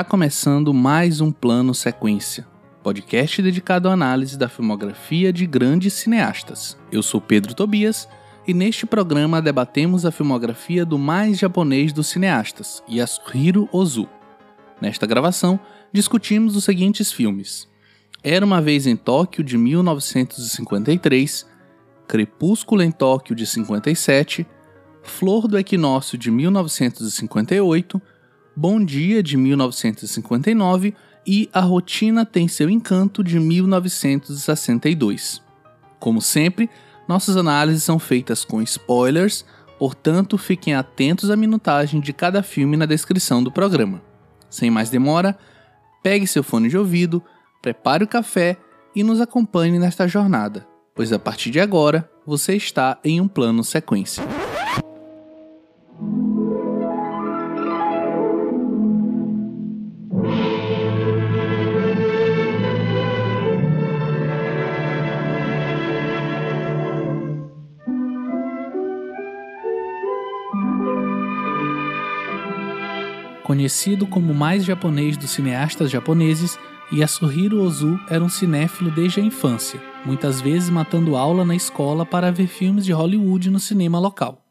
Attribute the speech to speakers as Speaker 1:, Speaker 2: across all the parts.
Speaker 1: Está começando mais um Plano Sequência, podcast dedicado à análise da filmografia de grandes cineastas. Eu sou Pedro Tobias e neste programa debatemos a filmografia do mais japonês dos cineastas, Yasuhiro Ozu. Nesta gravação, discutimos os seguintes filmes: Era uma vez em Tóquio de 1953, Crepúsculo em Tóquio de 57, Flor do Equinócio de 1958, Bom Dia de 1959 e A Rotina Tem Seu Encanto de 1962. Como sempre, nossas análises são feitas com spoilers, portanto fiquem atentos à minutagem de cada filme na descrição do programa. Sem mais demora, pegue seu fone de ouvido, prepare o café e nos acompanhe nesta jornada, pois a partir de agora você está em um plano sequência. Conhecido como o mais japonês dos cineastas japoneses, Yasuhiro Ozu era um cinéfilo desde a infância, muitas vezes matando aula na escola para ver filmes de Hollywood no cinema local.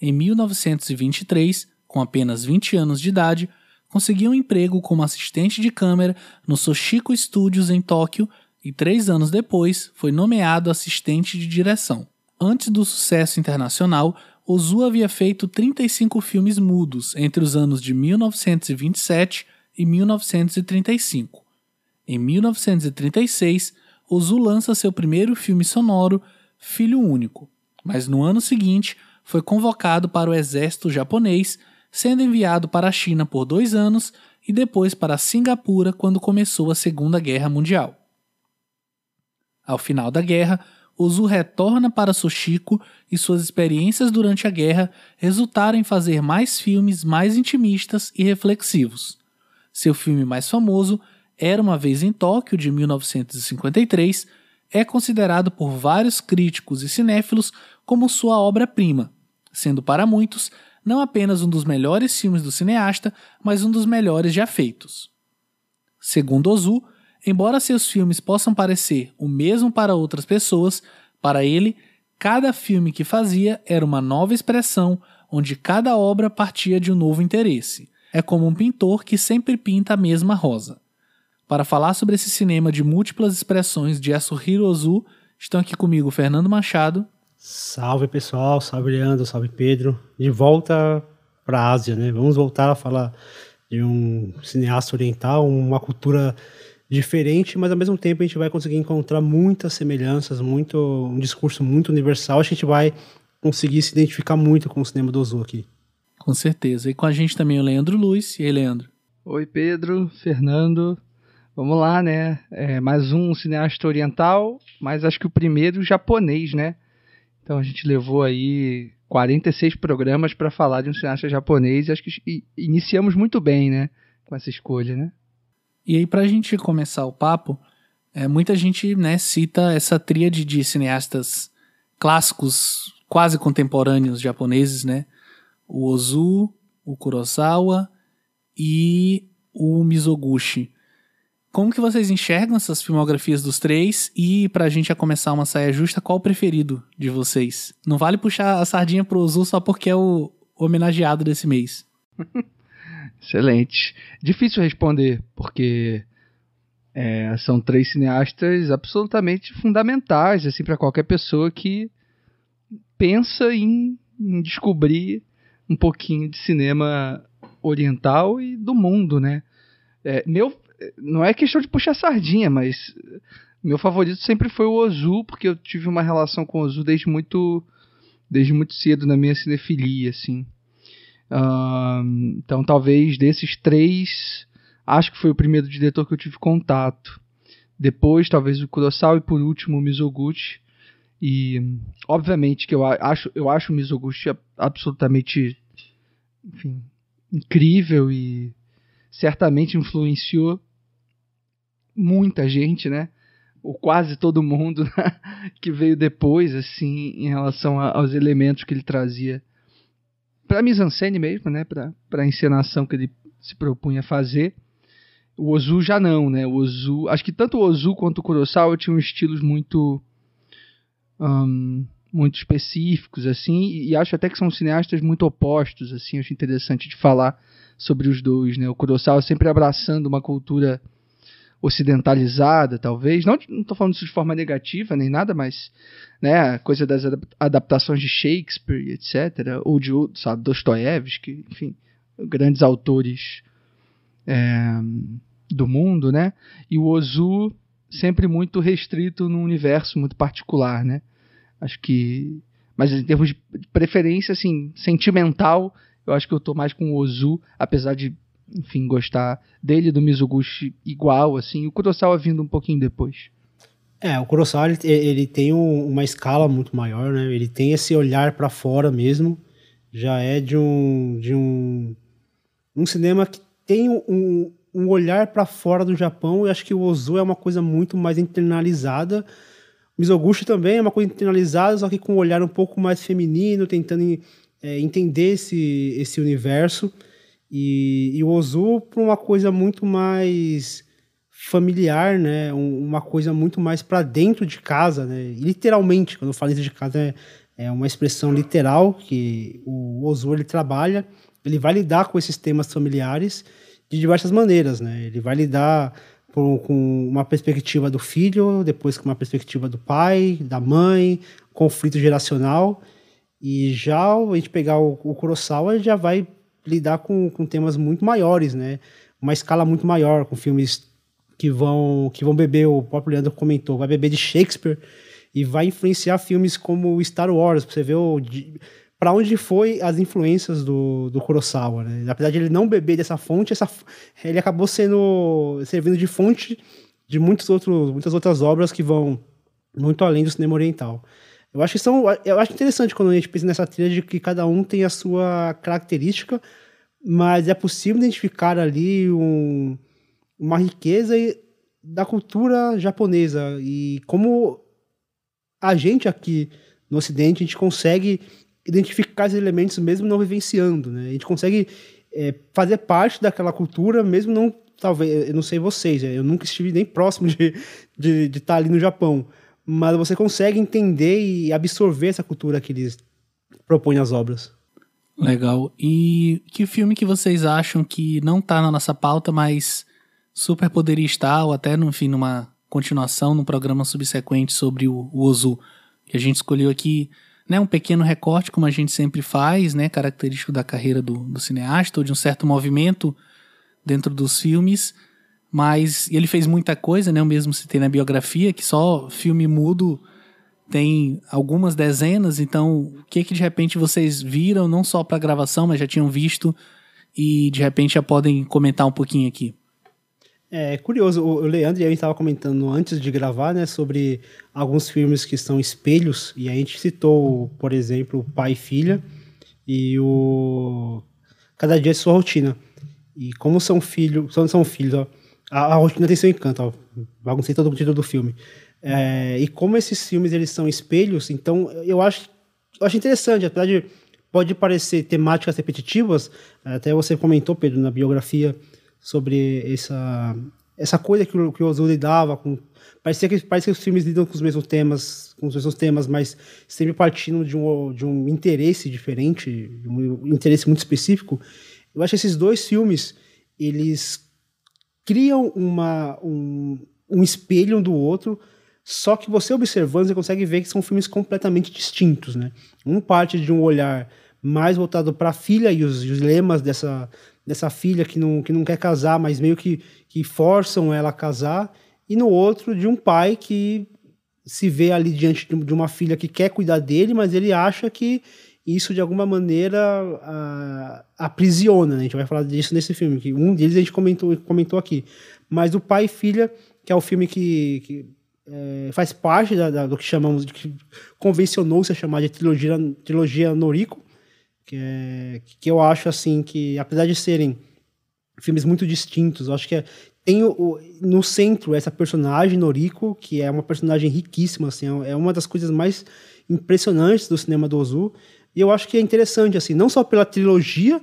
Speaker 1: Em 1923, com apenas 20 anos de idade, conseguiu um emprego como assistente de câmera no Soshiko Studios em Tóquio e três anos depois foi nomeado assistente de direção. Antes do sucesso internacional, Ozu havia feito 35 filmes mudos entre os anos de 1927 e 1935. Em 1936, Ozu lança seu primeiro filme sonoro, Filho Único, mas no ano seguinte foi convocado para o exército japonês, sendo enviado para a China por dois anos e depois para Singapura quando começou a Segunda Guerra Mundial. Ao final da guerra, Ozu retorna para Soshiko e suas experiências durante a guerra resultaram em fazer mais filmes mais intimistas e reflexivos. Seu filme mais famoso, Era uma Vez em Tóquio, de 1953, é considerado por vários críticos e cinéfilos como sua obra-prima, sendo para muitos não apenas um dos melhores filmes do cineasta, mas um dos melhores já feitos. Segundo Ozu, Embora seus filmes possam parecer o mesmo para outras pessoas, para ele, cada filme que fazia era uma nova expressão onde cada obra partia de um novo interesse. É como um pintor que sempre pinta a mesma rosa. Para falar sobre esse cinema de múltiplas expressões de Yasuhiro Ozu, estão aqui comigo Fernando Machado.
Speaker 2: Salve pessoal, salve Leandro, salve Pedro. De volta para a Ásia, né? Vamos voltar a falar de um cineasta oriental, uma cultura diferente, mas ao mesmo tempo a gente vai conseguir encontrar muitas semelhanças, muito um discurso muito universal. Acho que a gente vai conseguir se identificar muito com o cinema do Ozu aqui.
Speaker 1: Com certeza. E com a gente também o Leandro Luiz. E aí, Leandro?
Speaker 3: Oi, Pedro, Fernando. Vamos lá, né? É, mais um cineasta oriental, mas acho que o primeiro japonês, né? Então a gente levou aí 46 programas para falar de um cineasta japonês e acho que iniciamos muito bem, né? Com essa escolha, né?
Speaker 1: E aí, para a gente começar o papo, é, muita gente né, cita essa tríade de cineastas clássicos, quase contemporâneos japoneses, né? O Ozu, o Kurosawa e o Mizoguchi. Como que vocês enxergam essas filmografias dos três? E pra gente já começar uma saia justa, qual o preferido de vocês? Não vale puxar a sardinha pro Ozu só porque é o homenageado desse mês.
Speaker 3: Excelente. Difícil responder, porque é, são três cineastas absolutamente fundamentais assim para qualquer pessoa que pensa em, em, descobrir um pouquinho de cinema oriental e do mundo, né? É, meu, não é questão de puxar sardinha, mas meu favorito sempre foi o Ozu, porque eu tive uma relação com o Ozu desde muito desde muito cedo na minha cinefilia, assim. Então, talvez desses três, acho que foi o primeiro diretor que eu tive contato. Depois, talvez o Kurosawa e por último o Mizoguchi. E, obviamente, que eu acho, eu acho o Mizoguchi absolutamente enfim, incrível e certamente influenciou muita gente, né? Ou quase todo mundo que veio depois, assim, em relação aos elementos que ele trazia para mise-en-scène mesmo, né, para a encenação que ele se propunha a fazer. O Ozu já não, né? O Ozu, acho que tanto o Ozu quanto o Kurosawa tinham estilos muito um, muito específicos assim, e acho até que são cineastas muito opostos assim, acho interessante de falar sobre os dois, né? O Kurosawa sempre abraçando uma cultura ocidentalizada, talvez. Não estou falando isso de forma negativa nem nada, mas né, coisa das adaptações de Shakespeare, etc. Ou de sabe, Dostoiévski, enfim, grandes autores é, do mundo, né? E o Ozu sempre muito restrito num universo muito particular, né? Acho que, mas em termos de preferência, assim, sentimental, eu acho que eu tô mais com o Ozu, apesar de enfim, gostar dele do Mizuguchi igual, assim, o Kurosawa vindo um pouquinho depois.
Speaker 2: É, o Kurosawa ele, ele tem um, uma escala muito maior, né? Ele tem esse olhar para fora mesmo. Já é de um de um, um cinema que tem um, um olhar para fora do Japão. E acho que o Ozu é uma coisa muito mais internalizada. Mizoguchi também é uma coisa internalizada, só que com um olhar um pouco mais feminino, tentando é, entender esse, esse universo. E, e o Ozu para uma coisa muito mais familiar, né? uma coisa muito mais para dentro de casa, né? literalmente, quando eu falo dentro de casa, é, é uma expressão literal que o Ozu ele trabalha. Ele vai lidar com esses temas familiares de diversas maneiras, né? Ele vai lidar com, com uma perspectiva do filho, depois com uma perspectiva do pai, da mãe, conflito geracional. E já a gente pegar o, o Kurosawa, já vai lidar com, com temas muito maiores, né? Uma escala muito maior, com filmes que vão que vão beber, o próprio Leandro comentou, vai beber de Shakespeare e vai influenciar filmes como Star Wars, pra você ver o para onde foi as influências do, do Kurosawa, né? Apesar de ele não beber dessa fonte, essa, ele acabou sendo servindo de fonte de muitos outros, muitas outras obras que vão muito além do cinema oriental. Eu acho que são, eu acho interessante quando a gente pensa nessa trilha de que cada um tem a sua característica, mas é possível identificar ali um, uma riqueza da cultura japonesa e como a gente aqui no Ocidente a gente consegue identificar esses elementos mesmo não vivenciando, né? A gente consegue é, fazer parte daquela cultura mesmo não talvez eu não sei vocês, eu nunca estive nem próximo de, de, estar ali no Japão, mas você consegue entender e absorver essa cultura que eles propõem nas obras.
Speaker 1: Legal. E que filme que vocês acham que não está na nossa pauta, mas super poderia estar, ou até, enfim, numa continuação, num programa subsequente sobre o, o Ozu, que a gente escolheu aqui, né, um pequeno recorte, como a gente sempre faz, né, característico da carreira do, do cineasta, ou de um certo movimento dentro dos filmes, mas ele fez muita coisa, né? Eu mesmo citei na biografia que só filme mudo tem algumas dezenas, então o que que de repente vocês viram, não só para gravação, mas já tinham visto e de repente já podem comentar um pouquinho aqui.
Speaker 2: É curioso, o Leandro e eu estava comentando antes de gravar, né, sobre alguns filmes que são espelhos, e a gente citou, por exemplo, Pai e Filha e o Cada Dia de Sua Rotina. E como são filhos, são, são filhos, ó, a, a rotina tem seu encanto, ó. Baguncei todo o título do filme. É, e como esses filmes eles são espelhos, então eu acho, eu acho interessante, apesar de pode parecer temáticas repetitivas, até você comentou, Pedro, na biografia sobre essa essa coisa que o, que o Ozu lidava com que parece que os filmes lidam com os mesmos temas com os mesmos temas mas sempre partindo de um, de um interesse diferente um interesse muito específico eu acho que esses dois filmes eles criam uma, um, um espelho um do outro, só que você observando, você consegue ver que são filmes completamente distintos, né? Um parte de um olhar mais voltado para a filha e os, os, lemas dessa, dessa filha que não, que não quer casar, mas meio que, que forçam ela a casar, e no outro de um pai que se vê ali diante de uma filha que quer cuidar dele, mas ele acha que isso de alguma maneira aprisiona. Né? A gente vai falar disso nesse filme, que um deles a gente comentou, comentou aqui. Mas o Pai e Filha, que é o filme que, que é, faz parte da, da, do que chamamos, de que convencionou-se a chamar de trilogia, trilogia Noriko, que, é, que eu acho assim que, apesar de serem filmes muito distintos, eu acho que é, tem o, no centro essa personagem Noriko, que é uma personagem riquíssima, assim, é uma das coisas mais impressionantes do cinema do Ozu, E eu acho que é interessante, assim, não só pela trilogia,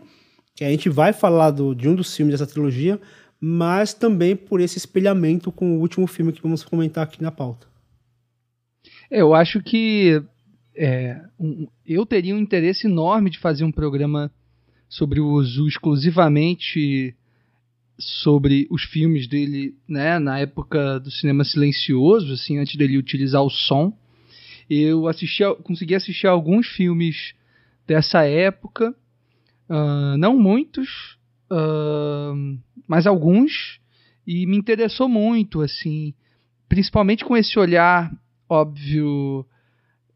Speaker 2: que a gente vai falar do, de um dos filmes dessa trilogia, mas também por esse espelhamento com o último filme que vamos comentar aqui na pauta.
Speaker 3: Eu acho que é, um, eu teria um interesse enorme de fazer um programa sobre o Ozu exclusivamente sobre os filmes dele, né, na época do cinema silencioso, assim, antes dele utilizar o som. Eu assisti, consegui assistir alguns filmes dessa época, uh, não muitos, uh, mas alguns, e me interessou muito, assim, principalmente com esse olhar óbvio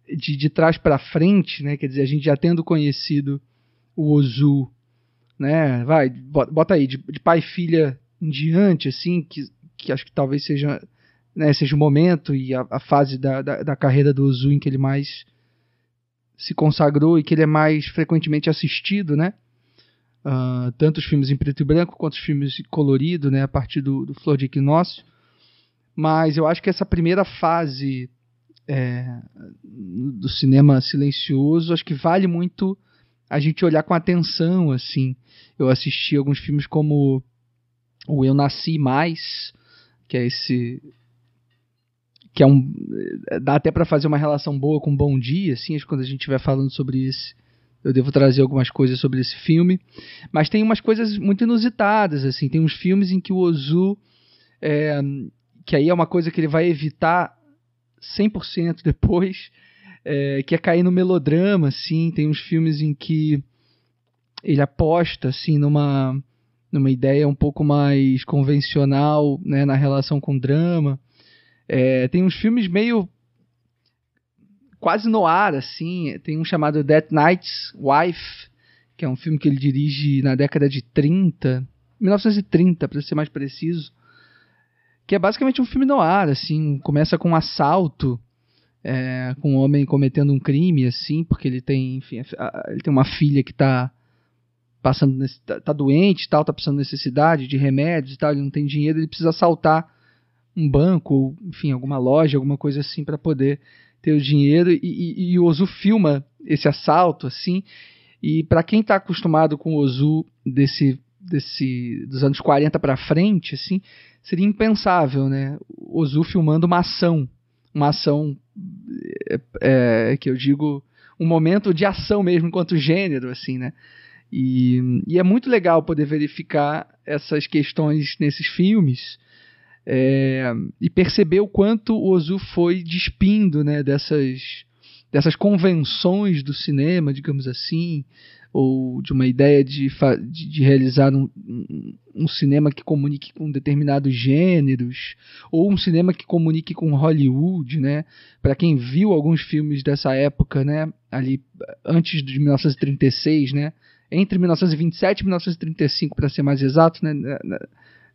Speaker 3: de, de trás para frente, né? Quer dizer, a gente já tendo conhecido o Ozu, né? Vai, bota aí, de, de pai e filha em diante, assim, que, que acho que talvez seja, né, seja o momento e a, a fase da, da, da, carreira do Ozu em que ele mais se consagrou e que ele é mais frequentemente assistido, né? Uh, tanto os filmes em preto e branco quanto os filmes colorido, né? A partir do, do Flor de Equinócio. Mas eu acho que essa primeira fase é, do cinema silencioso, acho que vale muito a gente olhar com atenção, assim. Eu assisti alguns filmes como o Eu Nasci Mais, que é esse que é um dá até para fazer uma relação boa com Bom Dia, assim, quando a gente estiver falando sobre esse, eu devo trazer algumas coisas sobre esse filme, mas tem umas coisas muito inusitadas, assim, tem uns filmes em que o Ozu é, que aí é uma coisa que ele vai evitar 100% depois, é, que é cair no melodrama, assim. Tem uns filmes em que ele aposta, assim, numa, numa ideia um pouco mais convencional, né, na relação com drama. É, tem uns filmes meio quase no ar, assim. Tem um chamado That Night's Wife, que é um filme que ele dirige na década de 30, 1930, para ser mais preciso que é basicamente um filme no ar, assim, começa com um assalto, é, com um homem cometendo um crime, assim, porque ele tem, enfim, ele tem uma filha que está passando, tá, tá doente, tal, tá precisando de necessidade de remédios e tal, ele não tem dinheiro, ele precisa assaltar um banco, enfim, alguma loja, alguma coisa assim para poder ter o dinheiro e, e, e o Ozu filma esse assalto, assim, e para quem está acostumado com o Ozu desse, desse dos anos 40 para frente, assim, seria impensável, né? O Ozu filmando uma ação, uma ação é, é, que eu digo um momento de ação mesmo enquanto gênero, assim, né? E, e é muito legal poder verificar essas questões nesses filmes é, e perceber o quanto o Ozu foi despindo, né? Dessas dessas convenções do cinema, digamos assim, ou de uma ideia de, de, de realizar um, um, cinema que comunique com determinados gêneros, ou um cinema que comunique com Hollywood, né? Para quem viu alguns filmes dessa época, né? Ali antes de 1936, né? Entre 1927 e 1935, para ser mais exato, né?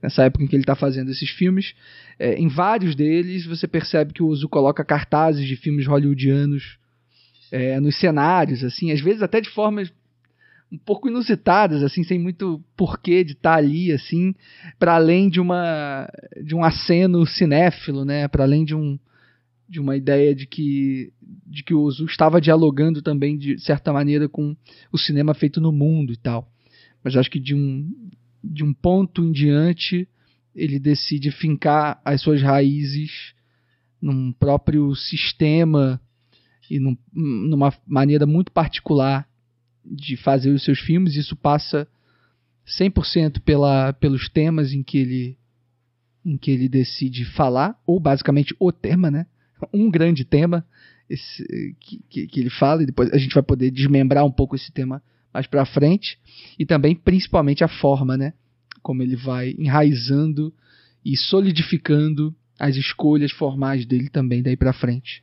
Speaker 3: Nessa época em que ele está fazendo esses filmes, é, em vários deles você percebe que o Ozu coloca cartazes de filmes hollywoodianos é, nos cenários, assim, às vezes até de formas um pouco inusitadas, assim, sem muito porquê de estar tá ali, assim, para além de uma de um aceno cinéfilo, né? Para além de um de uma ideia de que de que o Ozu estava dialogando também de certa maneira com o cinema feito no mundo e tal. Mas acho que de um de um ponto em diante ele decide fincar as suas raízes num próprio sistema e num, numa maneira muito particular de fazer os seus filmes. Isso passa 100% pela, pelos temas em que ele em que ele decide falar, ou basicamente o tema, né? Um grande tema esse, que, que, que ele fala, e depois a gente vai poder desmembrar um pouco esse tema mais para frente, e também principalmente a forma, né? Como ele vai enraizando e solidificando as escolhas formais dele também daí para frente.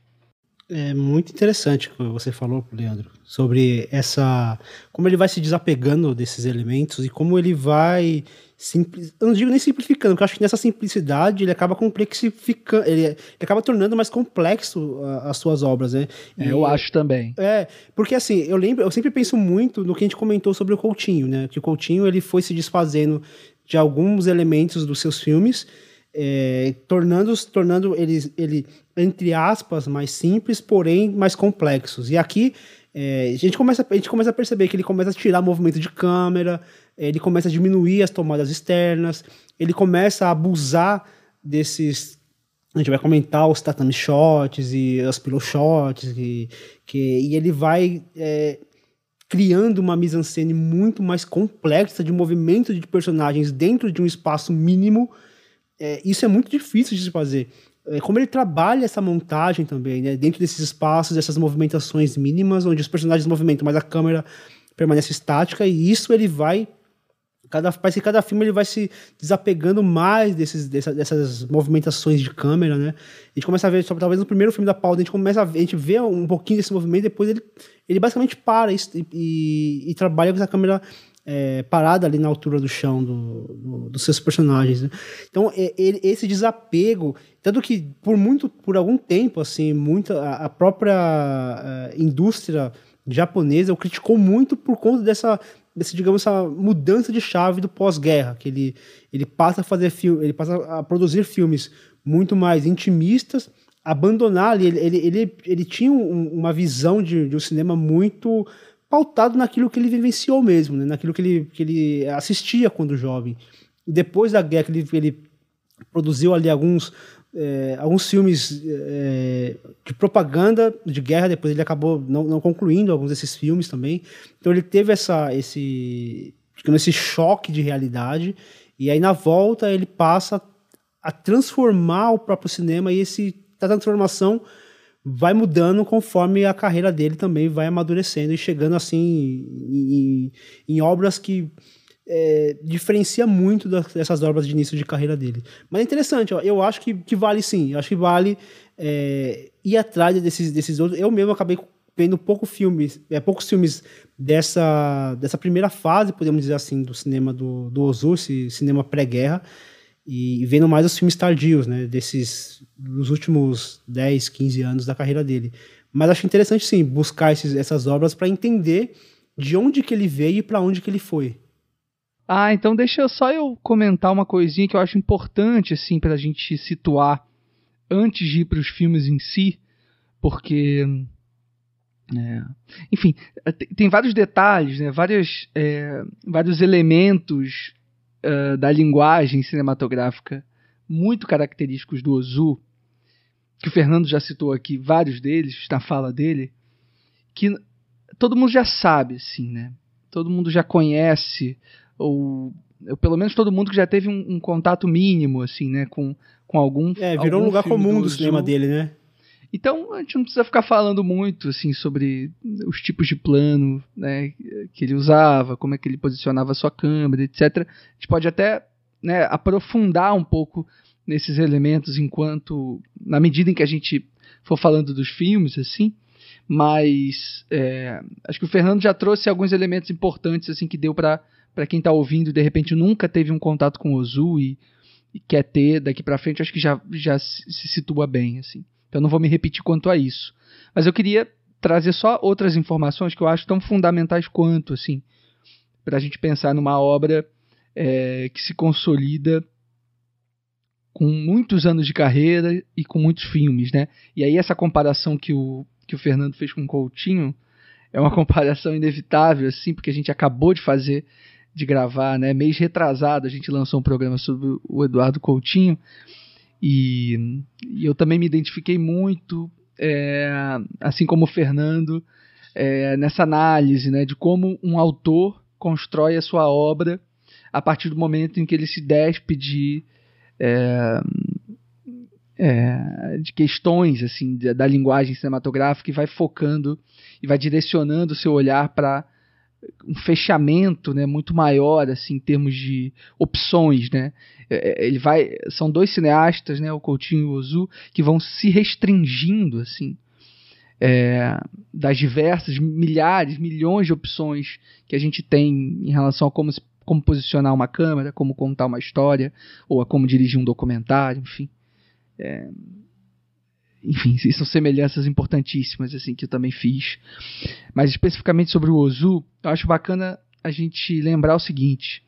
Speaker 2: É muito interessante o que você falou, Leandro, sobre essa. como ele vai se desapegando desses elementos e como ele vai. Simpli, eu não digo nem simplificando, porque eu acho que nessa simplicidade ele acaba complexificando, ele, ele acaba tornando mais complexo as suas obras, né?
Speaker 3: É, eu acho também.
Speaker 2: É, porque assim, eu lembro, eu sempre penso muito no que a gente comentou sobre o Coutinho, né? Que o Coutinho ele foi se desfazendo de alguns elementos dos seus filmes é, tornando, tornando ele, ele, entre aspas, mais simples, porém mais complexos. E aqui é, a, gente começa, a gente começa a perceber que ele começa a tirar movimento de câmera, ele começa a diminuir as tomadas externas, ele começa a abusar desses. A gente vai comentar os tatami shots e os pillow shots, e, que, e ele vai é, criando uma mise-en-scène muito mais complexa de movimento de personagens dentro de um espaço mínimo. É, isso é muito difícil de se fazer. É, como ele trabalha essa montagem também, né, dentro desses espaços, dessas movimentações mínimas, onde os personagens movimentam, mas a câmera permanece estática, e isso ele vai Cada, parece que cada filme ele vai se desapegando mais desses, dessa, dessas movimentações de câmera, né? A gente começa a ver, talvez no primeiro filme da Paula, a gente começa a ver, a gente vê um pouquinho desse movimento, depois ele, ele basicamente para e, e, e trabalha com essa câmera é, parada ali na altura do chão do, do, dos seus personagens. Né? Então, é, ele, esse desapego, tanto que por muito, por algum tempo, assim, muita, a, a própria a é, indústria japonesa o criticou muito por conta dessa desse, digamos, essa mudança de chave do pós-guerra, que ele, ele passa a fazer filme, ele passa a produzir filmes muito mais intimistas, abandonar ali, ele, ele, ele, ele tinha um, uma visão de, de um cinema muito pautado naquilo que ele vivenciou mesmo, né? naquilo que ele, que ele assistia quando jovem. Depois da guerra, ele, ele produziu ali alguns é, alguns filmes é, de propaganda de guerra, depois ele acabou não, não, concluindo alguns desses filmes também. Então ele teve essa, esse, digamos, esse choque de realidade, e aí na volta ele passa a transformar o próprio cinema e esse, essa transformação vai mudando conforme a carreira dele também vai amadurecendo e chegando assim em, em obras que é, diferencia muito dessas obras de início de carreira dele. Mas é interessante, ó, eu acho que, que vale sim, eu acho que vale é, ir atrás desses, desses outros. Eu mesmo acabei vendo pouco filmes, é, poucos filmes dessa, dessa primeira fase, podemos dizer assim, do cinema do, do Ozu, cinema pré-guerra, e vendo mais os filmes tardios, né, desses, dos últimos 10, 15 anos da carreira dele. Mas acho interessante, sim, buscar esses, essas obras para entender de onde que ele veio e para onde que ele foi.
Speaker 3: Ah, então deixa só eu comentar uma coisinha que eu acho importante, assim, pra gente situar antes de ir para os filmes em si, porque. É, enfim, tem vários detalhes, né, várias, é, vários elementos uh, da linguagem cinematográfica muito característicos do Ozu, que o Fernando já citou aqui, vários deles, na fala dele, que todo mundo já sabe, assim, né? Todo mundo já conhece ou pelo menos todo mundo que já teve um, um, contato mínimo, assim, né, com, com algum.
Speaker 2: É, virou
Speaker 3: algum
Speaker 2: um lugar comum do, do cinema dele, né?
Speaker 3: Então a gente não precisa ficar falando muito assim sobre os tipos de plano, né, que ele usava, como é que ele posicionava a sua câmera, etc. A gente pode até né, aprofundar um pouco nesses elementos enquanto na medida em que a gente for falando dos filmes, assim. Mas é, acho que o Fernando já trouxe alguns elementos importantes assim que deu para para quem está ouvindo de repente nunca teve um contato com o Ozu e, e quer ter daqui para frente, acho que já, já se situa bem, assim. Então não vou me repetir quanto a isso. Mas eu queria trazer só outras informações que eu acho tão fundamentais quanto, assim, para a gente pensar numa obra é, que se consolida com muitos anos de carreira e com muitos filmes, né? E aí essa comparação que o, que o Fernando fez com o Coutinho é uma comparação inevitável, assim, porque a gente acabou de fazer de gravar, né? Mês retrasado a gente lançou um programa sobre o Eduardo Coutinho e, e eu também me identifiquei muito, é, assim como o Fernando, é, nessa análise, né? De como um autor constrói a sua obra a partir do momento em que ele se despe de é, é, de questões assim da, da, linguagem cinematográfica e vai focando e vai direcionando o seu olhar para um fechamento né, muito maior assim em termos de opções né? É, é, ele vai são dois cineastas né o Coutinho e o Ozu que vão se restringindo assim é, das diversas milhares milhões de opções que a gente tem em relação a como como posicionar uma câmera como contar uma história ou a como dirigir um documentário enfim. É, enfim, são semelhanças importantíssimas assim que eu também fiz. Mas especificamente sobre o Ozu, eu acho bacana a gente lembrar o seguinte,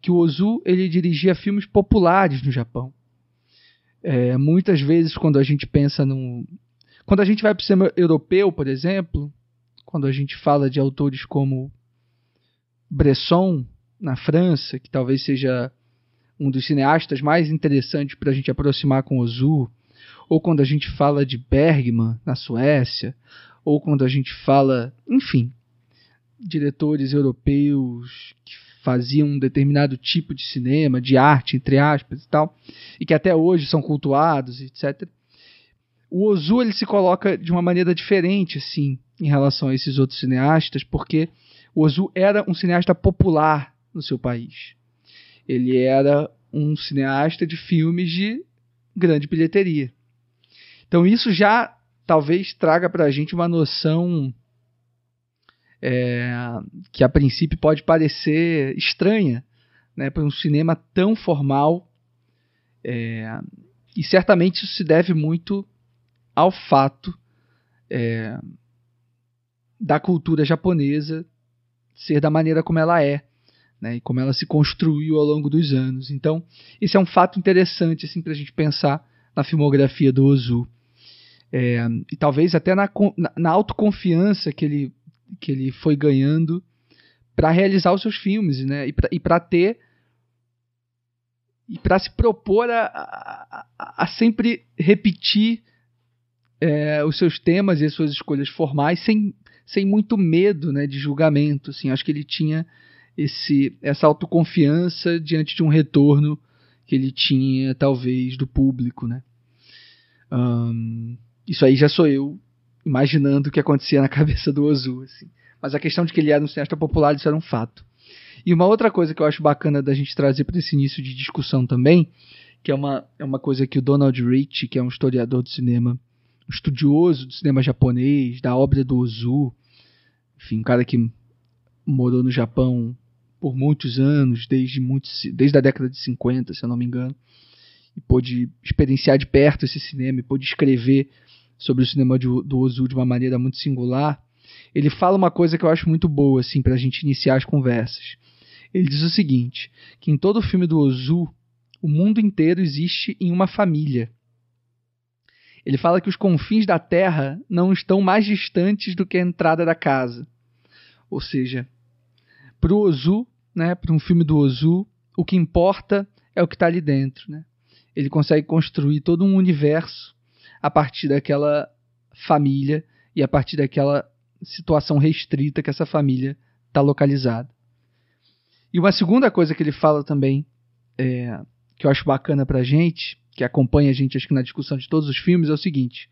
Speaker 3: que o Ozu ele dirigia filmes populares no Japão. É, muitas vezes quando a gente pensa no quando a gente vai para o cinema europeu, por exemplo, quando a gente fala de autores como Bresson, na França, que talvez seja um dos cineastas mais interessantes para a gente aproximar com Ozu, ou quando a gente fala de Bergman, na Suécia, ou quando a gente fala, enfim, diretores europeus que faziam um determinado tipo de cinema, de arte, entre aspas e tal, e que até hoje são cultuados, etc. O Ozu ele se coloca de uma maneira diferente, assim, em relação a esses outros cineastas, porque o Ozu era um cineasta popular no seu país. Ele era um cineasta de filmes de grande bilheteria. Então isso já talvez traga para a gente uma noção é, que a princípio pode parecer estranha né, para um cinema tão formal. É, e certamente isso se deve muito ao fato é, da cultura japonesa ser da maneira como ela é né, e como ela se construiu ao longo dos anos. Então, esse é um fato interessante assim, para a gente pensar na filmografia do Ozu. É, e talvez até na, na, autoconfiança que ele, que ele foi ganhando para realizar os seus filmes né, e para ter e para se propor a, a, a sempre repetir é, os seus temas e as suas escolhas formais sem, sem muito medo né, de julgamento. Assim. Acho que ele tinha esse, essa autoconfiança diante de um retorno que ele tinha, talvez, do público, né? Um, isso aí já sou eu imaginando o que acontecia na cabeça do Ozu, assim. Mas a questão de que ele era um cineasta popular, isso era um fato. E uma outra coisa que eu acho bacana da gente trazer para esse início de discussão também, que é uma, é uma coisa que o Donald Rich, que é um historiador do cinema, um estudioso do cinema japonês, da obra do Ozu, enfim, um cara que morou no Japão por muitos anos, desde, muitos, desde a década de 50, se eu não me engano, e pôde experienciar de perto esse cinema, e pôde escrever sobre o cinema de, do Ozu de uma maneira muito singular, ele fala uma coisa que eu acho muito boa assim para a gente iniciar as conversas. Ele diz o seguinte, que em todo o filme do Ozu, o mundo inteiro existe em uma família. Ele fala que os confins da Terra não estão mais distantes do que a entrada da casa. Ou seja, para o Ozu, né, para um filme do Ozu, o que importa é o que está ali dentro. Né? Ele consegue construir todo um universo a partir daquela família e a partir daquela situação restrita que essa família está localizada. E uma segunda coisa que ele fala também, é, que eu acho bacana para gente, que acompanha a gente acho que na discussão de todos os filmes, é o seguinte.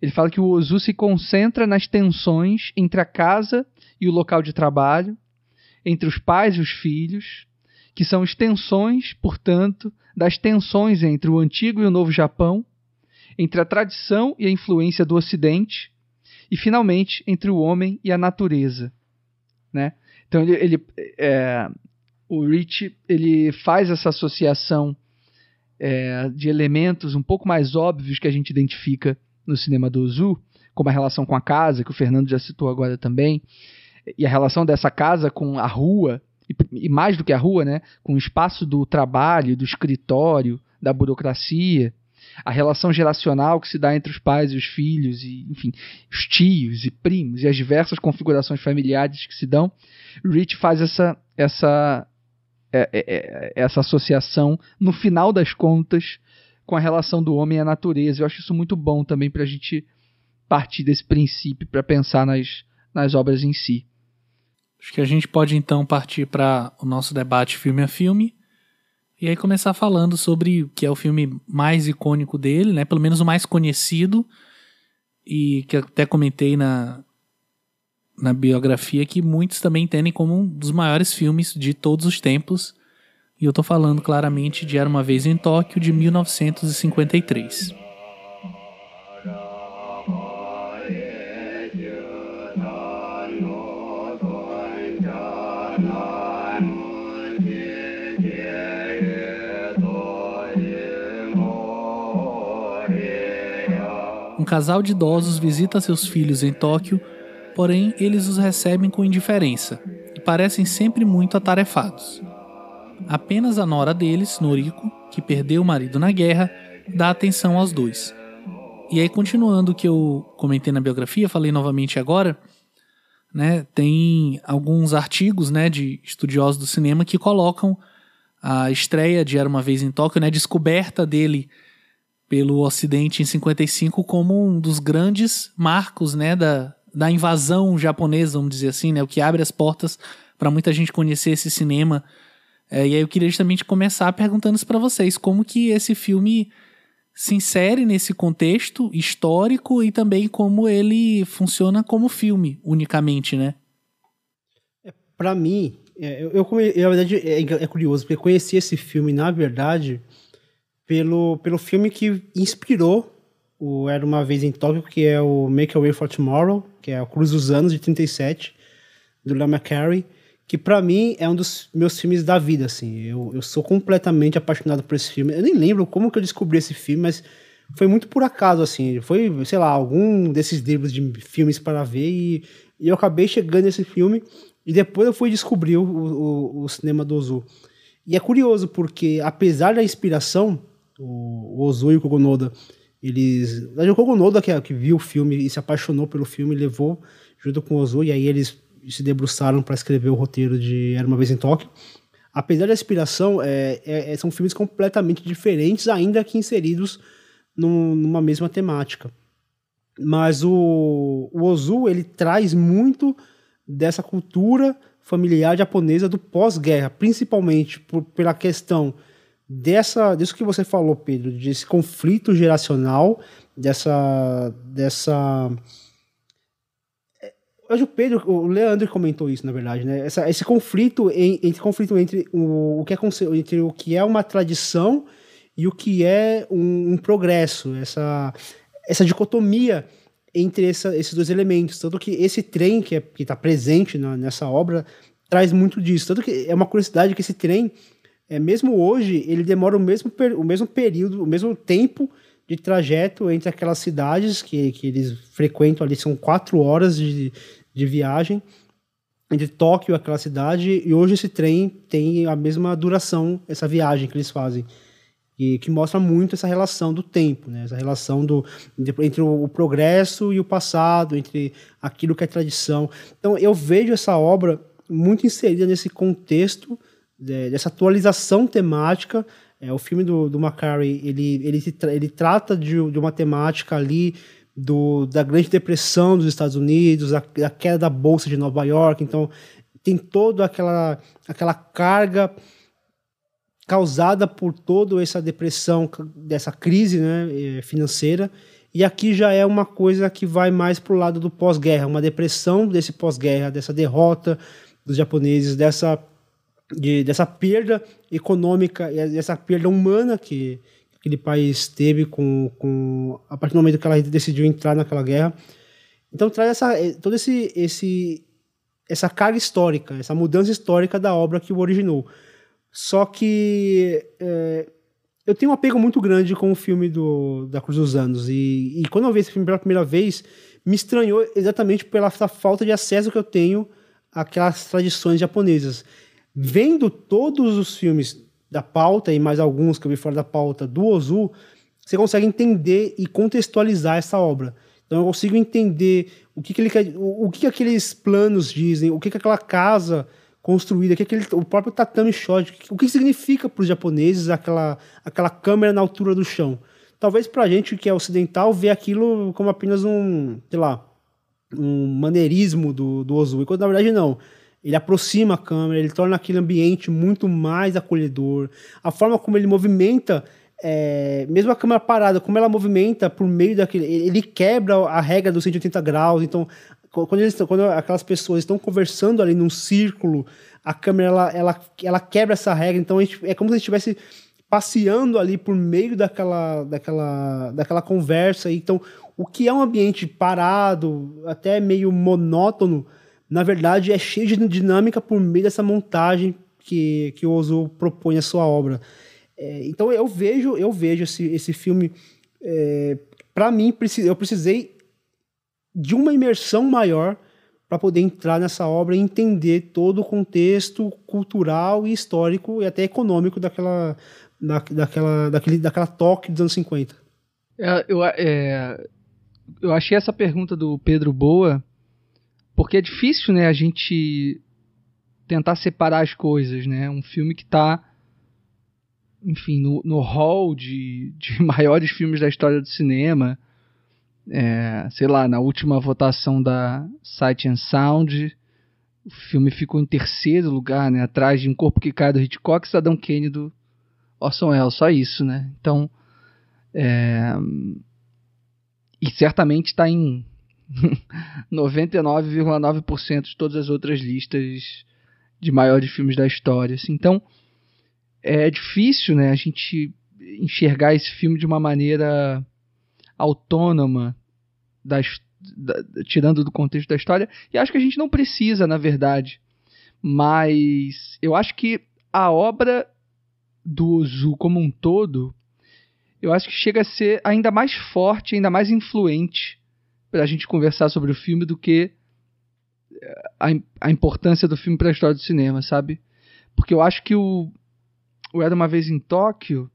Speaker 3: Ele fala que o Ozu se concentra nas tensões entre a casa e o local de trabalho, entre os pais e os filhos, que são extensões, portanto, das tensões entre o antigo e o novo Japão, entre a tradição e a influência do Ocidente, e finalmente entre o homem e a natureza, né? Então ele, ele é, o Rich ele faz essa associação é, de elementos um pouco mais óbvios que a gente identifica no cinema do Ozu, como a relação com a casa, que o Fernando já citou agora também, e a relação dessa casa com a rua, e, e mais do que a rua, né, com o espaço do trabalho, do escritório, da burocracia, a relação geracional que se dá entre os pais e os filhos, e, enfim, os tios e primos, e as diversas configurações familiares que se dão, Rich faz essa, essa, é, é, é, essa associação, no final das contas, com a relação do homem à natureza. Eu acho isso muito bom também para a gente partir desse princípio para pensar nas, nas obras em si.
Speaker 1: Acho que a gente pode então partir para o nosso debate filme a filme. E aí começar falando sobre o que é o filme mais icônico dele, né? Pelo menos o mais conhecido. E que até comentei na, na biografia que muitos também entendem como um dos maiores filmes de todos os tempos. E eu tô falando claramente de Era uma vez em Tóquio de 1953. Um casal de idosos visita seus filhos em Tóquio, porém eles os recebem com indiferença e parecem sempre muito atarefados. Apenas a nora deles, Noriko, que perdeu o marido na guerra, dá atenção aos dois. E aí, continuando o que eu comentei na biografia, falei novamente agora, né, tem alguns artigos, né, de estudiosos do cinema que colocam a estreia de Era uma vez em Tóquio, né, a descoberta dele pelo Ocidente em 55 como um dos grandes marcos, né, da, da invasão japonesa, vamos dizer assim, né, o que abre as portas para muita gente conhecer esse cinema. É, e aí eu queria justamente começar perguntando isso para vocês, como que esse filme se insere nesse contexto histórico e também como ele funciona como filme unicamente, né?
Speaker 2: É, para mim, é, eu, eu, na verdade é, é, curioso porque conheci esse filme na verdade pelo, pelo filme que inspirou o Era uma vez em Tóquio, que é o Make a Way for Tomorrow, que é o Cruz dos Anos de 37 do Lee McCarey que para mim é um dos meus filmes da vida, assim. Eu, eu sou completamente apaixonado por esse filme. Eu nem lembro como que eu descobri esse filme, mas foi muito por acaso, assim. Foi, sei lá, algum desses livros de filmes para ver e, e eu acabei chegando nesse filme e depois eu fui descobrir o, o, o cinema do Ozu. E é curioso porque, apesar da inspiração, o, Ozu e o Kogonoda, eles... O Kogonoda, que, que viu o filme e se apaixonou pelo filme, levou junto com o Ozu, e aí eles se debruçaram para escrever o roteiro de Era uma vez em Tóquio. Apesar da inspiração, é, é, é, são filmes completamente diferentes, ainda que inseridos num, numa mesma temática. Mas o, o Ozu ele traz muito dessa cultura familiar japonesa do pós-guerra, principalmente por, pela questão dessa, disso que você falou, Pedro, desse conflito geracional, dessa, dessa Hoje o Pedro, o Leandro comentou isso, na verdade, né? Essa, esse conflito, em, entre conflito entre o, o que é entre o que é uma tradição e o que é um, um progresso, essa, essa dicotomia entre essa, esses dois elementos. Tanto que esse trem que é, está presente na, nessa obra traz muito disso. Tanto que é uma curiosidade que esse trem, é, mesmo hoje, ele demora o mesmo, o mesmo período, o mesmo tempo de trajeto entre aquelas cidades que, que eles frequentam ali, são quatro horas de, de viagem entre Tóquio e aquela cidade, e hoje esse trem tem a mesma duração, essa viagem que eles fazem. E que mostra muito essa relação do tempo, né? essa relação do, entre o, progresso e o passado, entre aquilo que é tradição. Então eu vejo essa obra muito inserida nesse contexto de, dessa atualização temática. É, o filme do, do Macari, ele, ele, ele trata de, de uma temática ali do, da Grande Depressão dos Estados Unidos, da, da queda da Bolsa de Nova York, então tem toda aquela, aquela carga causada por toda essa depressão, dessa crise né, é, financeira, e aqui já é uma coisa que vai mais para o lado do pós-guerra, uma depressão desse pós-guerra, dessa derrota dos japoneses, dessa de, dessa perda econômica e dessa perda humana que aquele país teve com, com a partir do momento que ela decidiu entrar naquela guerra. Então traz essa eh, todo esse esse essa carga histórica, essa mudança histórica da obra que o originou. Só que é, eu tenho um apego muito grande com o filme do, da Cruz dos Anos. E, e quando eu vi esse filme pela primeira vez, me estranhou exatamente pela falta de acesso que eu tenho àquelas tradições japonesas vendo todos os filmes da pauta e mais alguns que eu vi fora da pauta do Ozu, você consegue entender e contextualizar essa obra. Então eu consigo entender o que, que ele quer, o, o que, que aqueles planos dizem, o que, que aquela casa construída, o que aquele, o próprio tatame shot, o que significa para os japoneses aquela, aquela câmera na altura do chão. Talvez para a gente que é ocidental ver aquilo como apenas um, sei lá, um maneirismo do, do Ozu, enquanto na verdade não. Ele aproxima a câmera, ele torna aquele ambiente muito mais acolhedor. A forma como ele movimenta, é, mesmo a câmera parada, como ela movimenta por meio daquele. Ele quebra a regra dos 180 graus. Então, quando, eles, quando aquelas pessoas estão conversando ali num círculo, a câmera ela, ela, ela quebra essa regra. Então, gente, é como se a gente estivesse passeando ali por meio daquela, daquela, daquela conversa. Então, o que é um ambiente parado, até meio monótono na verdade, é cheio de dinâmica por meio dessa montagem que, que o Ozu propõe a sua obra. É, então eu vejo eu vejo esse, esse filme é, para mim eu precisei de uma imersão maior para poder entrar nessa obra e entender todo o contexto cultural e histórico e até econômico daquela da, daquela daquele daquela toque dos anos 50.
Speaker 3: É, eu, é, eu achei essa pergunta do Pedro boa porque é difícil, né, a gente tentar separar as coisas, né? Um filme que está enfim, no, no hall de, de maiores filmes da história do cinema. É, sei lá, na última votação da Sight and Sound, o filme ficou em terceiro lugar, né? Atrás de Um Corpo que Cai do Hitchcock e Saddam Kane do Orson Welles, só isso, né? Então, é, e certamente está em 99,9% de todas as outras listas de maiores filmes da história. Assim. Então, é difícil né, a gente enxergar esse filme de uma maneira autônoma, da, tirando do contexto da história. E acho que a gente não precisa, na verdade. Mas eu acho que a obra do Ozu como um todo, eu acho que chega a ser ainda mais forte, ainda mais influente para a gente conversar sobre o filme do que a, a importância do filme para a história do cinema, sabe? Porque eu acho que o, o Era Uma Vez em Tóquio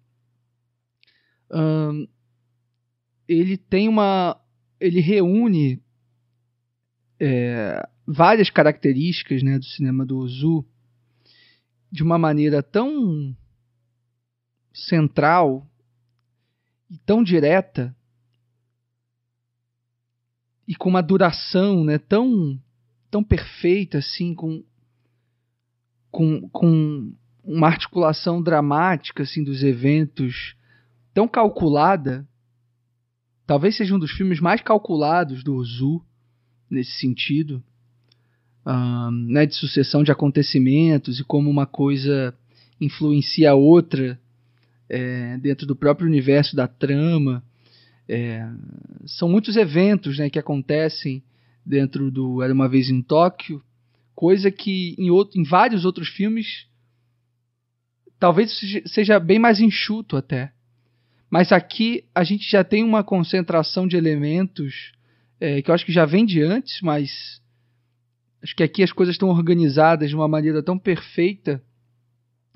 Speaker 3: ele tem uma... ele reúne é, várias características né, do cinema do Ozu de uma maneira tão central e tão direta e com uma duração né, tão tão perfeita assim, com, com, com uma articulação dramática assim dos eventos tão calculada. Talvez seja um dos filmes mais calculados do Ozu nesse sentido, um, né, de sucessão de acontecimentos e como uma coisa influencia a outra é, dentro do próprio universo da trama. É, são muitos eventos né, que acontecem dentro do Era uma vez em Tóquio, coisa que em, outro, em vários outros filmes talvez seja bem mais enxuto até. Mas aqui a gente já tem uma concentração de elementos é, que eu acho que já vem de antes, mas acho que aqui as coisas estão organizadas de uma maneira tão perfeita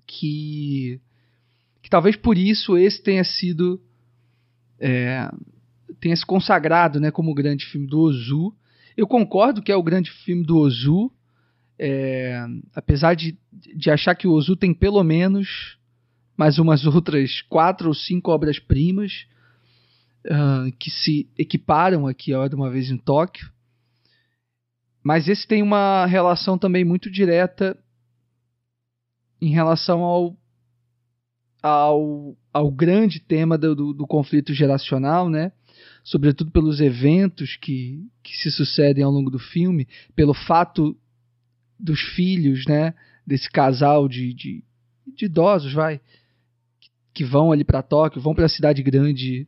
Speaker 3: que, que talvez por isso esse tenha sido é, tenha se consagrado né, como grande filme do Ozu eu concordo que é o grande filme do Ozu, é, apesar de, de achar que o Ozu tem pelo menos mais umas outras quatro ou cinco obras-primas uh, que se equiparam aqui a de uma vez em Tóquio. Mas esse tem uma relação também muito direta em relação ao, ao, ao grande tema do, do, do conflito geracional, né? sobretudo pelos eventos que, que se sucedem ao longo do filme, pelo fato dos filhos, né, desse casal de, de, de idosos, vai, que vão ali para Tóquio, vão para a cidade grande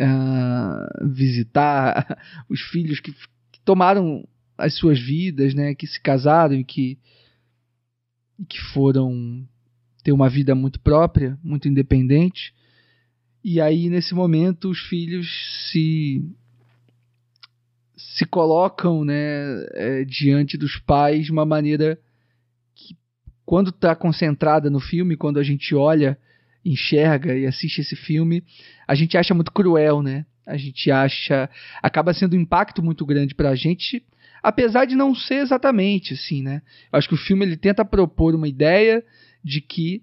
Speaker 3: uh, visitar os filhos que, que, tomaram as suas vidas, né, que se casaram e que, que foram ter uma vida muito própria, muito independente. E aí, nesse momento, os filhos se se colocam né, é, diante dos pais de uma maneira que, quando está concentrada no filme, quando a gente olha, enxerga e assiste esse filme, a gente acha muito cruel, né? A gente acha. acaba sendo um impacto muito grande para a gente, apesar de não ser exatamente assim, né? Eu acho que o filme ele tenta propor uma ideia de que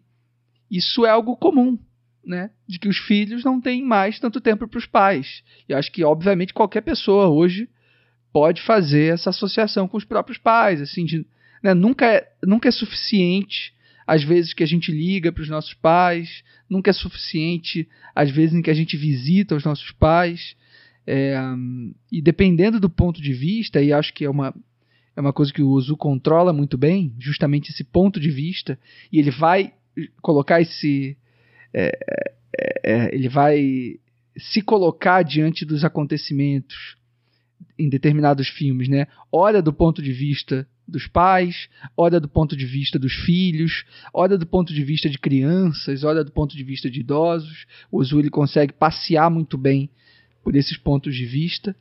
Speaker 3: isso é algo comum, né, de que os filhos não têm mais tanto tempo para os pais. E acho que, obviamente, qualquer pessoa hoje pode fazer essa associação com os próprios pais. Assim, de, né, nunca, é, nunca é suficiente às vezes que a gente liga para os nossos pais, nunca é suficiente às vezes em que a gente visita os nossos pais. É, e dependendo do ponto de vista, e acho que é uma, é uma coisa que o Ozu controla muito bem, justamente esse ponto de vista, e ele vai colocar esse, é, é, é, ele vai se colocar diante dos acontecimentos em determinados filmes, né? Olha do ponto de vista dos pais, olha do ponto de vista dos filhos, olha do ponto de vista de crianças, olha do ponto de vista de idosos. O Ozu ele consegue passear muito bem por esses pontos de vista.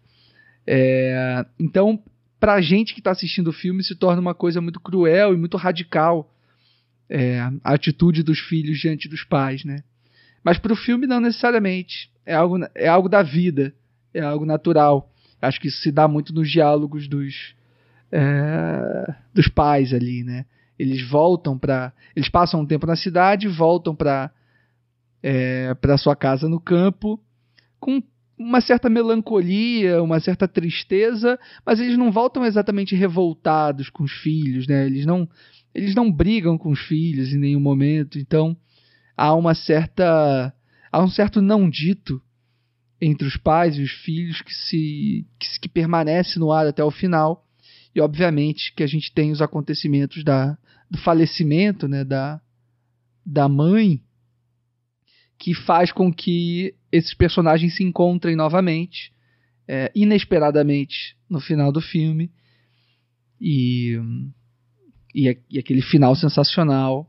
Speaker 3: É, então, para a gente que está assistindo o filme, se torna uma coisa muito cruel e muito radical é, a atitude dos filhos diante dos pais, né? Mas para o filme não necessariamente. É algo, é algo da vida, é algo natural. Acho que isso se dá muito nos diálogos dos, é, dos pais ali, né? Eles voltam para, eles passam um tempo na cidade, voltam para é, para sua casa no campo com uma certa melancolia, uma certa tristeza, mas eles não voltam exatamente revoltados com os filhos, né? Eles não eles não brigam com os filhos em nenhum momento, então há uma certa há um certo não dito entre os pais e os filhos que se que, que permanece no ar até o final e obviamente que a gente tem os acontecimentos da, do falecimento né, da, da mãe que faz com que esses personagens se encontrem novamente é, inesperadamente no final do filme e, e, e aquele final sensacional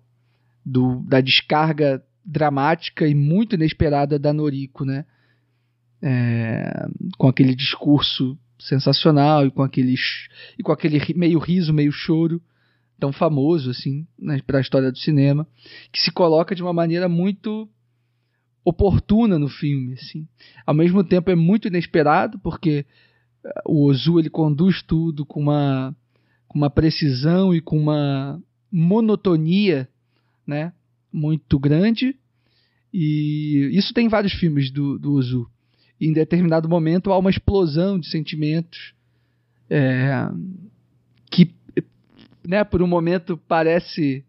Speaker 3: do, da descarga dramática e muito inesperada da Noriko, né? É, com aquele discurso sensacional e com aqueles e com aquele meio riso, meio choro tão famoso assim né, para a história do cinema, que se coloca de uma maneira muito oportuna no filme, assim. Ao mesmo tempo é muito inesperado porque eh, o Ozu ele conduz tudo com uma com uma precisão e com uma monotonia, né, muito grande. E isso tem vários filmes do, do Ozu em determinado momento há uma explosão de sentimentos é, que, né, por um momento parece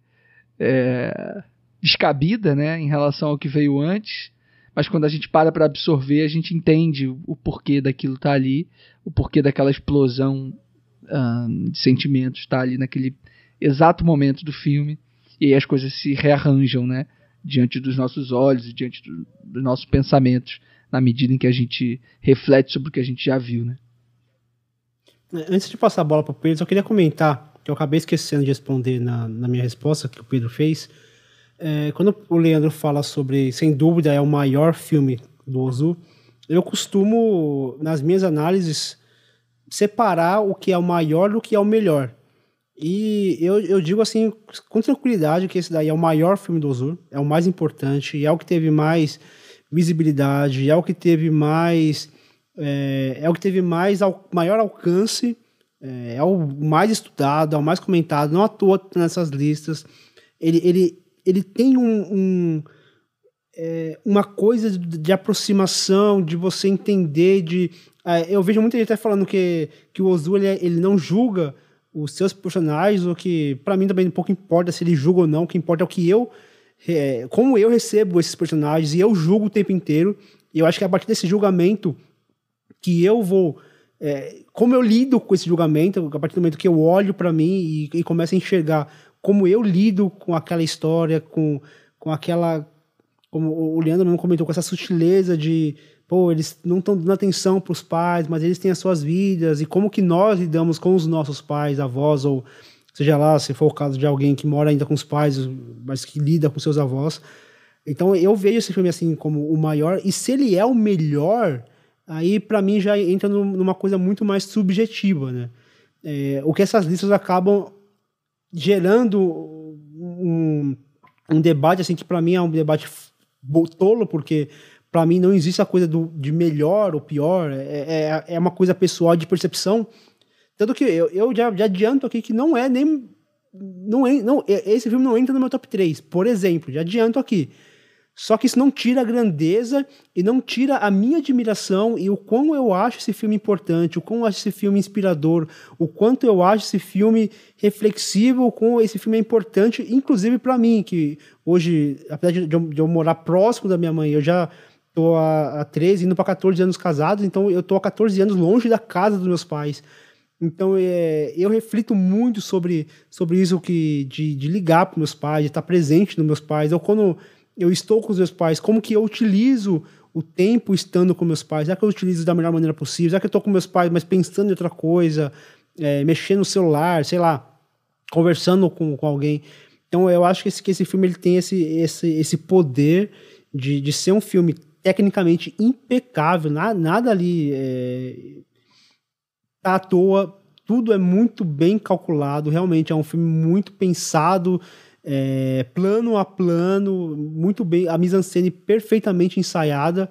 Speaker 3: é, descabida, né, em relação ao que veio antes, mas quando a gente para para absorver, a gente entende o porquê daquilo tá ali, o porquê daquela explosão de sentimentos tá ali naquele exato momento do filme, e aí as coisas se rearranjam, né, diante dos nossos olhos e diante do, dos nossos pensamentos na medida em que a gente reflete sobre o que a gente já viu, né?
Speaker 2: É, antes de passar a bola para o Pedro, eu queria comentar, que eu acabei esquecendo de responder na, na minha resposta que o Pedro fez. É, quando o Leandro fala sobre, sem dúvida, é o maior filme do Ozu, eu costumo, nas minhas análises, separar o que é o maior do que é o melhor. E eu, eu digo assim, com tranquilidade, que esse daí é o maior filme do Ozu, é o mais importante, e é o que teve mais visibilidade, é o que teve mais é, é o que teve mais al, maior alcance, é, é, o mais estudado, é o mais comentado, não à toa nessas listas. Ele, ele, ele tem um, um é, uma coisa de, de, aproximação, de você entender, de é, eu vejo muita gente até falando que, que o Ozu ele, ele não julga os seus personagens, o que para mim também pouco importa se ele julga ou não, o que importa é o que eu é, como eu recebo esses personagens e eu julgo o tempo inteiro. E eu acho que é a partir desse julgamento que eu vou. É, como eu lido com esse julgamento, a partir do momento que eu olho para mim e, e começo a enxergar como eu lido com aquela história, com, com aquela. Como o Leandro não comentou, com essa sutileza de. Pô, eles não estão dando atenção para os pais, mas eles têm as suas vidas, e como que nós lidamos com os nossos pais, avós ou seja lá se for o caso de alguém que mora ainda com os pais, mas que lida com seus avós. Então eu vejo esse filme assim como o maior, e se ele é o melhor, aí para mim já entra numa coisa muito mais subjetiva, né? É, o que essas listas acabam gerando um, um debate assim que para mim é um debate tolo, porque para mim não existe a coisa do, de melhor ou pior, é, é, é uma coisa pessoal de percepção tanto que eu, eu já, já adianto aqui que não é nem. Não é, não, esse filme não entra no meu top 3, por exemplo, já adianto aqui. Só que isso não tira a grandeza e não tira a minha admiração e o quão eu acho esse filme importante, o quão eu acho esse filme inspirador, o quanto eu acho esse filme reflexivo, o quão esse filme é importante, inclusive para mim, que hoje, apesar de eu, de eu, morar próximo da minha mãe, eu já tô há, há 13, indo para 14 anos casados, então eu tô há 14 anos longe da casa dos meus pais. Então, é, eu reflito muito sobre, sobre isso que de, de ligar para meus pais, de estar presente nos meus pais. Ou quando eu estou com os meus pais, como que eu utilizo o tempo estando com meus pais? Será que eu utilizo da melhor maneira possível? Será que eu estou com meus pais, mas pensando em outra coisa, é, mexendo no celular, sei lá, conversando com, com alguém? Então, eu acho que esse, que esse filme ele tem esse, esse, esse poder de, de ser um filme tecnicamente impecável, nada, nada ali é, tá à toa, tudo é muito bem calculado, realmente é um filme muito pensado, é, plano a plano, muito bem, a mise-en-scène perfeitamente ensaiada.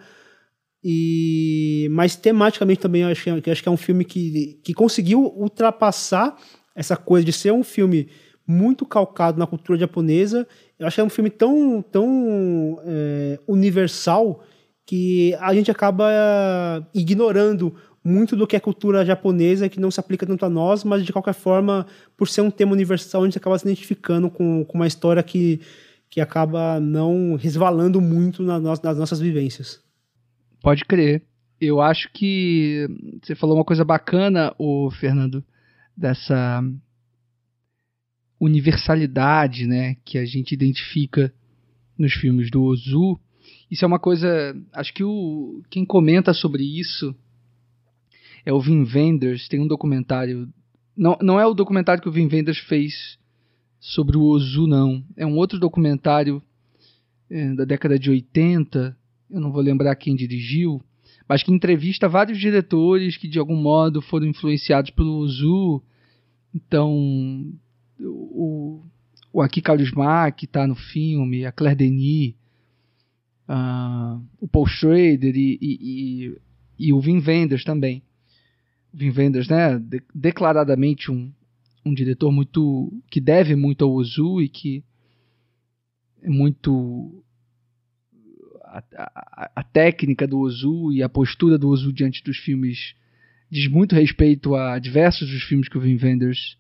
Speaker 2: E, mas tematicamente também acho que, acho que é um filme que, que conseguiu ultrapassar essa coisa de ser um filme muito calcado na cultura japonesa. Eu acho que é um filme tão, tão é, universal que a gente acaba ignorando muito do que é cultura japonesa que não se aplica tanto a nós, mas de qualquer forma, por ser um tema universal, a gente acaba se identificando com, com uma história que, que acaba não resvalando muito na no, nas nossas vivências.
Speaker 3: Pode crer. Eu acho que você falou uma coisa bacana, o Fernando, dessa universalidade, né, que a gente identifica nos filmes do Ozu. Isso é uma coisa, acho que o quem comenta sobre isso é o Vin Wenders, tem um documentário, não, não é o documentário que o Vin Wenders fez sobre o Ozu não, é um outro documentário é, da década de 80, eu não vou lembrar quem dirigiu, mas que entrevista vários diretores que de algum modo foram influenciados pelo Ozu. Então, o, o Aki Kaurismäki que está no filme, a Claire Denis, uh, o Paul Schrader e, e, e, e, o Wim Wenders também. Wim Wenders, né, de, declaradamente um, um diretor muito que deve muito ao Ozu e que é muito a, a, a, técnica do Ozu e a postura do Ozu diante dos filmes diz muito respeito a diversos dos filmes que o Wim Wenders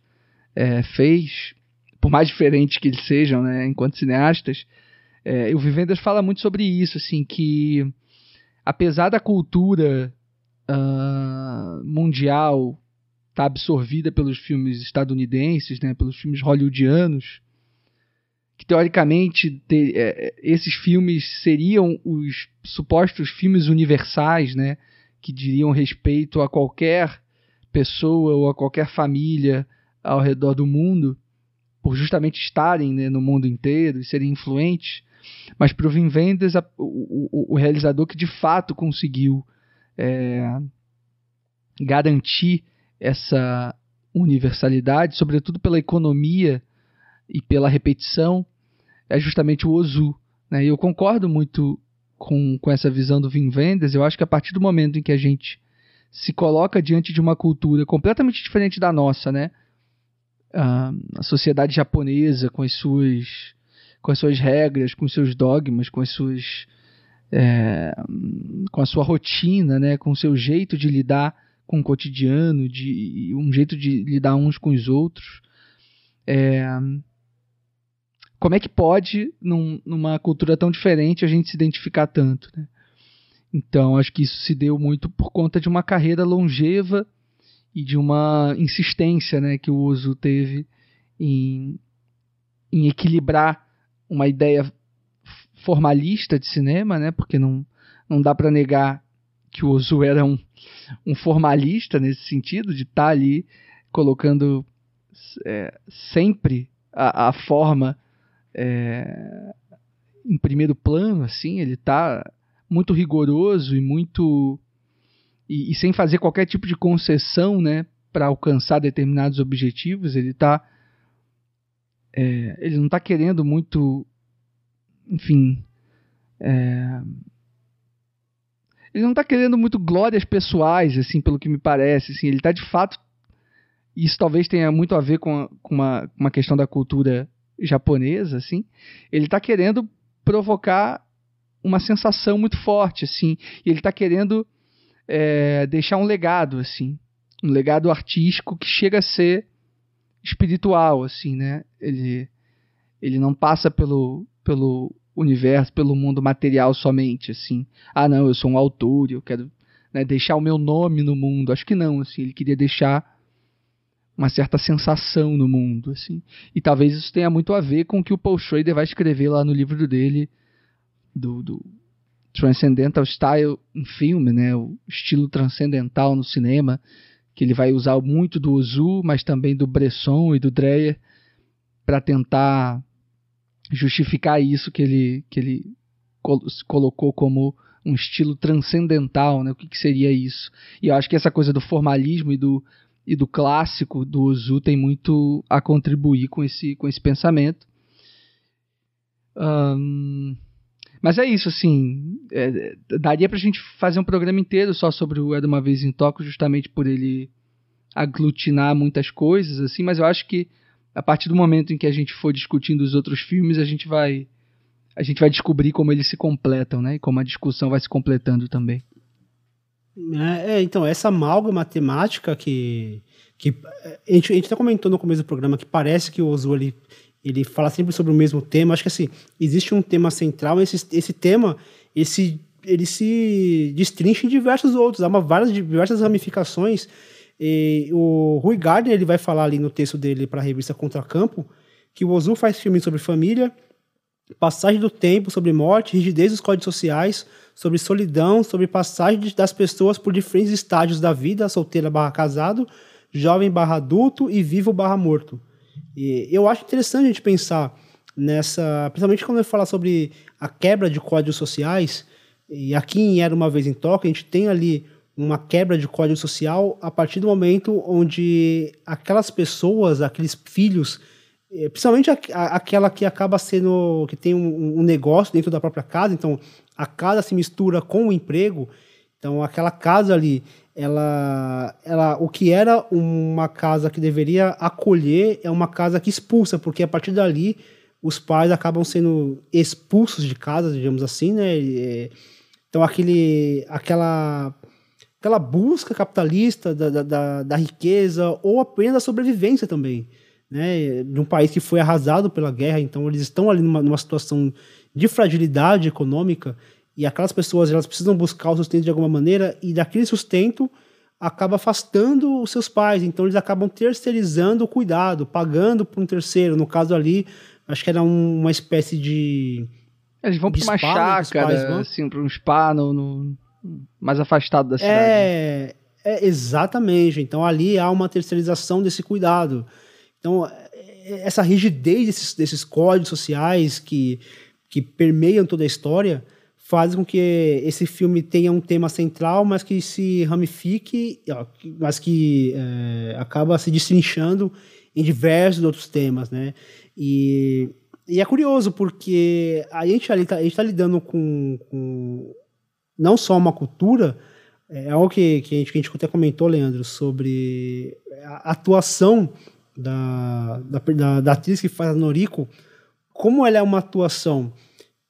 Speaker 3: é, fez, por mais diferentes que eles sejam, né, enquanto cineastas, é, o Vivendas fala muito sobre isso, assim, que apesar da cultura uh, mundial estar tá absorvida pelos filmes estadunidenses, né, pelos filmes hollywoodianos, que teoricamente te, é, esses filmes seriam os supostos filmes universais, né, que diriam respeito a qualquer pessoa ou a qualquer família ao redor do mundo, por justamente estarem né, no mundo inteiro e serem influentes, mas para o Wim Wenders, o, o, o, realizador que de fato conseguiu é, garantir essa universalidade, sobretudo pela economia e pela repetição, é justamente o Ozu. Né? E eu concordo muito com, com essa visão do Wim Wenders. Eu acho que a partir do momento em que a gente se coloca diante de uma cultura completamente diferente da nossa, né? a, a sociedade japonesa com as suas com as suas regras, com os seus dogmas, com as suas é, com a sua rotina, né, com o seu jeito de lidar com o cotidiano, de um jeito de lidar uns com os outros. É, como é que pode, num, numa cultura tão diferente, a gente se identificar tanto? Né? Então, acho que isso se deu muito por conta de uma carreira longeva e de uma insistência né, que o Ozu teve em, em equilibrar uma ideia formalista de cinema, né, porque não, não dá para negar que o Ozu era um, um formalista nesse sentido, de estar tá ali colocando é, sempre a, a forma é, em primeiro plano, assim, ele está muito rigoroso e muito e, e sem fazer qualquer tipo de concessão, né, para alcançar determinados objetivos. Ele tá é, ele não está querendo muito, enfim, é, ele não está querendo muito glórias pessoais, assim, pelo que me parece. Assim, ele está de fato. Isso talvez tenha muito a ver com, com uma, uma questão da cultura japonesa, assim. Ele está querendo provocar uma sensação muito forte, assim. E ele está querendo é, deixar um legado, assim, um legado artístico que chega a ser espiritual, assim, né? Ele, ele não passa pelo, pelo universo, pelo mundo material somente, assim. Ah, não, eu sou um autor, eu quero né, deixar o meu nome no mundo. Acho que não, assim. Ele queria deixar uma certa sensação no mundo, assim. E talvez isso tenha muito a ver com o que o Paul Schrader vai escrever lá no livro dele do, do Transcendental Style em filme, né? O estilo transcendental no cinema, que ele vai usar muito do Ozu, mas também do Bresson e do Dreyer para tentar justificar isso que ele que ele col colocou como um estilo transcendental, né? O que, que, seria isso? E eu acho que essa coisa do formalismo e do e do clássico do Ozu tem muito a contribuir com esse com esse pensamento. Um, Mas é isso, assim. É, daria pra gente fazer um programa inteiro só sobre o Era uma Vez em Tóquio, justamente por ele aglutinar muitas coisas, assim, mas eu acho que a partir do momento em que a gente for discutindo os outros filmes, a gente vai a gente vai descobrir como eles se completam, né? E como a discussão vai se completando também.
Speaker 2: É, é então, essa amálgama temática que, que a, gente, a gente até comentou no começo do programa que parece que o Ozu ele, ele fala sempre sobre o mesmo tema. Acho que assim, existe um tema central, esse, esse tema esse, ele se destrincha em diversos outros, há uma, várias, diversas ramificações e o Rui Gardner ele vai falar ali no texto dele para a revista Contracampo que o Ozu faz filmes sobre família, passagem do tempo, sobre morte, rigidez dos códigos sociais, sobre solidão, sobre passagem das pessoas por diferentes estágios da vida, solteira barra casado, jovem barra adulto e vivo barra morto. E eu acho interessante a gente pensar nessa, principalmente quando ele fala sobre a quebra de códigos sociais, e aqui em Era Uma Vez em Toca, a gente tem ali uma quebra de código social a partir do momento onde aquelas pessoas, aqueles filhos, eh, principalmente aquela que acaba sendo que tem um, um, negócio dentro da própria casa, então a casa se mistura com o emprego, então aquela casa ali, ela, ela, o que era uma casa que deveria acolher é uma casa que expulsa, porque a partir dali os pais acabam sendo expulsos de casa, digamos assim, né? Então aquele, aquela aquela busca capitalista da, da, da, riqueza ou apenas da sobrevivência também, né? De um país que foi arrasado pela guerra, então eles estão ali numa, numa situação de fragilidade econômica e aquelas pessoas elas precisam buscar o sustento de alguma maneira e daquele sustento acaba afastando os seus pais, então eles acabam terceirizando o cuidado, pagando para um terceiro. No caso ali, acho que era um, uma espécie de
Speaker 3: eles vão para uma chácara, assim, para um spa no, no mais afastado da cidade.
Speaker 2: É, é, exatamente. Então ali há uma terceirização desse cuidado. Então é, essa rigidez desses, desses códigos sociais que, que permeiam toda a história faz com que esse filme tenha um tema central, mas que se ramifique, mas que é, acaba se destrinchando em diversos outros temas, né? E, e é curioso porque a gente ali está tá lidando com, com não só uma cultura, é algo que, que, a gente, que a gente até comentou, Leandro, sobre a atuação da, da, da, da atriz que faz a Noriko, como ela é uma atuação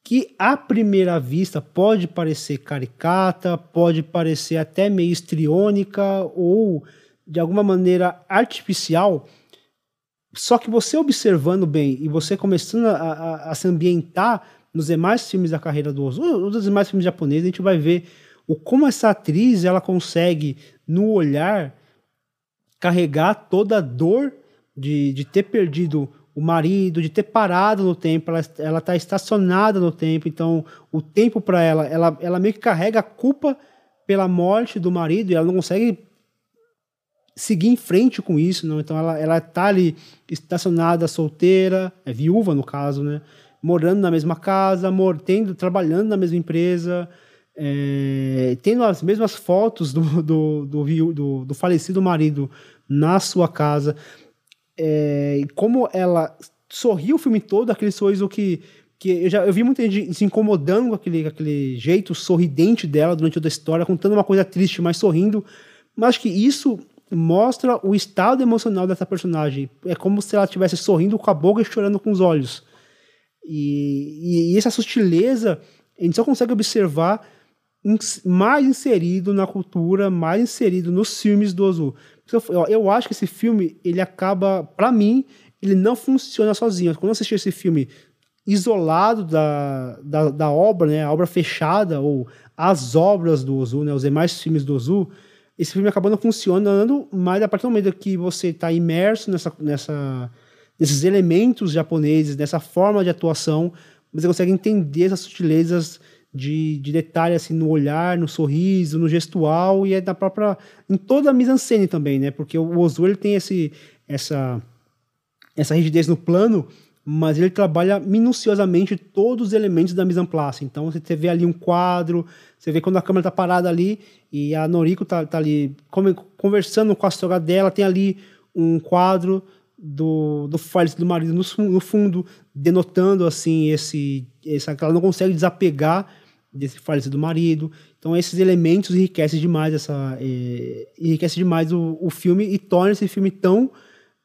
Speaker 2: que à primeira vista pode parecer caricata, pode parecer até meio estriônica ou de alguma maneira artificial, só que você observando bem e você começando a, a, a se ambientar nos demais filmes da carreira do Ozu, nos demais filmes japoneses, a gente vai ver o como essa atriz ela consegue, no olhar, carregar toda a dor de, de ter perdido o marido, de ter parado no tempo, ela, ela tá estacionada no tempo, então o tempo para ela, ela, ela meio que carrega a culpa pela morte do marido e ela não consegue seguir em frente com isso, não. Então ela, ela tá ali estacionada, solteira, é viúva no caso, né? Morando na mesma casa, tendo, trabalhando na mesma empresa, é, tendo as mesmas fotos do, do, do, do, do falecido marido na sua casa. É, como ela sorriu o filme todo, aquele sorriso que, que eu já eu vi muita gente se incomodando com aquele, com aquele jeito sorridente dela durante toda a história, contando uma coisa triste, mas sorrindo. Mas acho que isso mostra o estado emocional dessa personagem. É como se ela estivesse sorrindo com a boca e chorando com os olhos. E, e, essa sutileza a gente só consegue observar mais inserido na cultura, mais inserido nos filmes do Ozu. Eu, eu acho que esse filme, ele acaba, para mim, ele não funciona sozinho. Quando eu assisti esse filme isolado da, da, da, obra, né, a obra fechada, ou as obras do Ozu, né, os demais filmes do Ozu, esse filme acaba não funcionando, mas a partir do momento que você está imerso nessa, nessa desses elementos japoneses, dessa forma de atuação, você consegue entender essas sutilezas de, de detalhe assim, no olhar, no sorriso, no gestual e é da própria em toda a mise-en-scène também, né? Porque o Ozu ele tem esse essa essa rigidez no plano, mas ele trabalha minuciosamente todos os elementos da mise en place. Então você vê ali um quadro, você vê quando a câmera está parada ali e a Noriko está tá ali conversando com a sogra dela, tem ali um quadro do, do falecido marido no, no, fundo, denotando assim esse, essa que ela não consegue desapegar desse falecido marido. Então esses elementos enriquecem demais essa é, enriquece demais o, o filme e torna esse filme tão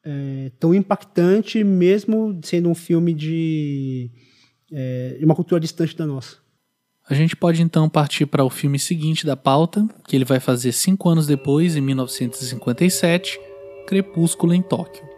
Speaker 2: é, tão impactante, mesmo sendo um filme de, é, de uma cultura distante da nossa.
Speaker 1: A gente pode então partir para o filme seguinte da pauta, que ele vai fazer cinco anos depois, em 1957, Crepúsculo em Tóquio.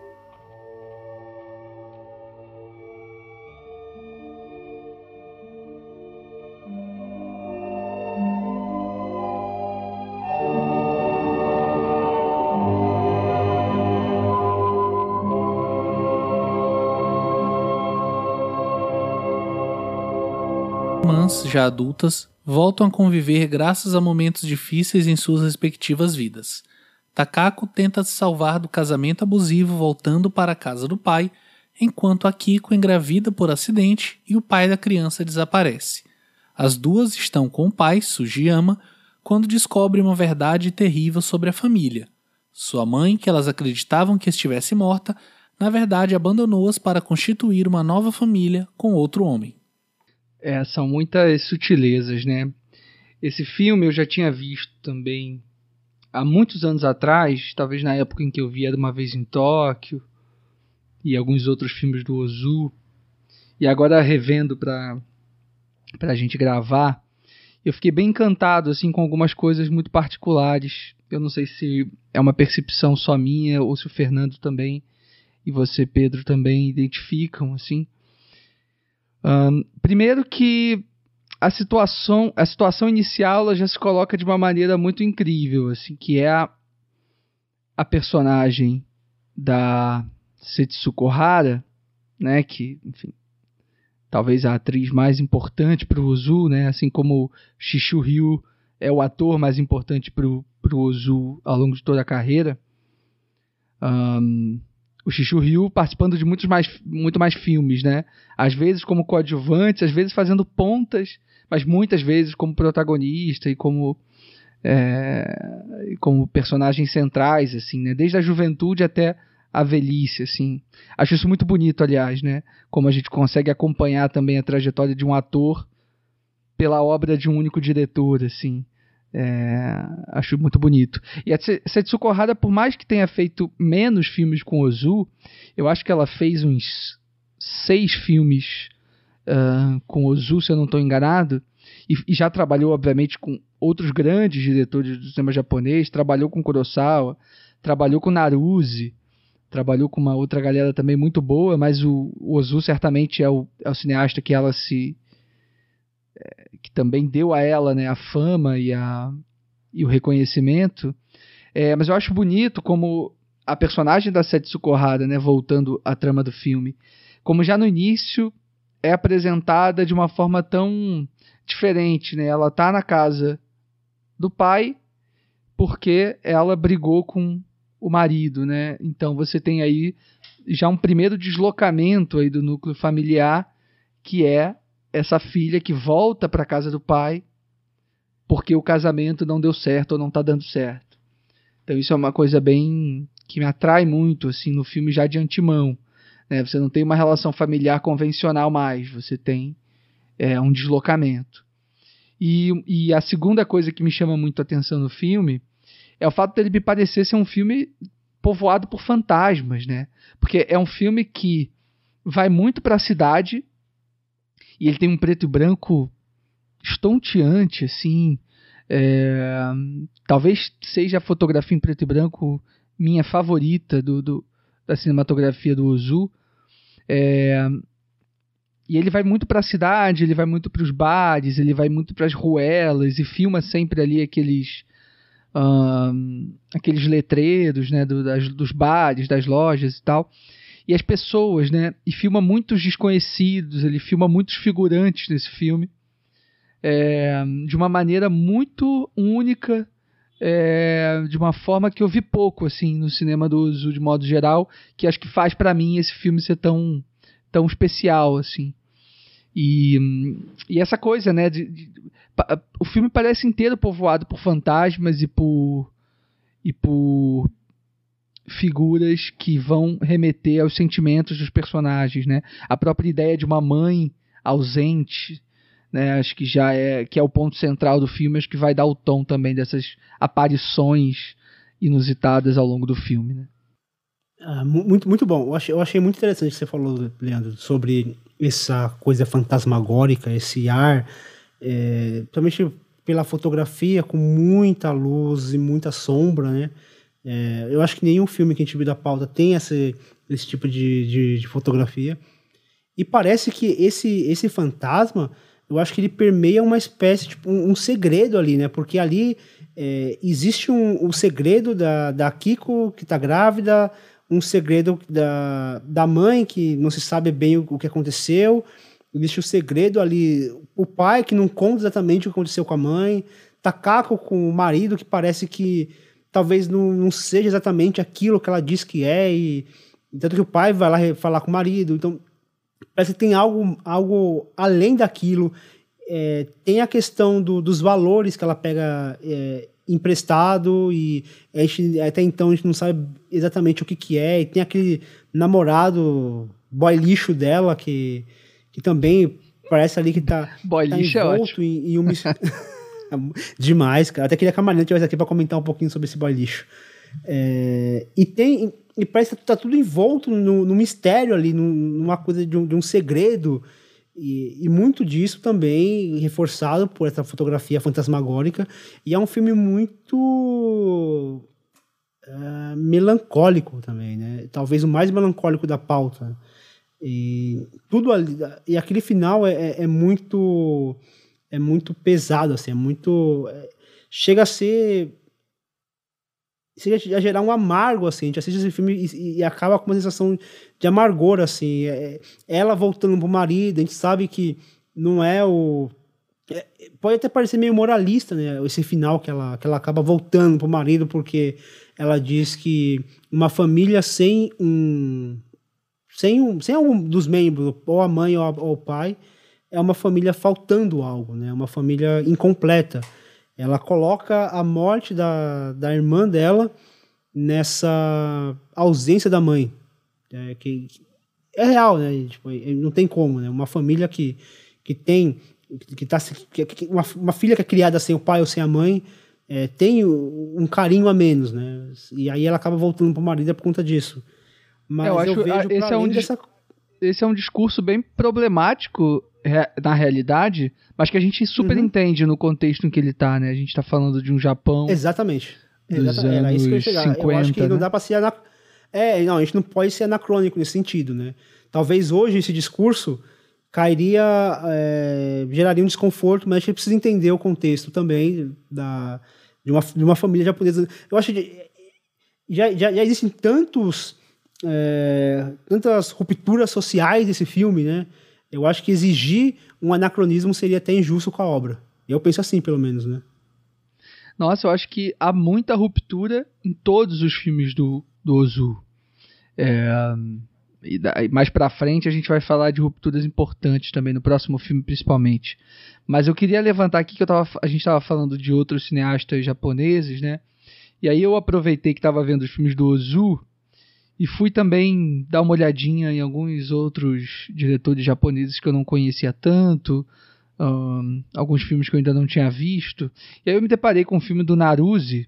Speaker 1: Já adultas, voltam a conviver graças a momentos difíceis em suas respectivas vidas. Takako tenta se salvar do casamento abusivo voltando para a casa do pai, enquanto Akiko engravida por acidente e o pai da criança desaparece. As duas estão com o pai, Sugiyama, quando descobrem uma verdade terrível sobre a família. Sua mãe, que elas acreditavam que estivesse morta, na verdade abandonou-as para constituir uma nova família com outro homem.
Speaker 3: É, são muitas sutilezas, né? Esse filme eu já tinha visto também há muitos anos atrás, talvez na época em que eu vi Era Uma Vez em Tóquio e alguns outros filmes do Ozu. E agora revendo para a gente gravar, eu fiquei bem encantado assim com algumas coisas muito particulares. Eu não sei se é uma percepção só minha ou se o Fernando também e você, Pedro, também identificam assim. Um, primeiro que a situação, a situação inicial ela já se coloca de uma maneira muito incrível, assim, que é a, a personagem da Setsuko Hara, né, que, enfim, talvez a atriz mais importante para o Ozu, né, assim como Shishu Ryu é o ator mais importante para o Ozu ao longo de toda a carreira. Um, o Xixu Ryu participando de muitos mais, muito mais filmes, né? Às vezes como coadjuvante, às vezes fazendo pontas, mas muitas vezes como protagonista e como é, como personagens centrais, assim, né? Desde a juventude até a velhice, assim. Acho isso muito bonito, aliás, né? Como a gente consegue acompanhar também a trajetória de um ator pela obra de um único diretor, assim. É, acho muito bonito. E a Setsuko Hara, por mais que tenha feito menos filmes com Ozu, eu acho que ela fez uns seis filmes uh, com Ozu, se eu não estou enganado, e, e, já trabalhou, obviamente, com outros grandes diretores do cinema japonês, trabalhou com Kurosawa, trabalhou com Naruse, trabalhou com uma outra galera também muito boa, mas o, o Ozu certamente é o, é o cineasta que ela se que também deu a ela né, a fama e, a, e o reconhecimento. É, mas eu acho bonito como a personagem da Setsuko Hara, né, voltando à trama do filme, como já no início é apresentada de uma forma tão diferente, né? Ela tá na casa do pai porque ela brigou com o marido, né? Então você tem aí já um primeiro deslocamento aí do núcleo familiar que é essa filha que volta para casa do pai porque o casamento não deu certo ou não está dando certo. Então isso é uma coisa bem que me atrai muito assim no filme já de antemão. Né? Você não tem uma relação familiar convencional mais, você tem é, um deslocamento. E, e a segunda coisa que me chama muito a atenção no filme é o fato dele me parecer ser um filme povoado por fantasmas, né? Porque é um filme que vai muito para a cidade, e ele tem um preto e branco estonteante, assim. É, talvez seja a fotografia em preto e branco minha favorita do, do da cinematografia do Ozu. É, e ele vai muito para a cidade, ele vai muito para os bares, ele vai muito para as ruelas e filma sempre ali aqueles um, aqueles letreiros, né, do, das, dos bares, das lojas e tal e as pessoas, né? E filma muitos desconhecidos, ele filma muitos figurantes nesse filme, é, de uma maneira muito única, é, de uma forma que eu vi pouco assim no cinema do Uso de modo geral, que acho que faz para mim esse filme ser tão tão especial assim. E, e essa coisa, né? De, de, o filme parece inteiro povoado por fantasmas e por e por figuras que vão remeter aos sentimentos dos personagens, né? A própria ideia de uma mãe ausente, né? Acho que já é que é o ponto central do filme, acho que vai dar o tom também dessas aparições inusitadas ao longo do filme, né?
Speaker 2: Ah, muito, muito bom. Eu achei, eu achei muito interessante o que você falou, Leandro, sobre essa coisa fantasmagórica, esse ar, é, principalmente pela fotografia com muita luz e muita sombra, né? É, eu acho que nenhum filme que a gente viu da pauta tem esse, esse tipo de, de, de, fotografia. E parece que esse, esse fantasma, eu acho que ele permeia uma espécie, tipo, um, um segredo ali, né? Porque ali é, existe um, um segredo da, da Kiko que está grávida, um segredo da, da mãe, que não se sabe bem o, o que aconteceu. Existe o segredo ali, o pai que não conta exatamente o que aconteceu com a mãe. Takako com o marido, que parece que talvez não, não seja exatamente aquilo que ela diz que é. E, tanto que o pai vai lá falar com o marido. Então, parece que tem algo, algo além daquilo. É, tem a questão do, dos valores que ela pega é, emprestado e gente, até então a gente não sabe exatamente o que que é. E tem aquele namorado boy lixo dela que, que também parece ali que tá,
Speaker 3: boy
Speaker 2: tá
Speaker 3: lixo é envolto
Speaker 2: é em, em uma... Demais, cara. Até queria que a Marina estivesse aqui para comentar um pouquinho sobre esse boy lixo. É, e tem e parece que tá tudo envolto no, no mistério ali, numa coisa de um, de um segredo e, e, muito disso também reforçado por essa fotografia fantasmagórica. E é um filme muito uh, melancólico também, né? Talvez o mais melancólico da pauta. E tudo ali, e aquele final é, é, é muito é muito pesado assim, é muito é, chega a ser chega a gerar um amargo, assim. A gente assiste esse filme e, e acaba com uma sensação de amargor, assim. É, ela voltando pro marido, a gente sabe que não é o. É, pode até parecer meio moralista, né? Esse final que ela, que ela acaba voltando pro marido, porque ela diz que uma família sem um. Sem, um, sem algum dos membros, ou a mãe ou, a, ou o pai, é uma família faltando algo, né? Uma família incompleta. Ela coloca a morte da, da irmã dela nessa ausência da mãe. É, que, é real, né? Tipo, não tem como, né? Uma família que, que tem. Que tá, que, uma, uma filha que é criada sem o pai ou sem a mãe é, tem um carinho a menos, né? E aí ela acaba voltando pro marido por conta disso. Mas eu, acho, eu vejo esse é um dessa...
Speaker 3: esse é um discurso bem problemático na realidade, mas que a gente super uhum. entende no contexto em que ele tá, né? A gente tá falando de um Japão.
Speaker 2: Exatamente. Exatamente. Era isso que eu ia chegar. 50, eu acho que né? não dá pra ser anac... É, não, a gente não pode ser anacrônico nesse sentido, né? Talvez hoje esse discurso cairia, é, geraria um desconforto, mas a gente precisa entender o contexto também da, de, uma, de uma família japonesa. Eu acho que já, já, já existem tantos, é, tantas rupturas sociais desse filme, né? Eu acho que exigir um anacronismo seria até injusto com a obra. Eu penso assim, pelo menos, né?
Speaker 3: Nossa, eu acho que há muita ruptura em todos os filmes do, do Ozu. É, e daí, mais pra frente a gente vai falar de rupturas importantes também, no próximo filme principalmente. Mas eu queria levantar aqui que tava, a gente estava falando de outros cineastas japoneses, né? E aí eu aproveitei que estava vendo os filmes do Ozu e fui também dar uma olhadinha em alguns outros diretores japoneses que eu não conhecia tanto, um, alguns filmes que eu ainda não tinha visto. E aí eu me deparei com um filme do Naruse,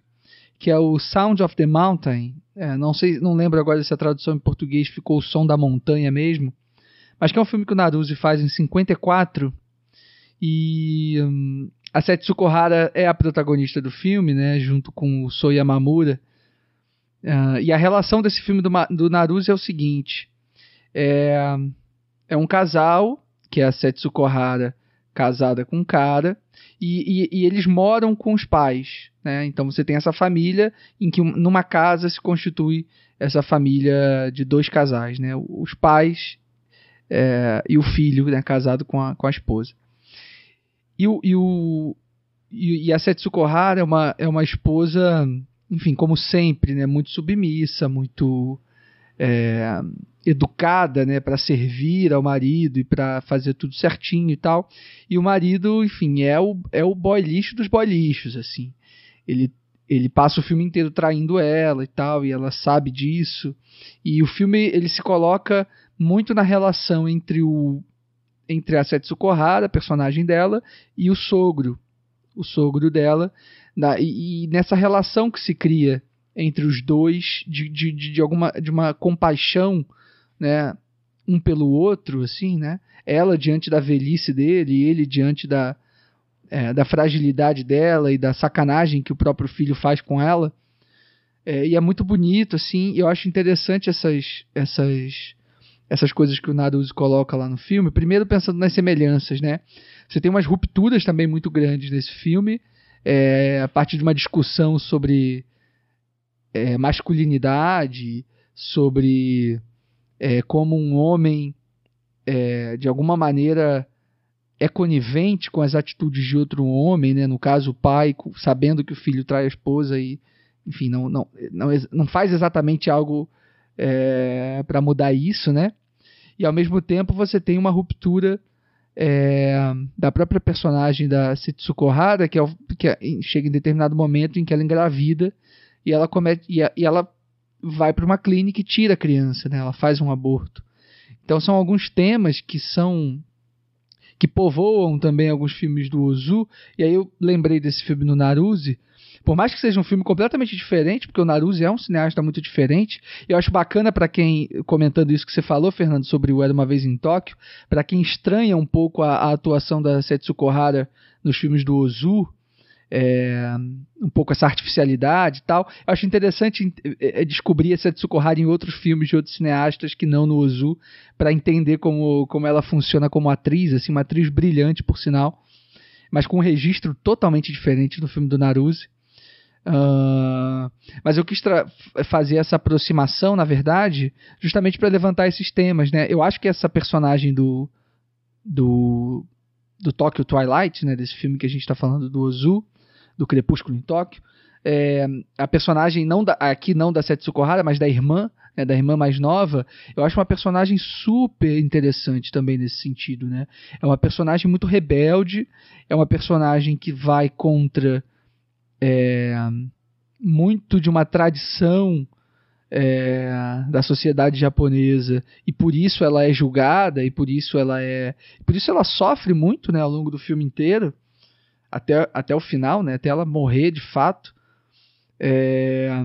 Speaker 3: que é o Sound of the Mountain. É, não sei, não lembro agora se a tradução em português ficou o som da montanha mesmo, mas que é um filme que o Naruse faz em 54 e a Setsuko Hara é a protagonista do filme, né, junto com o So Yamamura. Uh, e a relação desse filme do, do Naruse é o seguinte: é, é um casal, que é a Setsuko Hara, casada com um cara, e, e, e, eles moram com os pais. Né? Então você tem essa família em que numa casa se constitui essa família de dois casais, né? os pais é, e o filho né? casado com a, com a esposa. E, o, e, o, e, a Setsuko Hara é uma, é uma esposa enfim, como sempre, né, muito submissa, muito é, educada, né, para servir ao marido e para fazer tudo certinho e tal. E o marido, enfim, é o, é o boy lixo dos boy lixos, assim. Ele, ele passa o filme inteiro traindo ela e tal, e ela sabe disso. E o filme ele se coloca muito na relação entre o entre a Setsuko Hara, a personagem dela, e o sogro, o sogro dela, e, e, nessa relação que se cria entre os dois de, de, de, alguma de uma compaixão, né, um pelo outro, assim, né? Ela diante da velhice dele, ele diante da é, da fragilidade dela e da sacanagem que o próprio filho faz com ela. É, e é muito bonito, assim, eu acho interessante essas, essas, essas coisas que o Naruse coloca lá no filme. Primeiro pensando nas semelhanças, né? Você tem umas rupturas também muito grandes nesse filme, é, a partir de uma discussão sobre é, masculinidade, sobre é, como um homem, é, de alguma maneira, é conivente com as atitudes de outro homem, né? no caso o pai, sabendo que o filho trai a esposa e, enfim, não, não, não, não faz exatamente algo é, para mudar isso, né? E ao mesmo tempo você tem uma ruptura é, da própria personagem da Setsuko Hara, que, é, que é, chega em determinado momento em que ela engravida e ela comete e, e ela vai para uma clínica e tira a criança, né? Ela faz um aborto. Então são alguns temas que são que povoam também alguns filmes do Ozu. E aí eu lembrei desse filme no Naruse. Por mais que seja um filme completamente diferente, porque o Naruse é um cineasta muito diferente, eu acho bacana para quem, comentando isso que você falou, Fernando, sobre o Era Uma Vez em Tóquio, para quem estranha um pouco a, a atuação da Setsuko Hara nos filmes do Ozu, é, um pouco essa artificialidade e tal. Eu acho interessante é, é, descobrir essa Tsukuhara em outros filmes de outros cineastas que não no Ozu, para entender como, como ela funciona como atriz, assim, uma atriz brilhante, por sinal, mas com um registro totalmente diferente do filme do Naruse. Uh, mas eu quis fazer essa aproximação, na verdade, justamente para levantar esses temas, né? Eu acho que essa personagem do do do Tokyo Twilight, né, desse filme que a gente está falando do Ozu, do Crepúsculo em Tóquio. É, a personagem não da, aqui não da Setsuko Hara, mas da irmã, né, da irmã mais nova, eu acho uma personagem super interessante também nesse sentido, né? É uma personagem muito rebelde, é uma personagem que vai contra é, muito de uma tradição é, da sociedade japonesa e por isso ela é julgada e por isso ela é, por isso ela sofre muito, né, ao longo do filme inteiro até, até o final, né? Até ela morrer de fato. É,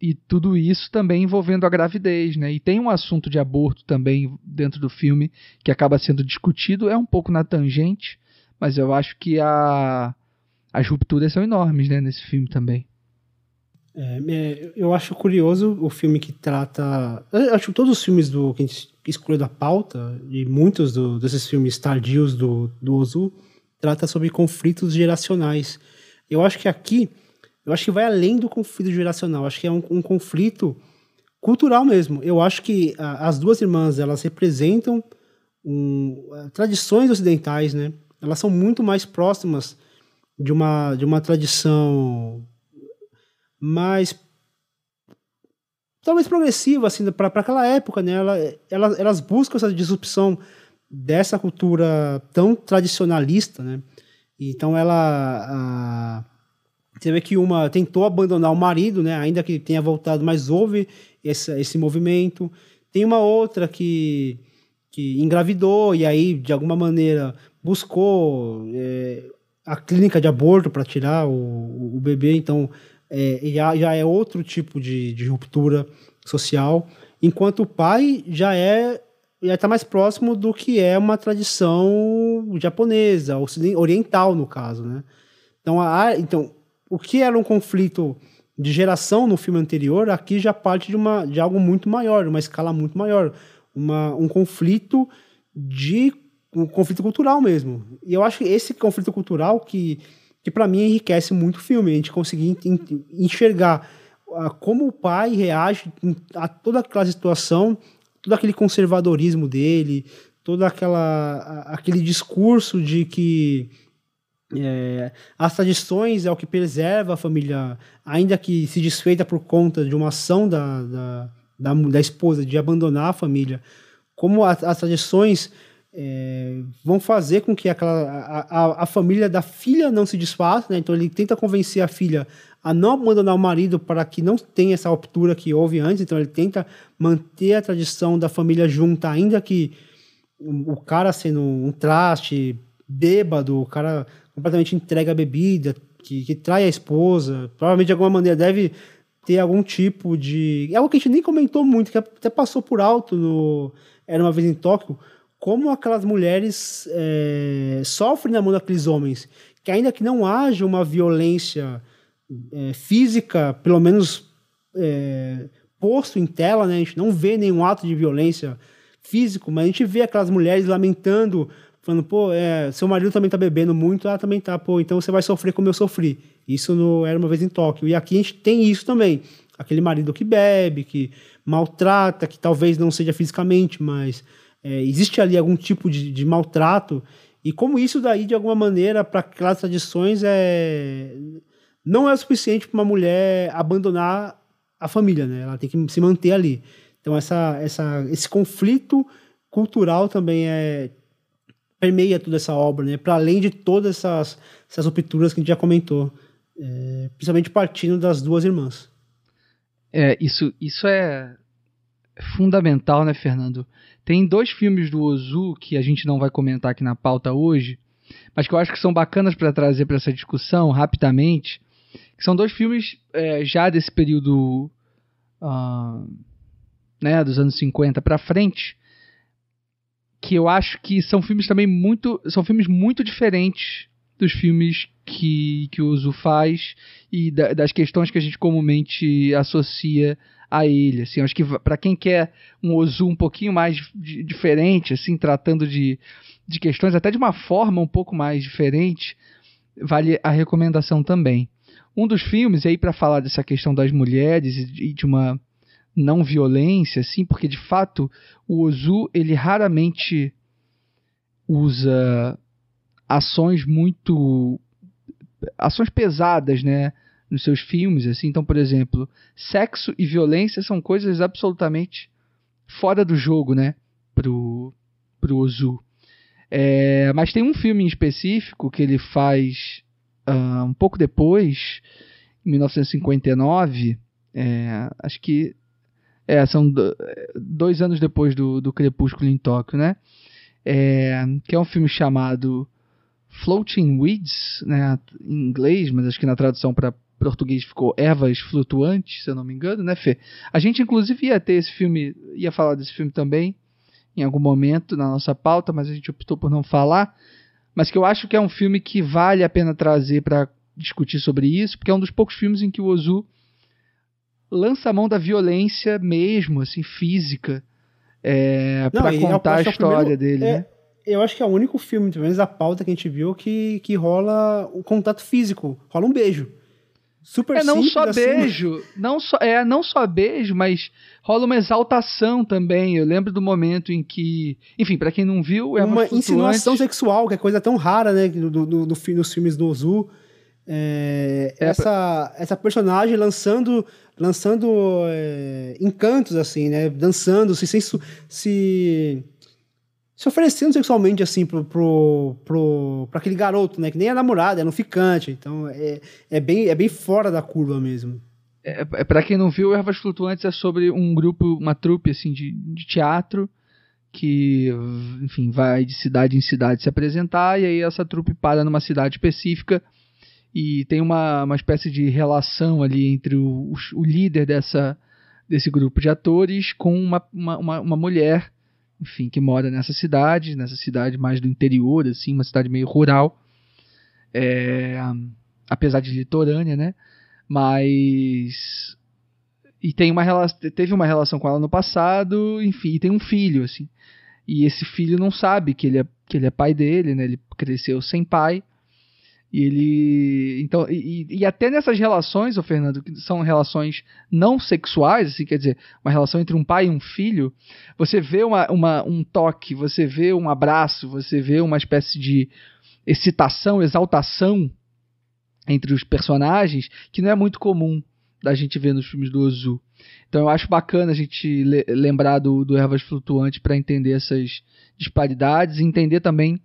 Speaker 3: e tudo isso também envolvendo a gravidez, né? E tem um assunto de aborto também dentro do filme que acaba sendo discutido, é um pouco na tangente, mas eu acho que a, as rupturas são enormes, né? Nesse filme também.
Speaker 2: É, é eu acho curioso o filme que trata. Acho que todos os filmes do que a gente escolheu da pauta, e muitos do, desses filmes tardios do, do Ozu, trata sobre conflitos geracionais. Eu acho que aqui, eu acho que vai além do conflito geracional, acho que é um, um conflito cultural mesmo. Eu acho que a, as duas irmãs, elas representam um, tradições ocidentais, né? Elas são muito mais próximas de uma, de uma tradição mais talvez progressiva assim para aquela época, né? Ela, elas, elas buscam essa disrupção dessa cultura tão tradicionalista, né? Então ela a, você vê que uma tentou abandonar o marido, né? Ainda que tenha voltado, mas houve esse, esse movimento. Tem uma outra que que engravidou e aí de alguma maneira buscou é, a clínica de aborto para tirar o, o bebê. Então é, já, já é outro tipo de, de ruptura social. Enquanto o pai já é já está mais próximo do que é uma tradição japonesa, oriental no caso, né? Então, a, então, o que era um conflito de geração no filme anterior, aqui já parte de, uma, de algo muito maior, uma escala muito maior, uma, um conflito de um conflito cultural mesmo. E eu acho que esse conflito cultural que, que para mim enriquece muito o filme, a gente conseguir enxergar uh, como o pai reage a toda aquela situação todo aquele conservadorismo dele, todo aquela, aquele discurso de que é, as tradições é o que preserva a família, ainda que se desfeita por conta de uma ação da, da, da, da esposa de abandonar a família, como as tradições é, vão fazer com que aquela, a, a, a, família da filha não se desfaça, né? então ele tenta convencer a filha a não abandonar o marido para que não tenha essa ruptura que houve antes. Então ele tenta manter a tradição da família junta, ainda que o cara sendo um traste, bêbado, o cara completamente entrega a bebida, que, que trai a esposa, provavelmente de alguma maneira deve ter algum tipo de. É algo que a gente nem comentou muito, que até passou por alto no Era uma vez em Tóquio, como aquelas mulheres é, sofrem na mão daqueles homens, que ainda que não haja uma violência é, física, pelo menos é, posto em tela, né? a gente não vê nenhum ato de violência físico, mas a gente vê aquelas mulheres lamentando, falando, pô, é, seu marido também tá bebendo muito, ah, também tá, pô, então você vai sofrer como eu sofri. Isso no Era Uma Vez em Tóquio. E aqui a gente tem isso também. Aquele marido que bebe, que maltrata, que talvez não seja fisicamente, mas é, existe ali algum tipo de, de, maltrato. E como isso daí, de alguma maneira, para aquelas tradições, é, não é suficiente para uma mulher abandonar a família, né? Ela tem que se manter ali. Então, essa, essa, esse conflito cultural também é permeia toda essa obra, né? Para além de todas essas, essas rupturas que a gente já comentou, é, principalmente partindo das duas irmãs.
Speaker 3: É, isso, isso é fundamental, né, Fernando? Tem dois filmes do Ozu que a gente não vai comentar aqui na pauta hoje, mas que eu acho que são bacanas para trazer para essa discussão rapidamente. São dois filmes é, já desse período. Uh, né, dos anos 50 para frente, que eu acho que são filmes também muito, são filmes muito diferentes dos filmes que, que o Uzu faz e da, das questões que a gente comumente associa a ele. Assim, acho que para quem quer um Ozu um pouquinho mais diferente, assim, tratando de, de questões até de uma forma um pouco mais diferente, vale a recomendação também. Um dos filmes aí para falar dessa questão das mulheres e de uma não violência, assim, porque de fato o Ozu ele raramente usa ações muito ações pesadas, né, nos seus filmes, assim. Então, por exemplo, sexo e violência são coisas absolutamente fora do jogo, né, pro pro Ozu. É, mas tem um filme em específico que ele faz uh, um pouco depois, em 1959, é, acho que é, são dois anos depois do, do Crepúsculo em Tóquio, né? É, que é um filme chamado Floating Weeds, né, em inglês, mas acho que na tradução para português ficou Ervas Flutuantes, se eu não me engano, né, Fê? A gente, inclusive, ia ter esse filme, ia falar desse filme também, em algum momento na nossa pauta, mas a gente optou por não falar. Mas que eu acho que é um filme que vale a pena trazer para discutir sobre isso, porque é um dos poucos filmes em que o Ozu lança a mão da violência mesmo, assim, física, é, para contar a história primeiro, dele,
Speaker 2: é,
Speaker 3: né?
Speaker 2: Eu acho que é o único filme, pelo menos a pauta que a gente viu, que, que rola o contato físico, rola um beijo. Super
Speaker 3: é não só
Speaker 2: assim,
Speaker 3: beijo, não só é não só beijo, mas rola uma exaltação também. Eu lembro do momento em que, enfim, para quem não viu, é
Speaker 2: uma insinuação sexual, que é coisa tão rara, né, do, do, do nos filmes do Ozu. É, é essa, pra... essa personagem lançando lançando é, encantos assim né dançando se, se se se oferecendo sexualmente assim pro, pro, pro, pra aquele garoto né? Que nem é namorado é no ficante. Então é, é bem é bem fora da curva mesmo.
Speaker 3: É, é para quem não viu Ervas Flutuantes é sobre um grupo uma trupe assim de, de teatro que, enfim, vai de cidade em cidade se apresentar, e aí essa trupe para numa cidade específica e tem uma, uma espécie de relação ali entre o, o, o líder dessa, desse grupo de atores com uma, uma, uma, uma, mulher, enfim, que mora nessa cidade, nessa cidade mais do interior, assim, uma cidade meio rural, é, apesar de litorânea, né? Mas e tem uma teve uma relação com ela no passado, enfim, e tem um filho, assim. E esse filho não sabe que ele é, que ele é pai dele, né? Ele cresceu sem pai. E ele. Então, e, e até nessas relações, o Fernando, que são relações não sexuais, assim, quer dizer, uma relação entre um pai e um filho, você vê uma, uma, um toque, você vê um abraço, você vê uma espécie de excitação, exaltação entre os personagens, que não é muito comum da gente ver nos filmes do Ozu. Então eu acho bacana a gente le lembrar do, do Ervas Flutuantes para entender essas disparidades e entender também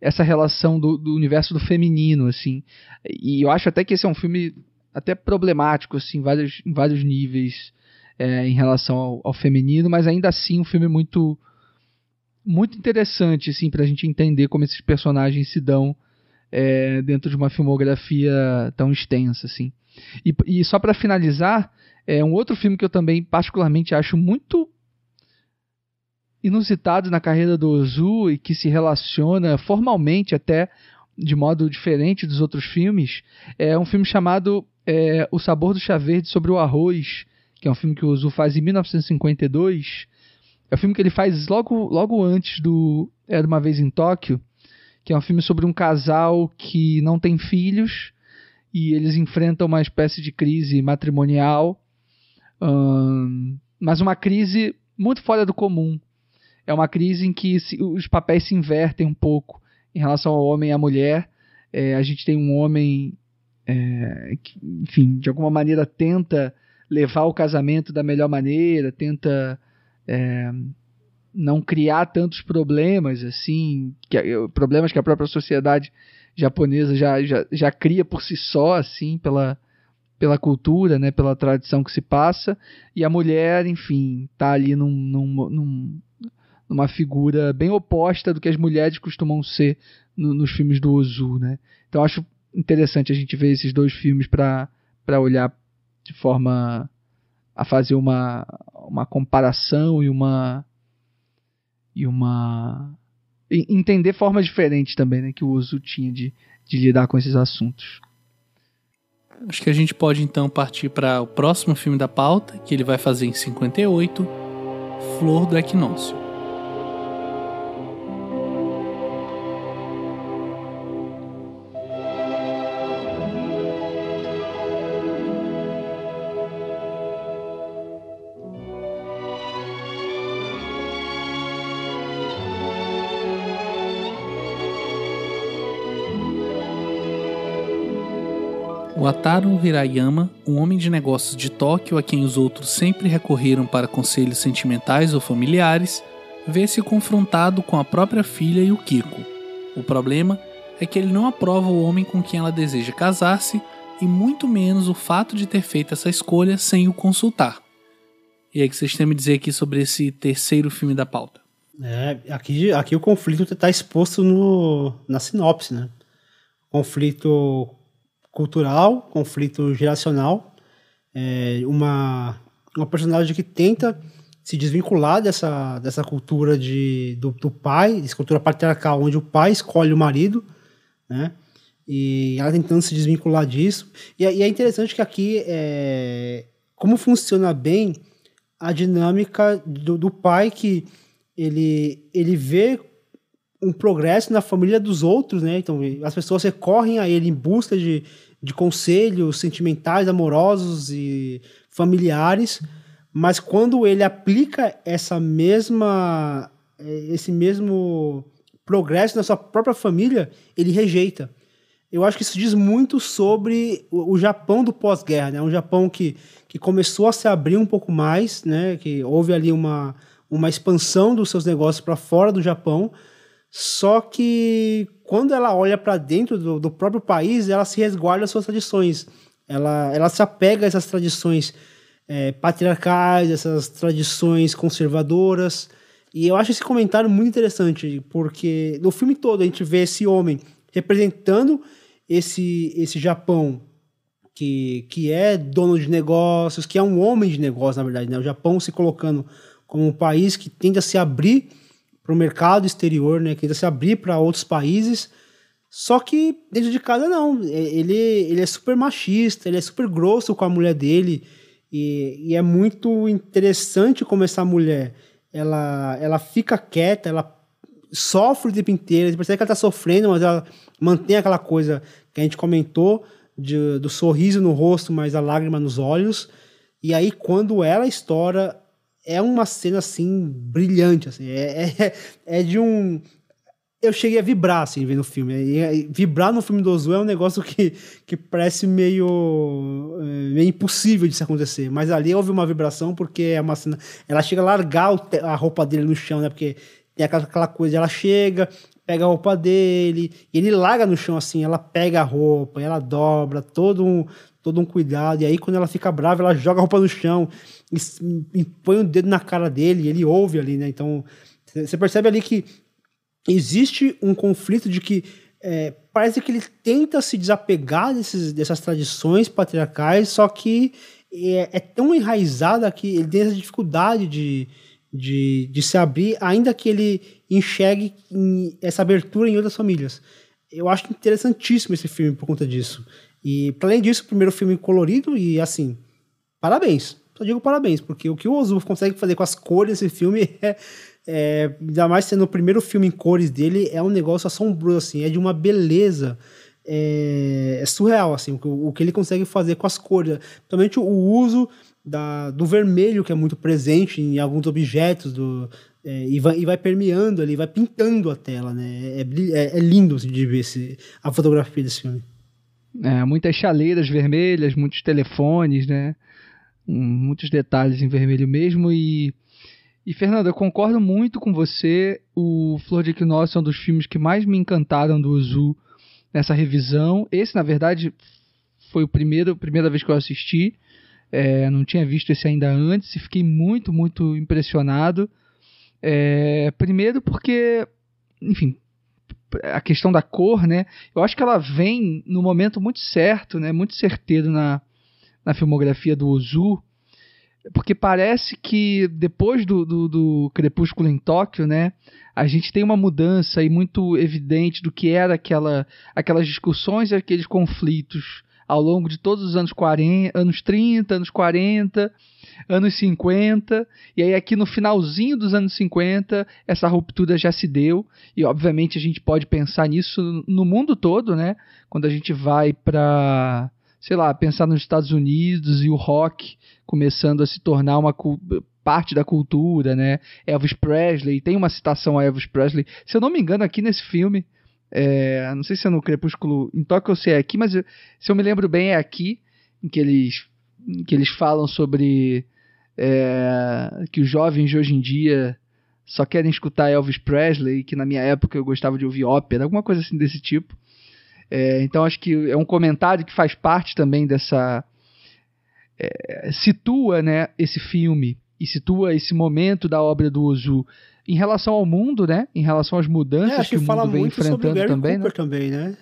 Speaker 3: essa relação do, do, universo do feminino, assim. E eu acho até que esse é um filme até problemático assim, em vários, em vários níveis é, em relação ao, ao, feminino, mas ainda assim um filme muito muito interessante assim a gente entender como esses personagens se dão é, dentro de uma filmografia tão extensa assim. E, e só para finalizar, é um outro filme que eu também particularmente acho muito inusitado na carreira do Ozu e que se relaciona formalmente até de modo diferente dos outros filmes, é um filme chamado é, O Sabor do Chá Verde sobre o Arroz, que é um filme que o Ozu faz em 1952. É um filme que ele faz logo, logo antes do Era Uma Vez em Tóquio, que é um filme sobre um casal que não tem filhos e eles enfrentam uma espécie de crise matrimonial, hum, mas uma crise muito fora do comum. É uma crise em que se, os papéis se invertem um pouco em relação ao homem e à mulher. É, a gente tem um homem é, que, enfim, de alguma maneira tenta levar o casamento da melhor maneira, tenta é, não criar tantos problemas assim, que, problemas que a própria sociedade japonesa já, já, já cria por si só, assim, pela, pela cultura, né, pela tradição que se passa, e a mulher, enfim, tá ali num, num, num, numa figura bem oposta do que as mulheres costumam ser no, nos filmes do Ozu, né. Então acho interessante a gente ver esses dois filmes para olhar de forma a fazer uma, uma comparação e uma e uma entender formas diferentes também, né, que o Ozu tinha de, de lidar com esses assuntos.
Speaker 1: Acho que a gente pode então partir para o próximo filme da pauta, que ele vai fazer em 58, Flor do Equinócio. Wataru Hirayama, um homem de negócios de Tóquio a quem os outros sempre recorreram para conselhos sentimentais ou familiares, vê-se confrontado com a própria filha e o Kiko. O problema é que ele não aprova o homem com quem ela deseja casar-se e muito menos o fato de ter feito essa escolha sem o consultar. E aí que vocês têm a me dizer aqui sobre esse terceiro filme da pauta?
Speaker 2: É, aqui, aqui o conflito está exposto no, na sinopse, né? Conflito cultural, conflito geracional, é, uma, uma personagem que tenta se desvincular dessa, dessa cultura de, do, do pai, dessa cultura patriarcal, onde o pai escolhe o marido, né? E ela tentando se desvincular disso. E, e é interessante que aqui, é, como funciona bem a dinâmica do, do pai que ele, ele vê um progresso na família dos outros, né? Então, as pessoas recorrem a ele em busca de, de conselhos sentimentais, amorosos e familiares, mas quando ele aplica essa mesma esse mesmo progresso na sua própria família, ele rejeita. Eu acho que isso diz muito sobre o, o Japão do pós-guerra, né? Um Japão que, que começou a se abrir um pouco mais, né? Que houve ali uma, uma expansão dos seus negócios para fora do Japão, só que quando ela olha para dentro do, do, próprio país, ela se resguarda as suas tradições. Ela, ela se apega a essas tradições é, patriarcais, essas tradições conservadoras. E eu acho esse comentário muito interessante, porque no filme todo a gente vê esse homem representando esse, esse Japão que, que é dono de negócios, que é um homem de negócios, na verdade. Né? O Japão se colocando como um país que tende a se abrir para o mercado exterior, né? Que ainda se abrir para outros países. Só que dentro de casa não. Ele, ele é super machista, ele é super grosso com a mulher dele. E, e é muito interessante como essa mulher ela, ela fica quieta, ela sofre o tempo inteiro. Você percebe que ela está sofrendo, mas ela mantém aquela coisa que a gente comentou de, do sorriso no rosto, mas a lágrima nos olhos. E aí, quando ela estoura, é uma cena assim brilhante, assim, é, é, é, de um eu cheguei a vibrar assim vendo o filme. E, vibrar no filme do Ozu é um negócio que, que parece meio, é, meio impossível de se acontecer. Mas ali houve uma vibração porque é uma cena. Ela chega a largar a roupa dele no chão, né? Porque tem aquela, aquela coisa, ela chega, pega a roupa dele, e ele larga no chão assim, ela pega a roupa, ela dobra todo um, todo um cuidado. E aí, quando ela fica brava, ela joga a roupa no chão e, põe o um dedo na cara dele, ele ouve ali, né? Então, você percebe ali que existe um conflito de que é, parece que ele tenta se desapegar desses, dessas tradições patriarcais, só que é, é, tão enraizada que ele tem essa dificuldade de, de, de se abrir, ainda que ele enxergue essa abertura em outras famílias. Eu acho interessantíssimo esse filme por conta disso. E, para além disso, o primeiro filme colorido e, assim, parabéns. Só digo parabéns, porque o que o Ozu consegue fazer com as cores desse filme é, é, ainda mais sendo o primeiro filme em cores dele, é um negócio assombroso, assim, é de uma beleza é, é surreal, assim, o, o, que ele consegue fazer com as cores. Principalmente o uso da, do vermelho, que é muito presente em alguns objetos, do, é, e, vai, e vai permeando ali, vai pintando a tela, né? É, é, é lindo de ver esse, a fotografia desse filme.
Speaker 3: É, muitas chaleiras vermelhas, muitos telefones, né? Muitos detalhes em vermelho mesmo e e, Fernando, eu concordo muito com você. O Flor de Equinócio é um dos filmes que mais me encantaram do Ozu nessa revisão. Esse, na verdade, foi o primeiro, a primeira vez que eu assisti. É, não tinha visto esse ainda antes e fiquei muito, muito impressionado. É, primeiro porque, enfim, a questão da cor, né? Eu acho que ela vem no momento muito certo, né? Muito certeiro na, na filmografia do Ozu porque parece que depois do, do, do, Crepúsculo em Tóquio, né, a gente tem uma mudança aí muito evidente do que era aquela, aquelas discussões e aqueles conflitos ao longo de todos os anos 40, anos 30, anos 40, anos 50, e aí aqui no finalzinho dos anos 50, essa ruptura já se deu, e obviamente a gente pode pensar nisso no mundo todo, né? Quando a gente vai para sei lá, pensar nos Estados Unidos e o rock começando a se tornar uma parte da cultura, né? Elvis Presley, tem uma citação a Elvis Presley. Se eu não me engano, aqui nesse filme, é, não sei se é no Crepúsculo em Tóquio ou se é aqui, mas eu, se eu me lembro bem, é aqui, em que eles, em que eles falam sobre é, que os jovens de hoje em dia só querem escutar Elvis Presley, que na minha época eu gostava de ouvir ópera, alguma coisa assim desse tipo. É, então acho que é um comentário que faz parte também dessa. É, situa né, esse filme e situa esse momento da obra do Ozu em relação ao mundo, né? Em relação às mudanças é, que, que, o mundo vem enfrentando também,
Speaker 2: né? também, né?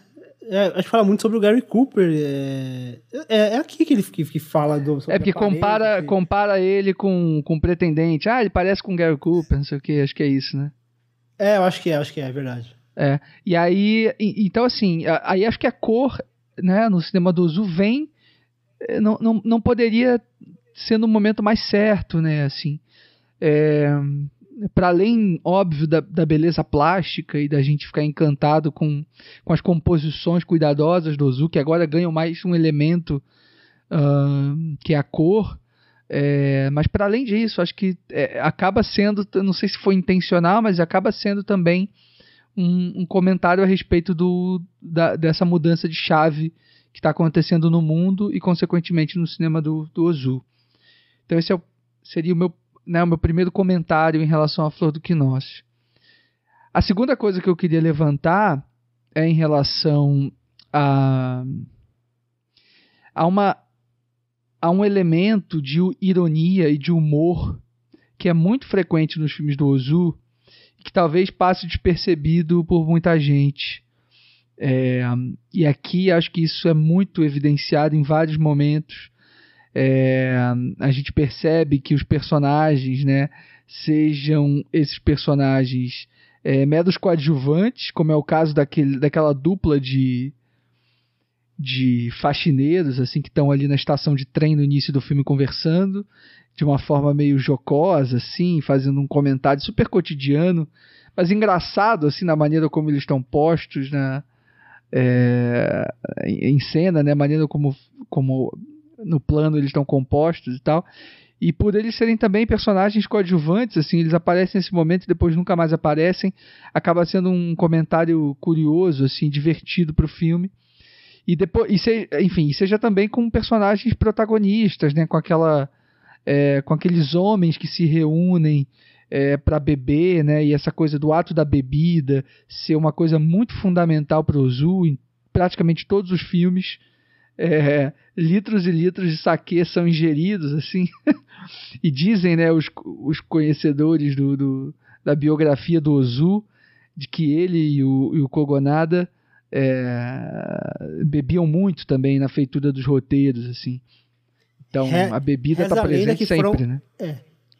Speaker 2: É, acho que fala muito sobre o Gary Cooper. É, é, é aqui que ele que, que fala do.
Speaker 3: É porque compara, compara ele com, com o pretendente. Ah, ele parece com o Gary Cooper, não sei o que. Acho que é isso, né?
Speaker 2: É, eu acho que é, acho que é, é verdade.
Speaker 3: É, e aí, então assim, aí acho que a cor, né, no cinema do Zu vem, eh, não, não, não poderia ser no momento mais certo, né, assim, é, para além, óbvio, da, da beleza plástica e da gente ficar encantado com, com as composições cuidadosas do Zu, que agora ganham mais um elemento uh, que é a cor, é, mas para além disso, acho que é, acaba sendo, não sei se foi intencional, mas acaba sendo também um, um comentário a respeito do, da, dessa mudança de chave que está acontecendo no mundo e, consequentemente, no cinema do, do Ozu. Então, esse é o, seria o meu, né, o meu primeiro comentário em relação à Flor do Quinós. A segunda coisa que eu queria levantar é em relação a, a, uma, a um elemento de ironia e de humor que é muito frequente nos filmes do Ozu que talvez passe despercebido por muita gente. É, e aqui acho que isso é muito evidenciado em vários momentos. É, a gente percebe que os personagens, né, sejam esses personagens é, meros coadjuvantes, como é o caso daquele, daquela dupla de, de faxineiros assim que estão ali na estação de trem no início do filme conversando de uma forma meio jocosa, assim, fazendo um comentário super cotidiano, mas engraçado, assim, na maneira como eles estão postos na, é, em cena, né? Maneira como, como no plano eles estão compostos e tal. E por eles serem também personagens coadjuvantes, assim, eles aparecem nesse momento e depois nunca mais aparecem, acaba sendo um comentário curioso, assim, divertido para o filme. E depois, e se, enfim, seja também com personagens protagonistas, né, com aquela é, com aqueles homens que se reúnem é, para beber, né? E essa coisa do ato da bebida ser uma coisa muito fundamental para o Ozu em praticamente todos os filmes. É, litros e litros de saque são ingeridos, assim. e dizem, né, os, os conhecedores do, do, da biografia do Ozu, de que ele e o, e o Kogonada é, bebiam muito também na feitura dos roteiros, assim. Então, Re, a bebida está presente sempre,
Speaker 2: foram,
Speaker 3: né?
Speaker 2: É,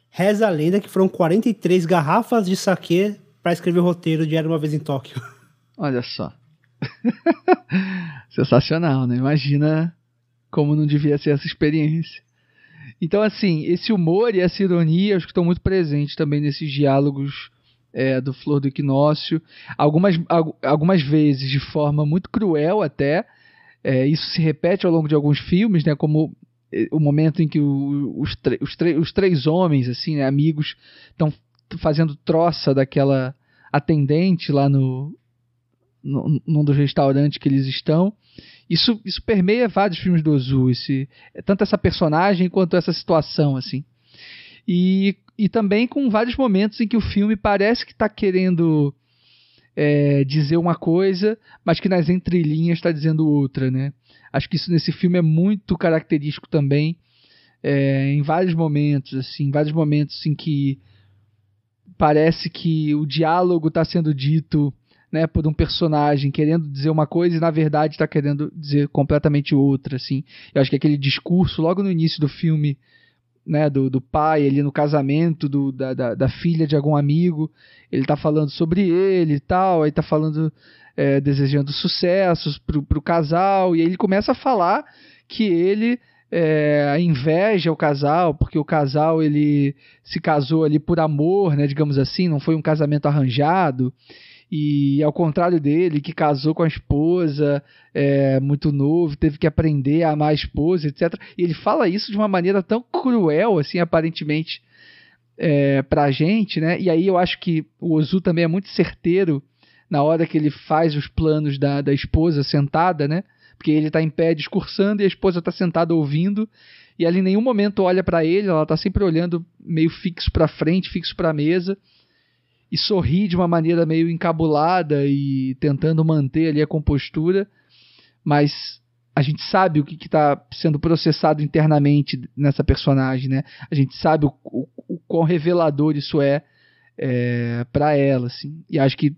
Speaker 2: reza a lenda que foram 43 garrafas de saque para escrever o roteiro de Era Uma Vez em Tóquio.
Speaker 3: Olha só. Sensacional, né? Imagina como não devia ser essa experiência. Então, assim, esse humor e essa ironia acho que estão muito presentes também nesses diálogos é, do Flor do Equinócio. Algumas, algumas vezes de forma muito cruel até. É, isso se repete ao longo de alguns filmes, né? Como é, o momento em que os, os, os, três homens, assim, né, amigos, estão fazendo troça daquela atendente lá no, num dos restaurantes que eles estão. Isso, isso permeia vários filmes do Ozu, esse, tanto essa personagem quanto essa situação, assim. E, e também com vários momentos em que o filme parece que está querendo é, dizer uma coisa, mas que nas entrelinhas está dizendo outra, né? Acho que isso nesse filme é muito característico também, é, em vários momentos, assim, em vários momentos em que parece que o diálogo está sendo dito né, por um personagem querendo dizer uma coisa e na verdade está querendo dizer completamente outra, assim. Eu acho que aquele discurso logo no início do filme, né, do, do pai ali no casamento do, da, da, da filha de algum amigo, ele está falando sobre ele e tal, aí está falando é, desejando sucessos pro, pro casal e aí ele começa a falar que ele é, inveja o casal, porque o casal ele se casou ali por amor, né, digamos assim, não foi um casamento arranjado. E ao contrário dele, que casou com a esposa é, muito novo, teve que aprender a amar a esposa, etc. E ele fala isso de uma maneira tão cruel, assim, aparentemente, é, pra gente, né? E aí eu acho que o Ozu também é muito certeiro na hora que ele faz os planos da, da esposa sentada, né? Porque ele está em pé discursando e a esposa está sentada ouvindo. E ela em nenhum momento olha para ele, ela está sempre olhando meio fixo para frente, fixo para a mesa e sorri de uma maneira meio encabulada e tentando manter ali a compostura, mas a gente sabe o que está sendo processado internamente nessa personagem, né? A gente sabe o, o, o quão revelador isso é, é para ela, assim. E acho que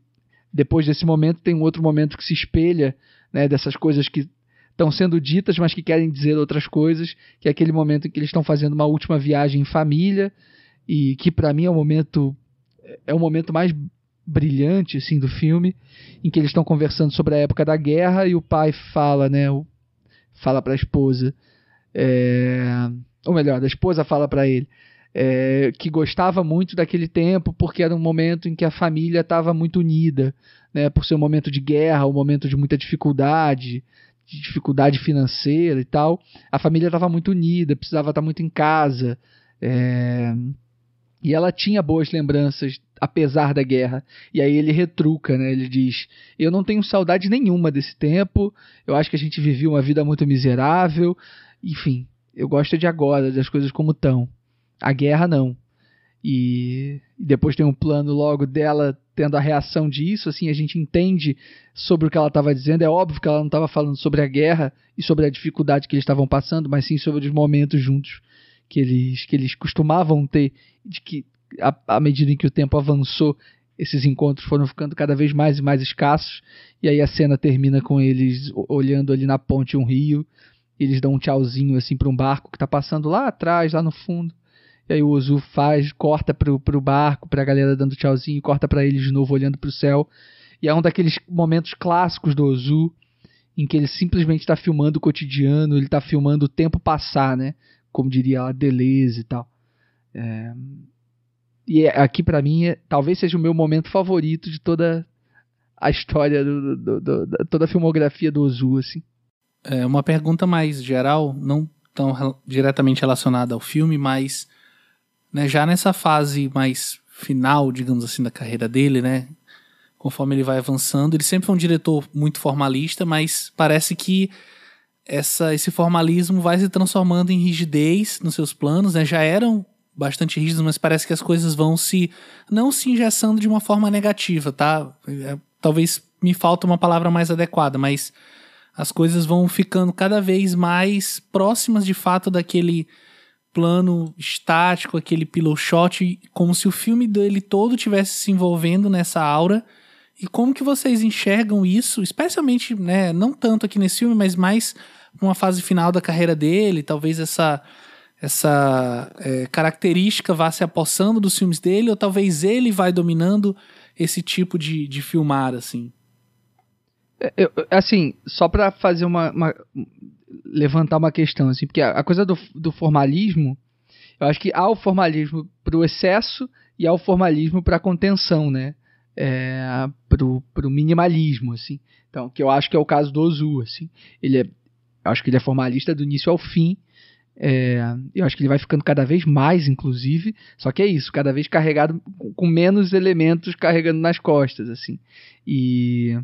Speaker 3: depois desse momento tem um outro momento que se espelha, né? Dessas coisas que estão sendo ditas, mas que querem dizer outras coisas, que é aquele momento em que eles estão fazendo uma última viagem em família e que para mim é um momento é o momento mais brilhante assim do filme, em que eles estão conversando sobre a época da guerra e o pai fala, né, fala para a esposa, é, ou melhor, a esposa fala para ele é, que gostava muito daquele tempo porque era um momento em que a família estava muito unida, né, por ser um momento de guerra, um momento de muita dificuldade, de dificuldade financeira e tal. A família estava muito unida, precisava estar muito em casa. É, e ela tinha boas lembranças, apesar da guerra. E aí ele retruca, né? Ele diz: Eu não tenho saudade nenhuma desse tempo. Eu acho que a gente viveu uma vida muito miserável. Enfim, eu gosto de agora, das coisas como estão. A guerra não. E, e depois tem um plano logo dela tendo a reação disso, assim, a gente entende sobre o que ela estava dizendo. É óbvio que ela não estava falando sobre a guerra e sobre a dificuldade que eles estavam passando, mas sim sobre os momentos juntos que eles, que eles costumavam ter, de que à medida em que o tempo avançou, esses encontros foram ficando cada vez mais e mais escassos, e aí a cena termina com eles olhando ali na ponte um rio, eles dão um tchauzinho assim para um barco que está passando lá atrás, lá no fundo. E aí o Ozu faz, corta pro, pro barco, pra galera dando tchauzinho, corta para eles de novo olhando pro céu. E é um daqueles momentos clássicos do Ozu, em que ele simplesmente está filmando o cotidiano, ele está filmando o tempo passar, né? Como diria a Deleuze e tal. É, e é, aqui para mim é, talvez seja o meu momento favorito de toda a história, do, do, do, da, toda a filmografia do Ozu, assim.
Speaker 1: É uma pergunta mais geral, não tão diretamente relacionada ao filme, mas né, já nessa fase mais final, digamos assim, da carreira dele, né? Conforme ele vai avançando, ele sempre foi um diretor muito formalista, mas parece que essa, esse formalismo vai se transformando em rigidez nos seus planos, né? Já eram bastante rígidos, mas parece que as coisas vão se não se engessando de uma forma negativa, tá? É, talvez me falta uma palavra mais adequada, mas as coisas vão ficando cada vez mais próximas de fato daquele plano estático, aquele pillow shot, como se o filme dele todo tivesse se envolvendo nessa aura. E como que vocês enxergam isso, especialmente, né, não tanto aqui nesse filme, mas mais numa fase final da carreira dele, talvez essa essa é, característica vá se apossando dos filmes dele, ou talvez ele vai dominando esse tipo de, de filmar, assim?
Speaker 3: É, eu, assim, só para fazer uma, uma, levantar uma questão, assim, porque a, a, coisa do, do formalismo, eu acho que há o formalismo para o excesso e há o formalismo para contenção, né? É, pro, pro minimalismo, assim. Então, que eu acho que é o caso do Ozu, assim. Ele é, eu acho que ele é formalista do início ao fim, é, eu acho que ele vai ficando cada vez mais, inclusive. Só que é isso, cada vez carregado com menos elementos carregando nas costas, assim. E,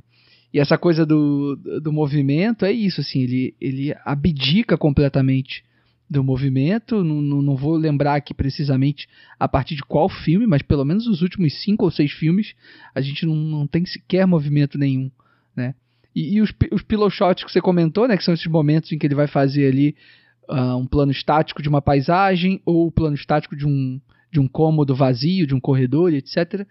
Speaker 3: e essa coisa do, do movimento é isso, assim. Ele, ele abdica completamente do movimento. Não, não, não, vou lembrar aqui precisamente a partir de qual filme, mas pelo menos os últimos cinco ou seis filmes a gente não, não tem sequer movimento nenhum, né? E, e os, os pillow shots que você comentou, né? Que são esses momentos em que ele vai fazer ali uh, um plano estático de uma paisagem ou o plano estático de um, de um cômodo vazio, de um corredor, etc.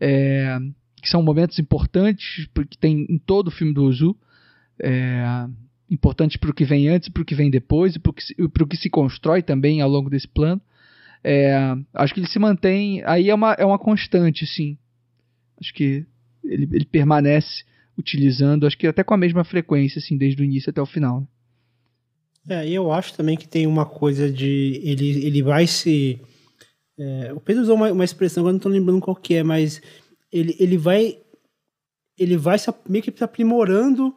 Speaker 3: É, que são momentos importantes, porque tem em todo o filme do Ozu, é, importantes para o que vem antes, para o que vem depois e para o que se constrói também ao longo desse plano. É, acho que ele se mantém. Aí é uma, é uma constante, sim. Acho que ele, ele permanece utilizando, acho que até com a mesma frequência, assim, desde o início até o final. Né?
Speaker 2: É, eu acho também que tem uma coisa de. Ele, ele vai se. É, o Pedro usou uma, uma expressão, agora não estou lembrando qual que é, mas ele, ele vai. Ele vai se, meio que se aprimorando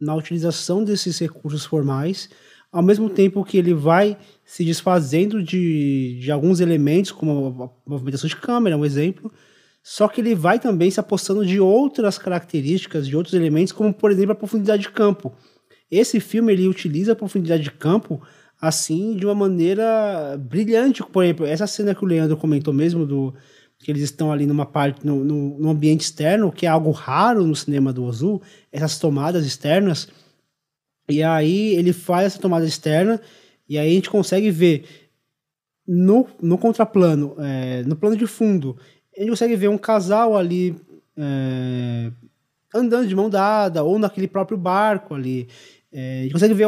Speaker 2: na utilização desses recursos formais, ao mesmo tempo que ele vai se desfazendo de, de alguns elementos, como a movimentação de câmera, um exemplo, só que ele vai também se apostando de outras características, de outros elementos, como por exemplo a profundidade de campo. Esse filme ele utiliza a profundidade de campo assim de uma maneira brilhante. Por exemplo, essa cena que o Leandro comentou mesmo do que eles estão ali numa parte no, no, no ambiente externo, que é algo raro no cinema do Ozu, essas tomadas externas. E aí ele faz essa tomada externa e aí a gente consegue ver no, no contraplano, é, no plano de fundo, gente consegue ver um casal ali é, andando de mão dada ou naquele próprio barco ali. É, gente consegue ver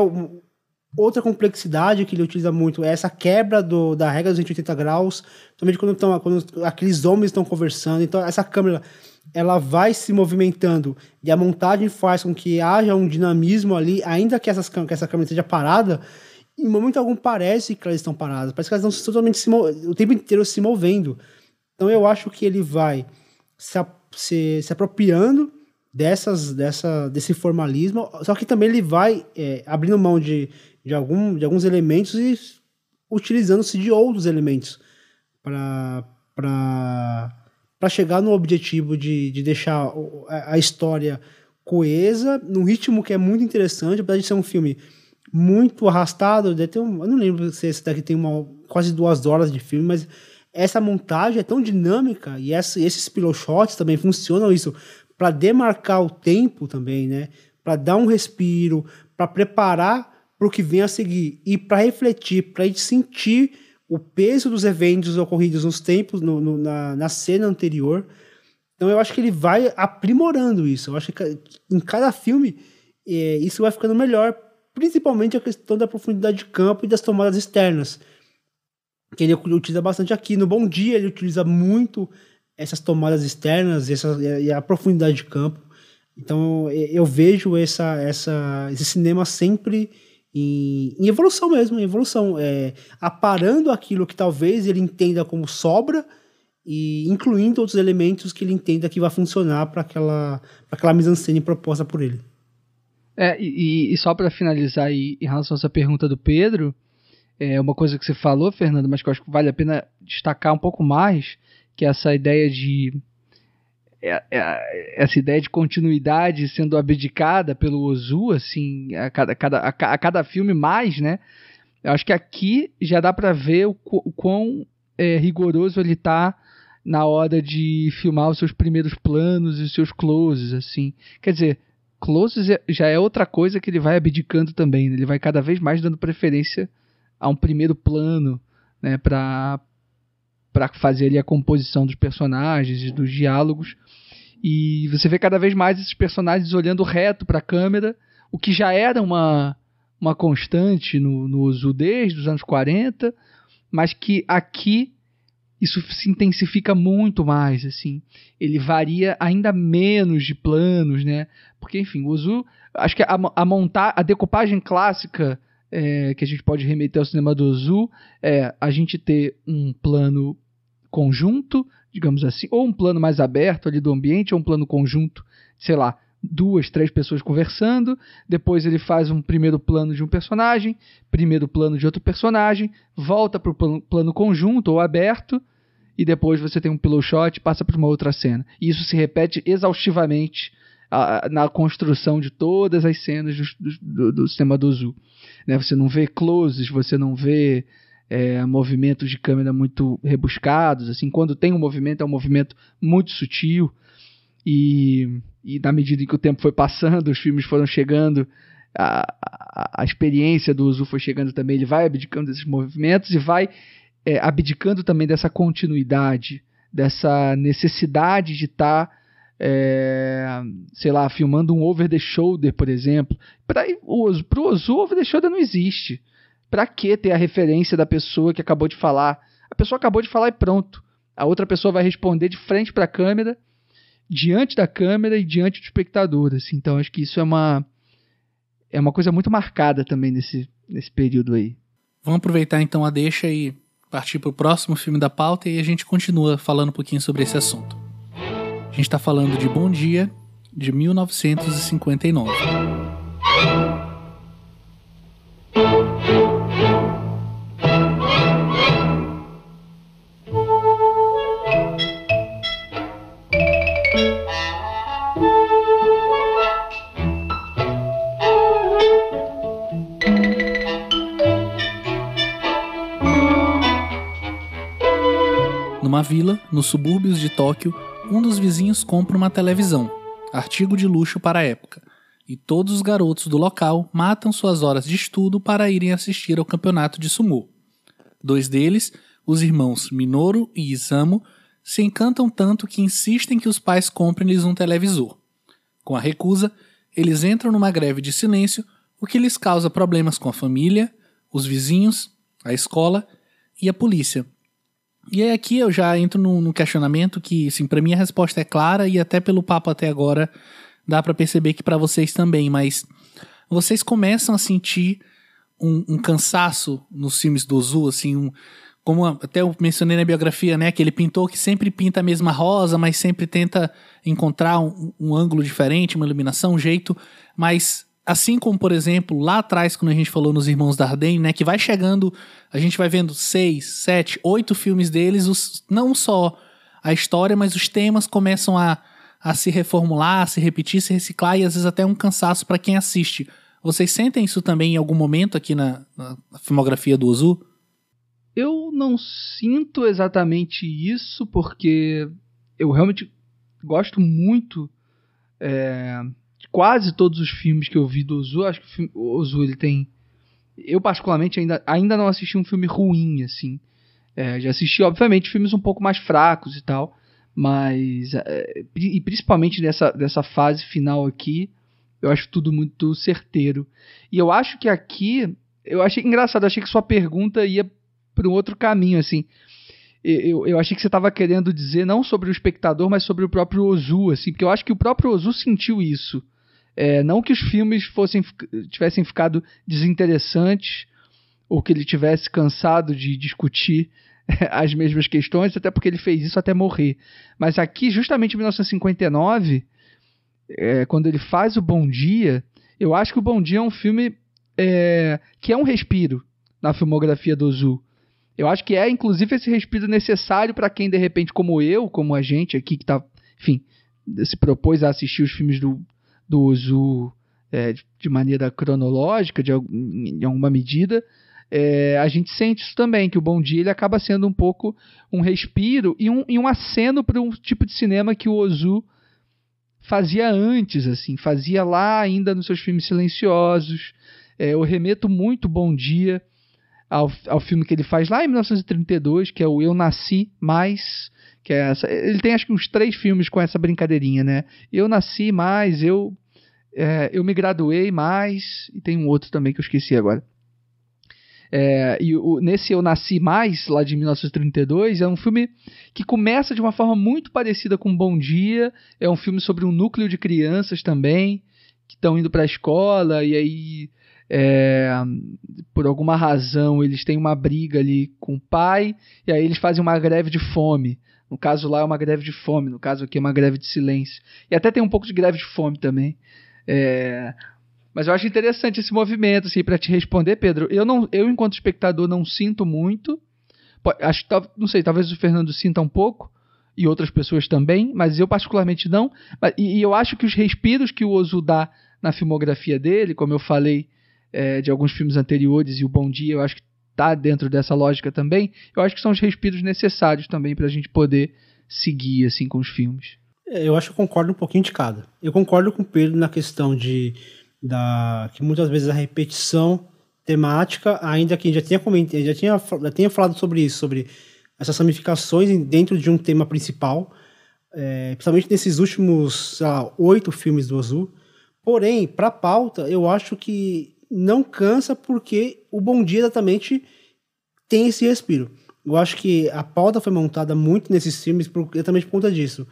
Speaker 2: outra complexidade que ele utiliza muito, é essa quebra do, da regra dos 180 graus, também quando, tão, quando aqueles homens estão conversando. Então, essa câmera ela vai se movimentando e a montagem faz com que haja um dinamismo ali, ainda que, essas, que essa câmera esteja parada, em momento algum parece que elas estão paradas, parece que elas estão totalmente se, o tempo inteiro se movendo. Então eu acho que ele vai se, se, se apropriando dessas, dessa, desse formalismo, só que também ele vai é, abrindo mão de, de, algum, de alguns elementos e utilizando-se de outros elementos para chegar no objetivo de, de deixar a, história coesa, num ritmo que é muito interessante, apesar de ser um filme muito arrastado, deve ter um, eu não lembro se esse daqui tem uma, quase duas horas de filme, mas essa montagem é tão dinâmica e essa, esses pillow shots também funcionam isso para demarcar o tempo também, né? Para dar um respiro, para preparar para o que vem a seguir e para refletir, para a gente sentir o peso dos eventos ocorridos nos tempos, no, no, na, na cena anterior. Então eu acho que ele vai aprimorando isso. Eu acho que em cada filme é, isso vai ficando melhor, principalmente a questão da profundidade de campo e das tomadas externas. Que ele utiliza bastante aqui. No Bom Dia ele utiliza muito essas tomadas externas e, essa, e a profundidade de campo. Então eu vejo essa, essa, esse cinema sempre em, em evolução mesmo, em evolução, é, aparando aquilo que talvez ele entenda como sobra e incluindo outros elementos que ele entenda que vai funcionar para aquela, aquela mise-en-scène proposta por ele.
Speaker 3: É, e, e só para finalizar aí, em relação a essa pergunta do Pedro, é uma coisa que você falou, Fernando, mas que eu acho que vale a pena destacar um pouco mais, que essa ideia de é, é, essa ideia de continuidade sendo abdicada pelo Ozu, assim, a cada, cada, a, a cada filme mais, né? Eu acho que aqui já dá para ver o, o quão é, rigoroso ele tá na hora de filmar os seus primeiros planos e os seus closes, assim. Quer dizer, closes já é outra coisa que ele vai abdicando também. Né? Ele vai cada vez mais dando preferência a um primeiro plano, né, para para fazer ali a composição dos personagens e dos diálogos. E você vê cada vez mais esses personagens olhando reto para a câmera, o que já era uma, uma constante no, no Ozu desde os anos 40, mas que aqui isso se intensifica muito mais, assim. Ele varia ainda menos de planos, né? Porque, enfim, o Ozu, acho que a, a montar, a decupagem clássica é, que a gente pode remeter ao cinema do Ozu é a gente ter um plano conjunto, digamos assim, ou um plano mais aberto ali do ambiente, ou um plano conjunto, sei lá, duas, três pessoas conversando, depois ele faz um primeiro plano de um personagem, primeiro plano de outro personagem, volta para o plano, conjunto ou aberto, e depois você tem um pillow shot passa para uma outra cena. E isso se repete exaustivamente na construção de todas as cenas do, do, do sistema. Né? Você não vê closes, você não vê é, movimentos de câmera muito rebuscados. Assim, quando tem um movimento, é um movimento muito sutil. E, e na medida em que o tempo foi passando, os filmes foram chegando, a, a, a experiência do Uzu foi chegando também. Ele vai abdicando desses movimentos e vai é, abdicando também dessa continuidade, dessa necessidade de estar. Tá, é, sei lá, filmando um over the shoulder, por exemplo. Para o Ozu, over the shoulder não existe. Pra que ter a referência da pessoa que acabou de falar? A pessoa acabou de falar e pronto. A outra pessoa vai responder de frente para a câmera, diante da câmera e diante do espectador. Assim. Então acho que isso é uma é uma coisa muito marcada também nesse, nesse período aí.
Speaker 1: Vamos aproveitar então a deixa e partir para o próximo filme da pauta e a gente continua falando um pouquinho sobre esse assunto. A gente está falando de Bom Dia, de 1959. Numa vila, nos subúrbios de Tóquio, um dos vizinhos compra uma televisão, artigo de luxo para a época, e todos os garotos do local matam suas horas de estudo para irem assistir ao campeonato de sumô. Dois deles, os irmãos Minoru e Isamu, se encantam tanto que insistem que os pais comprem-lhes um televisor. Com a recusa, eles entram numa greve de silêncio, o que lhes causa problemas com a família, os vizinhos, a escola e a polícia, e aí aqui eu já entro num, questionamento que, assim, para mim a resposta é clara e até pelo papo até agora dá para perceber que para vocês também, mas vocês começam a sentir um, um cansaço nos filmes do Ozu, assim, um, como até eu mencionei na biografia, né, aquele pintor que sempre pinta a mesma rosa, mas sempre tenta encontrar um, um ângulo diferente, uma iluminação, um jeito, mas Assim como, por exemplo, lá atrás, quando a gente falou nos Irmãos Dardenne, né? Que vai chegando, a gente vai vendo seis, sete, oito filmes deles, os, não só a história, mas os temas começam a, a se reformular, a se repetir, se reciclar e às vezes até um cansaço para quem assiste. Vocês sentem isso também em algum momento aqui na, na filmografia do Ozu?
Speaker 3: Eu não sinto exatamente isso, porque eu realmente gosto muito é, quase todos os filmes que eu vi do Ozu, acho que o Ozu ele tem. Eu, particularmente, ainda, ainda não assisti um filme ruim, assim. É, já assisti, obviamente, filmes um pouco mais fracos e tal. Mas. É, e principalmente nessa, dessa fase final aqui, eu acho tudo muito certeiro. E eu acho que aqui. Eu achei engraçado, achei que sua pergunta ia para um outro caminho, assim. Eu, eu achei que você estava querendo dizer não sobre o espectador, mas sobre o próprio Ozu, assim, porque eu acho que o próprio Ozu sentiu isso. É, não que os filmes fossem tivessem ficado desinteressantes ou que ele tivesse cansado de discutir as mesmas questões, até porque ele fez isso até morrer. Mas aqui, justamente em 1959, é, quando ele faz o Bom Dia, eu acho que o Bom Dia é um filme é, que é um respiro na filmografia do Zu. Eu acho que é, inclusive, esse respiro necessário para quem, de repente, como eu, como a gente aqui, que tá, enfim, se propôs a assistir os filmes do, do uso é, de maneira cronológica, de, em alguma medida, é, a gente sente isso também, que o Bom Dia ele acaba sendo um pouco um respiro e um, e um aceno para um tipo de cinema que o Ozu fazia antes, assim, fazia lá ainda nos seus filmes silenciosos. É, eu remeto muito Bom Dia ao, ao filme que ele faz lá em 1932, que é o Eu Nasci Mais, que é essa. Ele tem acho que uns três filmes com essa brincadeirinha, né? Eu nasci mais, eu é, eu me graduei mais e tem um outro também que eu esqueci agora. É, e o, nesse Eu Nasci Mais, lá de 1932, é um filme que começa de uma forma muito parecida com Bom Dia. É um filme sobre um núcleo de crianças também, que estão indo para a escola, e aí, é, por alguma razão, eles têm uma briga ali com o pai, e aí eles fazem uma greve de fome. No caso lá é uma greve de fome, no caso aqui é uma greve de silêncio. E até tem um pouco de greve de fome também. É, mas eu acho interessante esse movimento, assim, para te responder, Pedro. Eu, não, eu, enquanto espectador, não sinto muito. Acho não sei, talvez o Fernando sinta um pouco, e outras pessoas também, mas eu particularmente não. E, e eu acho que os respiros que o Ozu dá na filmografia dele, como eu falei é, de alguns filmes anteriores, e o Bom Dia, eu acho que tá dentro dessa lógica também. Eu acho que são os respiros necessários também para a gente poder seguir assim com os filmes.
Speaker 2: É, eu acho que eu concordo um pouquinho de cada. Eu concordo com o Pedro na questão de da que muitas vezes a repetição temática, ainda que já tinha comentado, já tinha, já tinha falado sobre isso, sobre essas ramificações dentro de um tema principal, é, principalmente nesses últimos oito filmes do Azul. Porém, para pauta, eu acho que não cansa porque o Bom Dia exatamente tem esse respiro. Eu acho que a pauta foi montada muito nesses filmes exatamente por conta disso.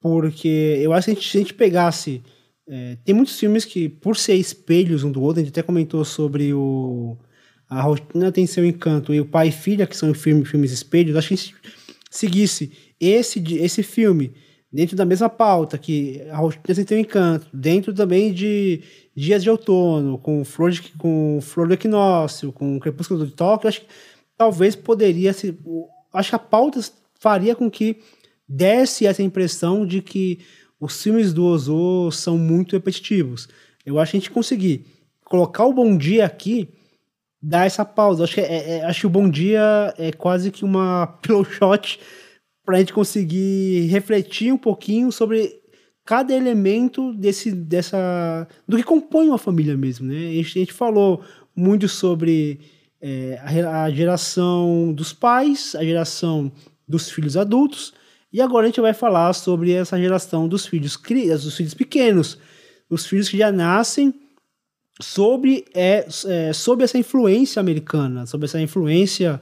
Speaker 2: Porque eu acho que se a gente, se a gente pegasse é, tem muitos filmes que, por ser espelhos um do outro, a gente até comentou sobre o. A rotina tem seu encanto e o pai e filha, que são filmes, filmes espelhos. Acho que se seguisse esse, esse filme dentro da mesma pauta, que a rotina tem seu encanto, dentro também de Dias de Outono, com Flor, de, com flor do Equinócio, com Crepúsculo do Tóquio, acho que talvez poderia ser. Acho que a pauta faria com que desse essa impressão de que os filmes do Ozu são muito repetitivos. Eu acho que a gente conseguir colocar o Bom Dia aqui, dá essa pausa. Acho que, é, é, acho que o Bom Dia é quase que uma pillow shot para a gente conseguir refletir um pouquinho sobre cada elemento desse, dessa, do que compõe uma família mesmo. Né? A, gente, a gente falou muito sobre é, a, a geração dos pais, a geração dos filhos adultos, e agora a gente vai falar sobre essa geração dos filhos, dos filhos pequenos, os filhos que já nascem sobre, é, é, sobre essa influência americana, sobre essa influência.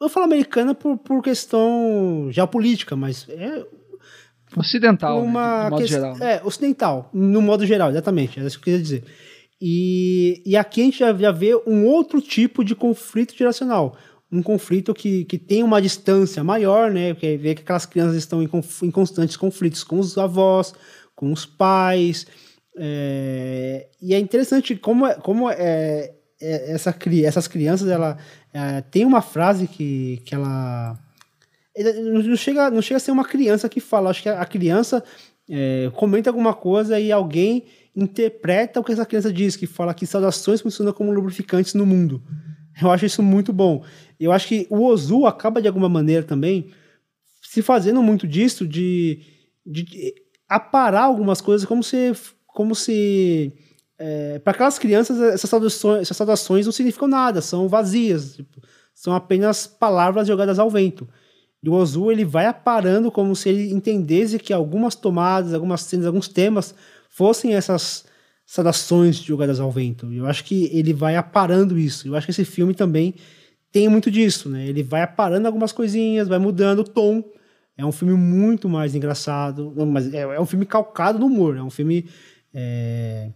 Speaker 2: Eu falar americana por, por questão geopolítica, mas é.
Speaker 3: Ocidental,
Speaker 2: uma
Speaker 3: né? de modo geral.
Speaker 2: Né? É, ocidental, no modo geral, exatamente, é isso que eu queria dizer. E, e aqui a gente já, já vê um outro tipo de conflito geracional um conflito que, que tem uma distância maior, né? Porque vê que aquelas crianças estão em, em constantes conflitos com os avós, com os pais. É, e é interessante como, é, como é, é essa, essas crianças, ela é, tem uma frase que, que ela não chega, não chega a ser uma criança que fala, acho que a criança é, comenta alguma coisa e alguém interpreta o que essa criança diz, que fala que saudações funcionam como lubrificantes no mundo. Eu acho isso muito bom. Eu acho que o Ozu acaba de alguma maneira também se fazendo muito disso de, de aparar algumas coisas como se como se é, para aquelas crianças essas saudações, essas saudações não significam nada, são vazias, tipo, são apenas palavras jogadas ao vento. E o Ozu ele vai aparando como se ele entendesse que algumas tomadas, algumas cenas, alguns temas fossem essas saudações jogadas ao vento. Eu acho que ele vai aparando isso. Eu acho que esse filme também tem muito disso, né? Ele vai aparando algumas coisinhas, vai mudando o tom. É um filme muito mais engraçado, mas é, é um filme calcado no humor. É um filme. É...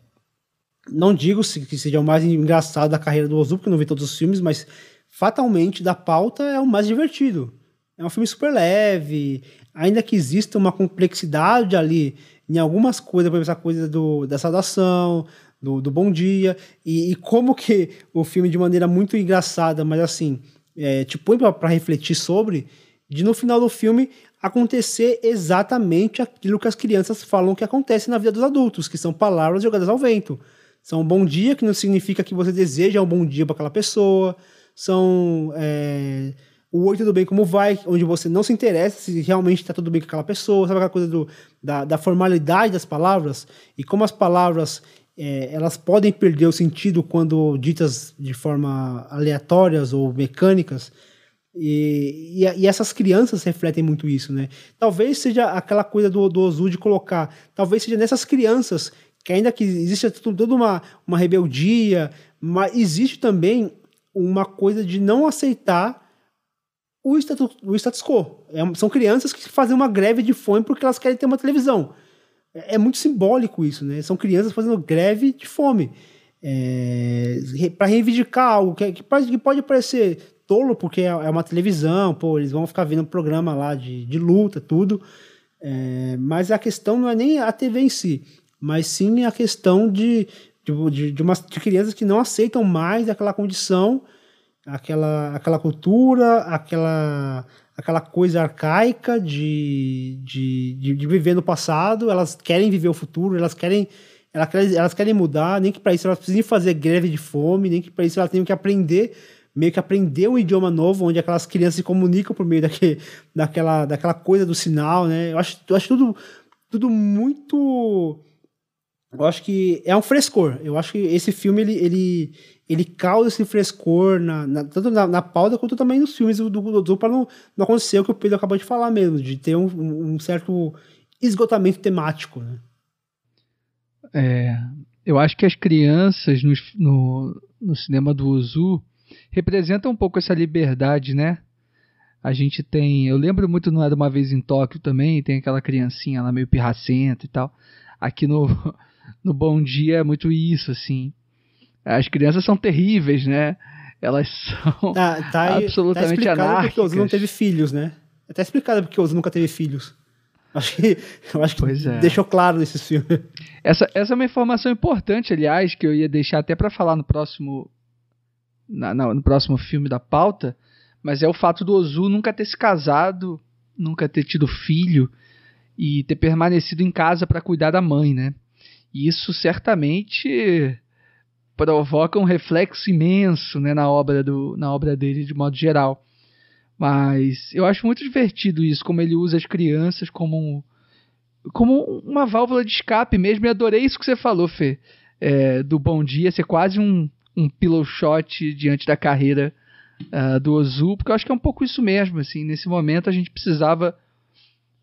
Speaker 2: Não digo que seja o mais engraçado da carreira do Ozu, porque não vi todos os filmes, mas fatalmente da pauta é o mais divertido. É um filme super leve, ainda que exista uma complexidade ali em algumas coisas, por exemplo, essa coisa do, da saudação, do, do bom dia, e, e, como que o filme, de maneira muito engraçada, mas assim, é, te põe para refletir sobre, de no final do filme acontecer exatamente aquilo que as crianças falam que acontece na vida dos adultos, que são palavras jogadas ao vento. São um bom dia, que não significa que você deseja um bom dia para aquela pessoa, são. É, o Oi Tudo Bem Como Vai, onde você não se interessa se realmente está tudo bem com aquela pessoa, sabe aquela coisa do, da, da formalidade das palavras e como as palavras é, elas podem perder o sentido quando ditas de forma aleatórias ou mecânicas. E, e, e, essas crianças refletem muito isso, né? Talvez seja aquela coisa do, do Ozu de colocar, talvez seja nessas crianças, que ainda que existe toda uma, uma rebeldia, mas existe também uma coisa de não aceitar o status, o status quo. É, são crianças que fazem uma greve de fome porque elas querem ter uma televisão. É, é muito simbólico isso, né? São crianças fazendo greve de fome. É, para reivindicar algo que, que, pode, que pode parecer tolo, porque é, é, uma televisão, pô, eles vão ficar vendo um programa lá de, de luta, tudo. É, mas a questão não é nem a TV em si, mas sim a questão de, de, de, de, umas, de crianças que não aceitam mais aquela condição aquela, aquela cultura, aquela, aquela coisa arcaica de, de, de, de, viver no passado, elas querem viver o futuro, elas querem, elas querem, elas querem mudar, nem que para isso elas precisem fazer greve de fome, nem que para isso elas tenham que aprender, meio que aprender um idioma novo, onde aquelas crianças se comunicam por meio daquele, daquela, daquela coisa do sinal, né? Eu acho, eu acho tudo, tudo muito... Eu acho que é um frescor. Eu acho que esse filme, ele, ele ele causa esse frescor na, na tanto na, na, pauta quanto também nos filmes do, do, para não, não acontecer o que o Pedro acabou de falar mesmo, de ter um, um certo esgotamento temático, né?
Speaker 3: É, eu acho que as crianças no, no, no cinema do Uzu representam um pouco essa liberdade, né? A gente tem. Eu lembro muito no Era Uma Vez em Tóquio também, tem aquela criancinha lá meio pirracenta e tal. Aqui no, no Bom Dia é muito isso, assim. As crianças são terríveis, né? Elas são tá, tá absolutamente tá anárquicas.
Speaker 2: porque o Ozu não teve filhos, né? É até explicado porque o Ozu nunca teve filhos. Acho que, eu acho que é. deixou claro nesses filmes.
Speaker 3: Essa, essa é uma informação importante, aliás, que eu ia deixar até para falar no próximo na, na, no próximo filme da pauta, mas é o fato do Ozu nunca ter se casado, nunca ter tido filho e ter permanecido em casa para cuidar da mãe, né? E isso certamente provoca um reflexo imenso né, na, obra do, na obra dele de modo geral. Mas eu acho muito divertido isso, como ele usa as crianças como, um, como uma válvula de escape mesmo. E adorei isso que você falou, Fê, é, do Bom Dia ser quase um, um pillow shot diante da carreira uh, do Ozu, porque eu acho que é um pouco isso mesmo. Assim, nesse momento a gente precisava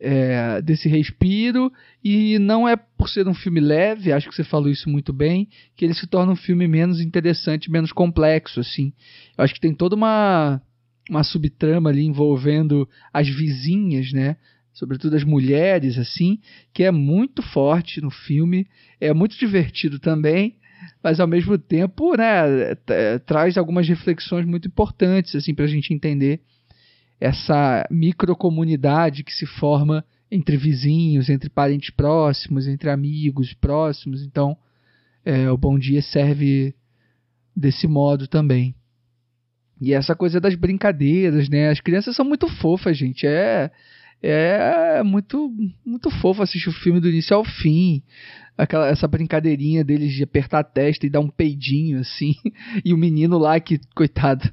Speaker 3: é, desse respiro e não é por ser um filme leve, acho que você falou isso muito bem, que ele se torna um filme menos interessante, menos complexo, assim. Eu acho que tem toda uma uma subtrama ali envolvendo as vizinhas, né? Sobretudo as mulheres, assim, que é muito forte no filme, é muito divertido também, mas ao mesmo tempo, né, traz algumas reflexões muito importantes, assim, para a gente entender essa microcomunidade que se forma entre vizinhos, entre parentes próximos, entre amigos próximos. Então, é, o Bom Dia serve desse modo também. E essa coisa das brincadeiras, né? As crianças são muito fofas, gente. É, é muito, muito fofo assistir o filme do início ao fim aquela, essa brincadeirinha deles de apertar a testa e dar um peidinho assim. E o menino lá que, coitado,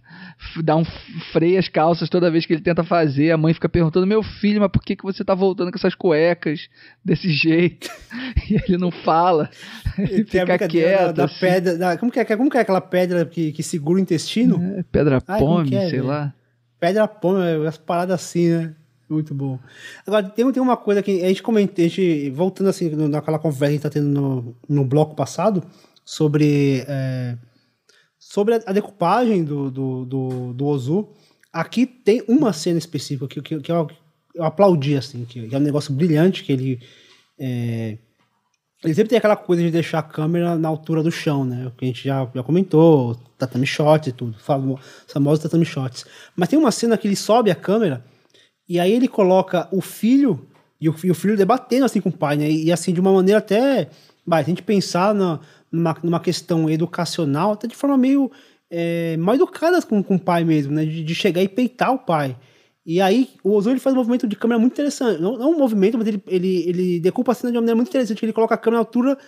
Speaker 3: dá um freio as calças toda vez que ele tenta fazer. A mãe fica perguntando: Meu filho, mas por que, que você tá voltando com essas cuecas desse jeito? E ele não fala. Ele fica quieto.
Speaker 2: Da, assim. pedra, da, como, que é, como que é aquela pedra que, que segura o intestino?
Speaker 3: É, pedra pome, é, sei lá.
Speaker 2: Pedra pome, as paradas assim, né? Muito bom. Agora, tem, tem uma coisa que a gente comentou, a gente, voltando assim, naquela conversa que a gente tá tendo no, no bloco passado, sobre, é, sobre a, decupagem do, do, do, do, Ozu. Aqui tem uma cena específica que, que, que eu, eu, aplaudi, assim, que, é um negócio brilhante, que ele. É, ele sempre tem aquela coisa de deixar a câmera na altura do chão, né? O que a gente já, já comentou, tatame shots e tudo, famosos tatame shots. Mas tem uma cena que ele sobe a câmera e aí ele coloca o filho e o, e o filho debatendo assim com o pai, né? E, assim, de uma maneira até. Vai, a gente pensar na, numa, numa questão educacional, até de forma meio é, mal educada com, com o pai mesmo, né? De, de, chegar e peitar o pai. E aí o Ozu ele faz um movimento de câmera muito interessante. Não, não um movimento, mas ele, ele, ele decupa a cena de uma maneira muito interessante. Ele coloca a câmera na altura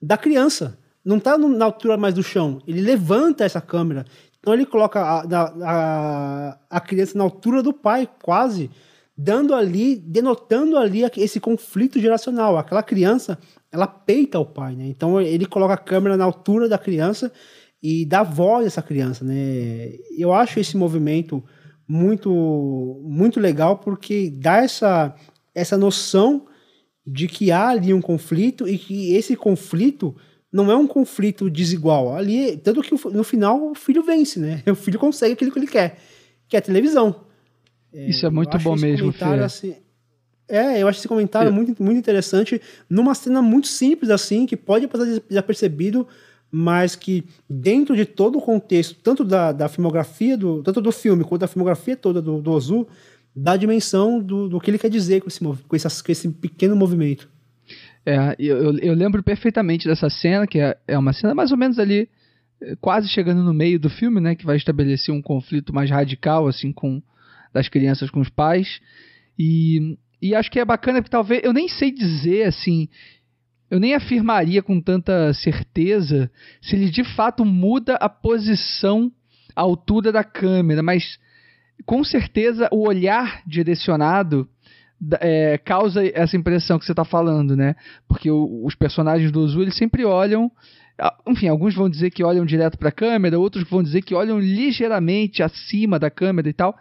Speaker 2: da criança. Não tá na altura mais do chão. Ele levanta essa câmera. Então ele coloca a, a, a criança na altura do pai, quase, dando ali, denotando ali esse conflito geracional. Aquela criança, ela peita o pai, né? Então ele coloca a câmera na altura da criança e dá voz a essa criança, né? Eu acho esse movimento muito muito legal porque dá essa essa noção de que há ali um conflito e que esse conflito não é um conflito desigual. Ali, tanto que no final o filho vence, né? O filho consegue aquilo que ele quer, que é a televisão.
Speaker 3: É, Isso é muito bom mesmo, Fê.
Speaker 2: Assim, é, eu acho esse comentário muito, muito interessante, numa cena muito simples assim, que pode passar desapercebido, mas que dentro de todo o contexto, tanto da, da filmografia, do, tanto do filme quanto da filmografia toda do, do Ozu, dá a dimensão do, do que ele quer dizer com esse, com, com esse pequeno movimento.
Speaker 3: É, eu, eu lembro perfeitamente dessa cena, que é, é uma cena mais ou menos ali, eh, quase chegando no meio do filme, né, que vai estabelecer um conflito mais radical, assim, com das crianças com os pais. E, e acho que é bacana porque talvez, eu nem sei dizer, assim, eu nem afirmaria com tanta certeza se ele de fato muda a posição, a altura da câmera, mas com certeza o olhar direcionado é, causa essa impressão que você está falando, né? Porque o, os personagens do Ozu, eles sempre olham. Enfim, alguns vão dizer que olham direto para a câmera, outros vão dizer que olham ligeiramente acima da câmera e tal.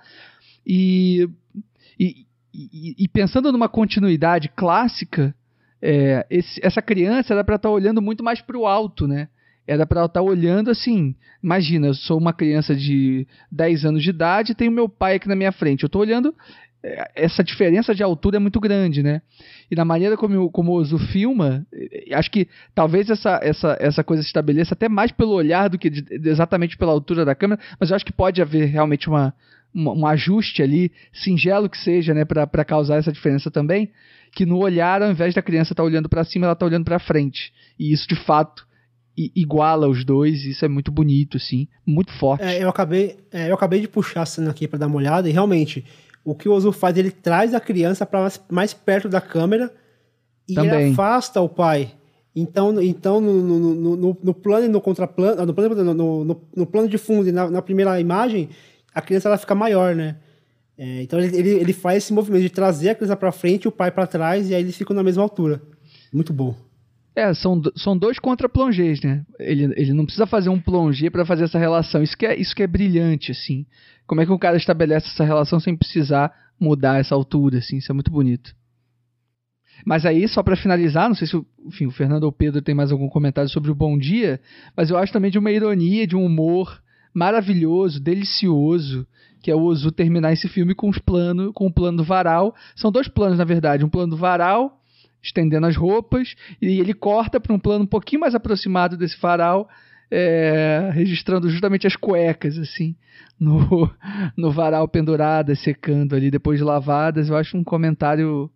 Speaker 3: E, e, e, e pensando numa continuidade clássica, é, esse, essa criança era para estar tá olhando muito mais para o alto, né? Era para estar tá olhando assim. Imagina, eu sou uma criança de 10 anos de idade, tenho meu pai aqui na minha frente. Eu estou olhando essa diferença de altura é muito grande, né? E na maneira como, como o Ozu filma, acho que talvez essa, essa, essa coisa se estabeleça até mais pelo olhar do que de, exatamente pela altura da câmera, mas eu acho que pode haver realmente uma, uma um ajuste ali, singelo que seja, né, para causar essa diferença também, que no olhar, ao invés da criança estar tá olhando para cima, ela está olhando para frente. E isso, de fato, iguala os dois, isso é muito bonito, assim, muito forte.
Speaker 2: É, eu, acabei, é, eu acabei de puxar a cena aqui para dar uma olhada, e realmente o que o Ozu faz, ele traz a criança para mais, perto da câmera e afasta o pai. Então, então no, no, no, no plano e no contraplano, no plano, no, no, plano de fundo e na, na, primeira imagem, a criança ela fica maior, né? É, então ele, ele, ele, faz esse movimento de trazer a criança para frente e o pai para trás, e aí eles ficam na mesma altura. Muito bom.
Speaker 3: É, são, são dois contra-plongés, né? Ele, ele não precisa fazer um plongé para fazer essa relação. Isso que, é, isso que é brilhante, assim. Como é que o cara estabelece essa relação sem precisar mudar essa altura, assim? Isso é muito bonito. Mas aí, só para finalizar, não sei se enfim, o Fernando ou o Pedro tem mais algum comentário sobre o Bom Dia, mas eu acho também de uma ironia, de um humor maravilhoso, delicioso, que é o Ozu terminar esse filme com os planos, com o plano do varal. São dois planos, na verdade. Um plano do varal estendendo as roupas, e ele corta para um plano um pouquinho mais aproximado desse varal, é, registrando justamente as cuecas, assim, no, no varal penduradas, secando ali depois de lavadas. Eu acho um comentário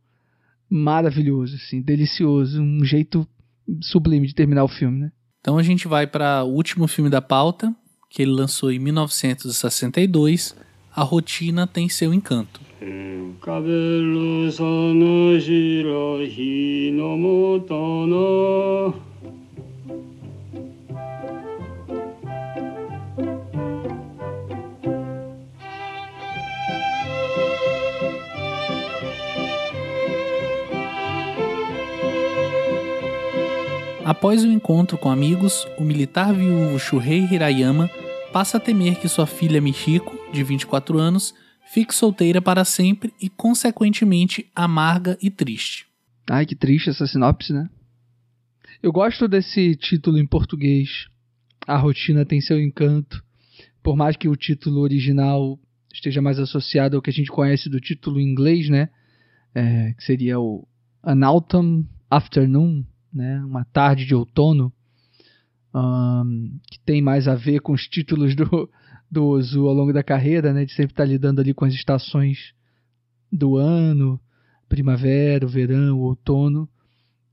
Speaker 3: maravilhoso, assim, delicioso, um jeito sublime de terminar o filme, né?
Speaker 1: Então a gente vai para o último filme da pauta, que ele lançou em 1962 a rotina tem seu encanto. Após o encontro com amigos, o militar viúvo Shurei Hirayama passa a temer que sua filha Michiko de 24 anos, fique solteira para sempre e, consequentemente, amarga e triste.
Speaker 3: Ai, que triste essa sinopse, né? Eu gosto desse título em português. A rotina tem seu encanto. Por mais que o título original esteja mais associado ao que a gente conhece do título em inglês, né? É, que seria o An Autumn Afternoon, né? Uma tarde de outono. Um, que tem mais a ver com os títulos do, do Ozu ao longo da carreira, né? De sempre estar tá lidando ali com as estações do ano, primavera, verão, outono,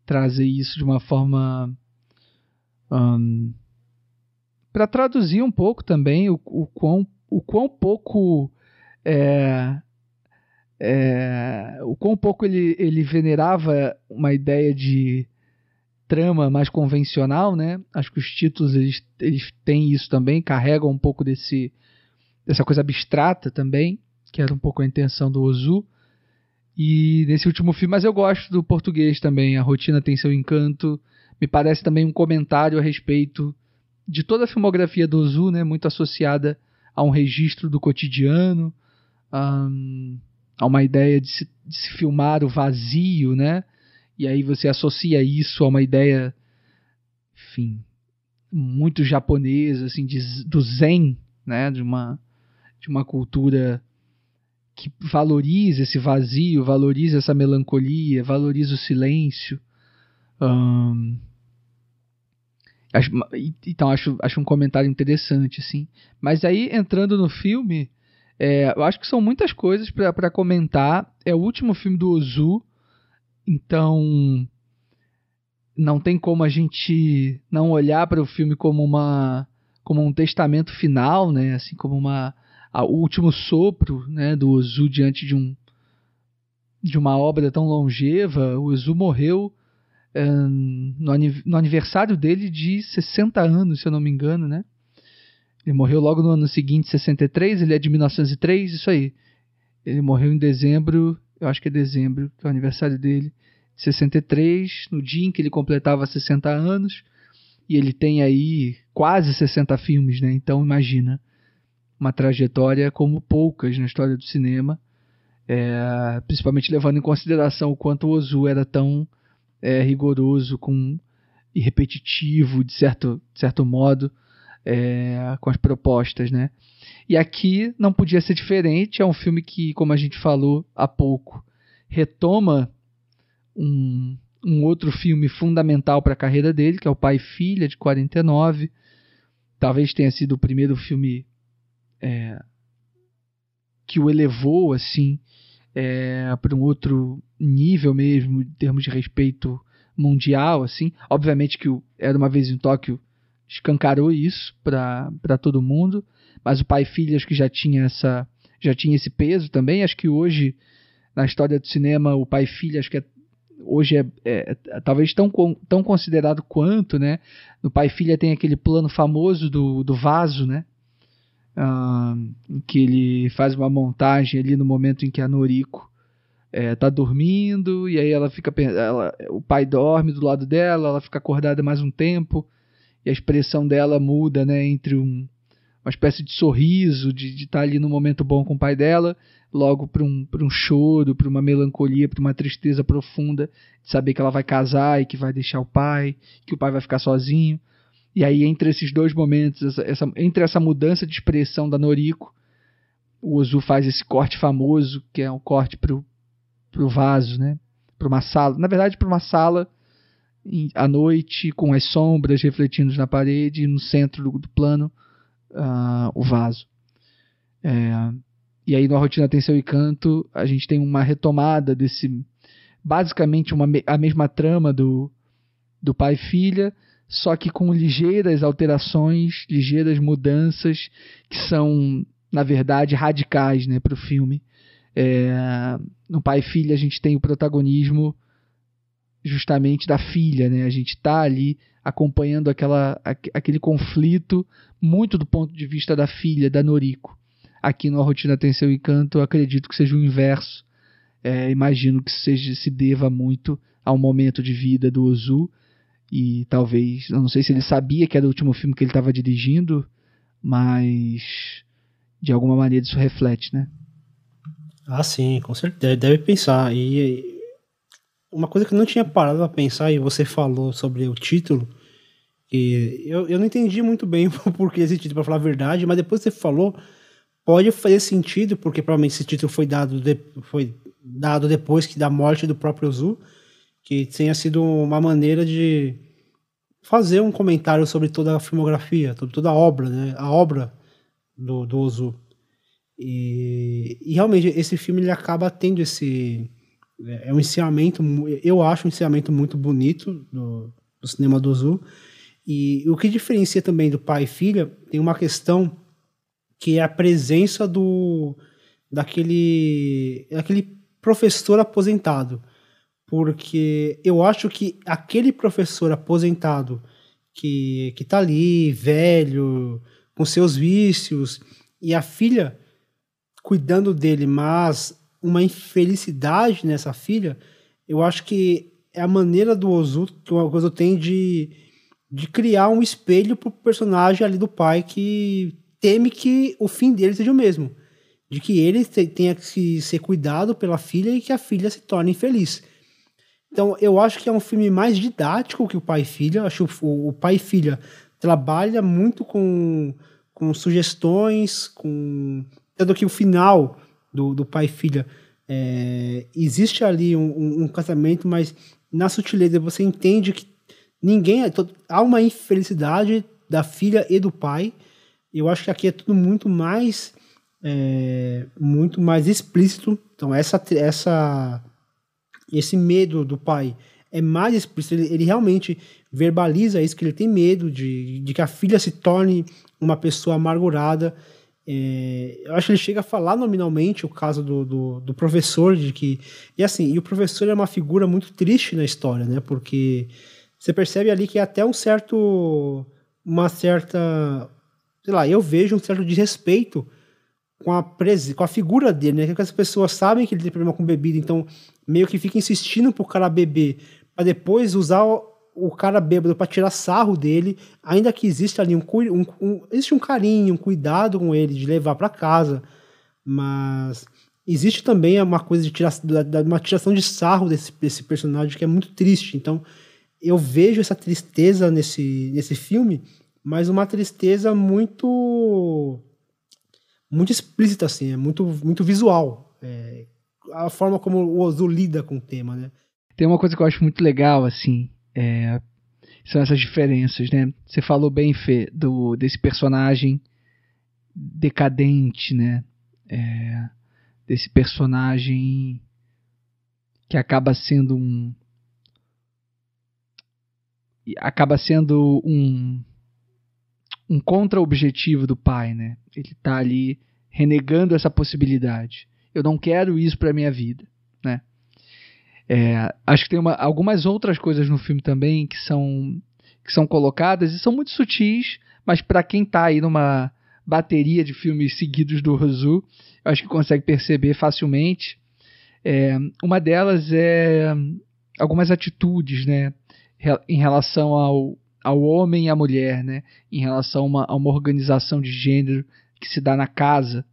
Speaker 3: trazer isso de uma forma um, para traduzir um pouco também o, o, quão, o quão pouco é, é, o quão pouco ele, ele venerava uma ideia de trama mais convencional, né? Acho que os títulos eles, eles têm isso também, carregam um pouco desse dessa coisa abstrata também, que era um pouco a intenção do Ozu. E nesse último filme, mas eu gosto do português também, a rotina tem seu encanto. Me parece também um comentário a respeito de toda a filmografia do Ozu, né, muito associada a um registro do cotidiano, a uma ideia de se, de se filmar o vazio, né? E aí você associa isso a uma ideia, enfim, muito japonesa, assim, de, do zen, né? De uma, de uma cultura que valoriza esse vazio, valoriza essa melancolia, valoriza o silêncio. Um, acho, então acho, acho um comentário interessante, assim. Mas aí entrando no filme, é, eu acho que são muitas coisas para comentar. É o último filme do Ozu, então não tem como a gente não olhar para o filme como uma como um testamento final, né? Assim como uma o último sopro né, do Ozu diante de um de uma obra tão longeva. O Ozu morreu um, no, no, aniversário dele de 60 anos, se eu não me engano, né? Ele morreu logo no ano seguinte, 63, ele é de 1903, isso aí. Ele morreu em dezembro, eu acho que é dezembro, que é o aniversário dele, de 63, no dia em que ele completava 60 anos. E ele tem aí quase 60 filmes, né? Então imagina uma trajetória como poucas na história do cinema, é, principalmente levando em consideração o quanto o Ozu era tão é, rigoroso com, e repetitivo, de certo, de certo modo, é, com as propostas. Né? E aqui não podia ser diferente, é um filme que, como a gente falou há pouco, retoma um, um outro filme fundamental para a carreira dele, que é o Pai e Filha, de 49. Talvez tenha sido o primeiro filme é, que o elevou assim é, para um outro nível mesmo em termos de respeito mundial assim obviamente que o era uma vez em Tóquio escancarou isso para todo mundo mas o pai e filho acho que já tinha essa já tinha esse peso também acho que hoje na história do cinema o pai e filho acho que é, hoje é, é, é, talvez tão, tão considerado quanto, né? No Pai e Filha tem aquele plano famoso do, do vaso, né? uh, que ele faz uma montagem ali no momento em que a Noriko está é, dormindo e aí ela fica ela, o pai dorme do lado dela ela fica acordada mais um tempo e a expressão dela muda né entre um, uma espécie de sorriso de estar tá ali no momento bom com o pai dela logo para um, um choro para uma melancolia para uma tristeza profunda de saber que ela vai casar e que vai deixar o pai que o pai vai ficar sozinho e aí, entre esses dois momentos, essa, essa, entre essa mudança de expressão da Noriko, o Ozu faz esse corte famoso, que é um corte pro, pro vaso, né? Para uma sala. Na verdade, para uma sala à noite, com as sombras refletindo na parede, no centro do, do plano, uh, o vaso. É, e aí, na Rotina Atenção e Canto, a gente tem uma retomada desse. Basicamente, uma, a mesma trama do, do pai e filha, só que com ligeiras alterações, ligeiras mudanças que são, na verdade, radicais né, para o filme. É, no pai e filha a gente tem o protagonismo justamente da filha, né? A gente está ali acompanhando aquela, aquele conflito muito do ponto de vista da filha, da Noriko. Aqui no A Rotina Atenção e Canto, eu acredito que seja o inverso. É, imagino que seja, se deva muito ao momento de vida do Ozu e talvez, eu não sei se ele sabia que era o último filme que ele estava dirigindo, mas de alguma maneira isso reflete, né?
Speaker 2: Ah, sim, com certeza. Deve pensar. E uma coisa que eu não tinha parado a pensar, e você falou sobre o título, e eu, eu não entendi muito bem o porquê esse título, para falar a verdade, mas depois que você falou, pode fazer sentido, porque provavelmente esse título foi dado, de, foi dado depois que da morte do próprio Zu que tenha sido uma maneira de fazer um comentário sobre toda a filmografia, sobre toda a obra, né? A obra do, do Ozu. E, e realmente esse filme ele acaba tendo esse é um ensinamento, eu acho um ensinamento muito bonito do, do cinema do Ozu. E o que diferencia também do pai e filha tem uma questão que é a presença do daquele daquele professor aposentado. Porque eu acho que aquele professor aposentado que, que tá ali, velho, com seus vícios, e a filha cuidando dele, mas uma infelicidade nessa filha, eu acho que é a maneira do Ozu que o Ozu tem de, de criar um espelho pro personagem ali do pai que teme que o fim dele seja o mesmo. De que ele tenha que ser cuidado pela filha e que a filha se torne infeliz. Então, eu acho que é um filme mais didático que o Pai e Filha. Acho que o, Pai e Filha trabalha muito com, com sugestões, com. Tanto que o final do, do Pai e Filha é, existe ali um, um, um, casamento, mas na sutileza você entende que ninguém. Há uma infelicidade da filha e do pai. Eu acho que aqui é tudo muito mais. É, muito mais explícito. Então, essa, essa esse medo do pai é mais explícito, ele, ele, realmente verbaliza isso, que ele tem medo de, de que a filha se torne uma pessoa amargurada. É, eu acho que ele chega a falar nominalmente o caso do, do, do, professor, de que. E assim, e o professor é uma figura muito triste na história, né? Porque você percebe ali que é até um certo. Uma certa. Sei lá, eu vejo um certo desrespeito com a, pres... com a figura dele, né? Que as pessoas sabem que ele tem problema com bebida, então meio que fica insistindo pro cara beber, para depois usar o, cara bêbado para tirar sarro dele, ainda que existe ali um, um, um, existe um carinho, um cuidado com ele, de levar para casa, mas existe também uma coisa de tirar, uma tiração de sarro desse, desse personagem que é muito triste. Então eu vejo essa tristeza nesse, nesse filme, mas uma tristeza muito muito explícita assim, é muito muito visual. É, a forma como o Ozu lida com o tema, né?
Speaker 3: Tem uma coisa que eu acho muito legal, assim, é, são essas diferenças, né? Você falou bem, Fê, do, desse personagem decadente, né? É, desse personagem que acaba sendo um acaba sendo um um contra-objetivo do pai, né? Ele tá ali renegando essa possibilidade. Eu não quero isso para minha vida, né? É, acho que tem uma, algumas outras coisas no filme também que são que são colocadas e são muito sutis, mas para quem tá aí numa bateria de filmes seguidos do Rosu, acho que consegue perceber facilmente. É, uma delas é algumas atitudes, né, em relação ao, ao homem e à mulher, né, em relação a uma, a uma organização de gênero que se dá na casa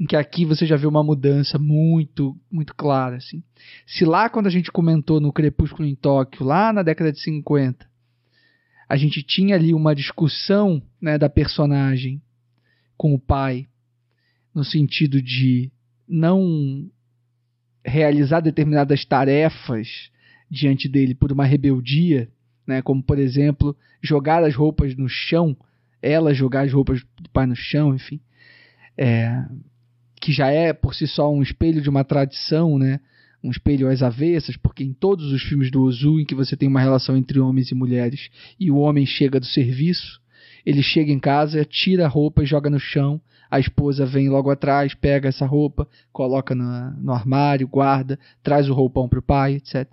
Speaker 3: em que aqui você já vê uma mudança muito, muito clara, assim. Se lá quando a gente comentou no Crepúsculo em Tóquio, lá na década de 50, a gente tinha ali uma discussão, né, da personagem com o pai, no sentido de não realizar determinadas tarefas diante dele por uma rebeldia, né, como por exemplo, jogar as roupas no chão, ela jogar as roupas do pai no chão, enfim. É, que já é por si só um espelho de uma tradição, né? Um espelho às avessas, porque em todos os filmes do Ozu em que você tem uma relação entre homens e mulheres e o homem chega do serviço, ele chega em casa, tira a roupa e joga no chão, a esposa vem logo atrás, pega essa roupa, coloca no, no armário, guarda, traz o roupão para o pai, etc.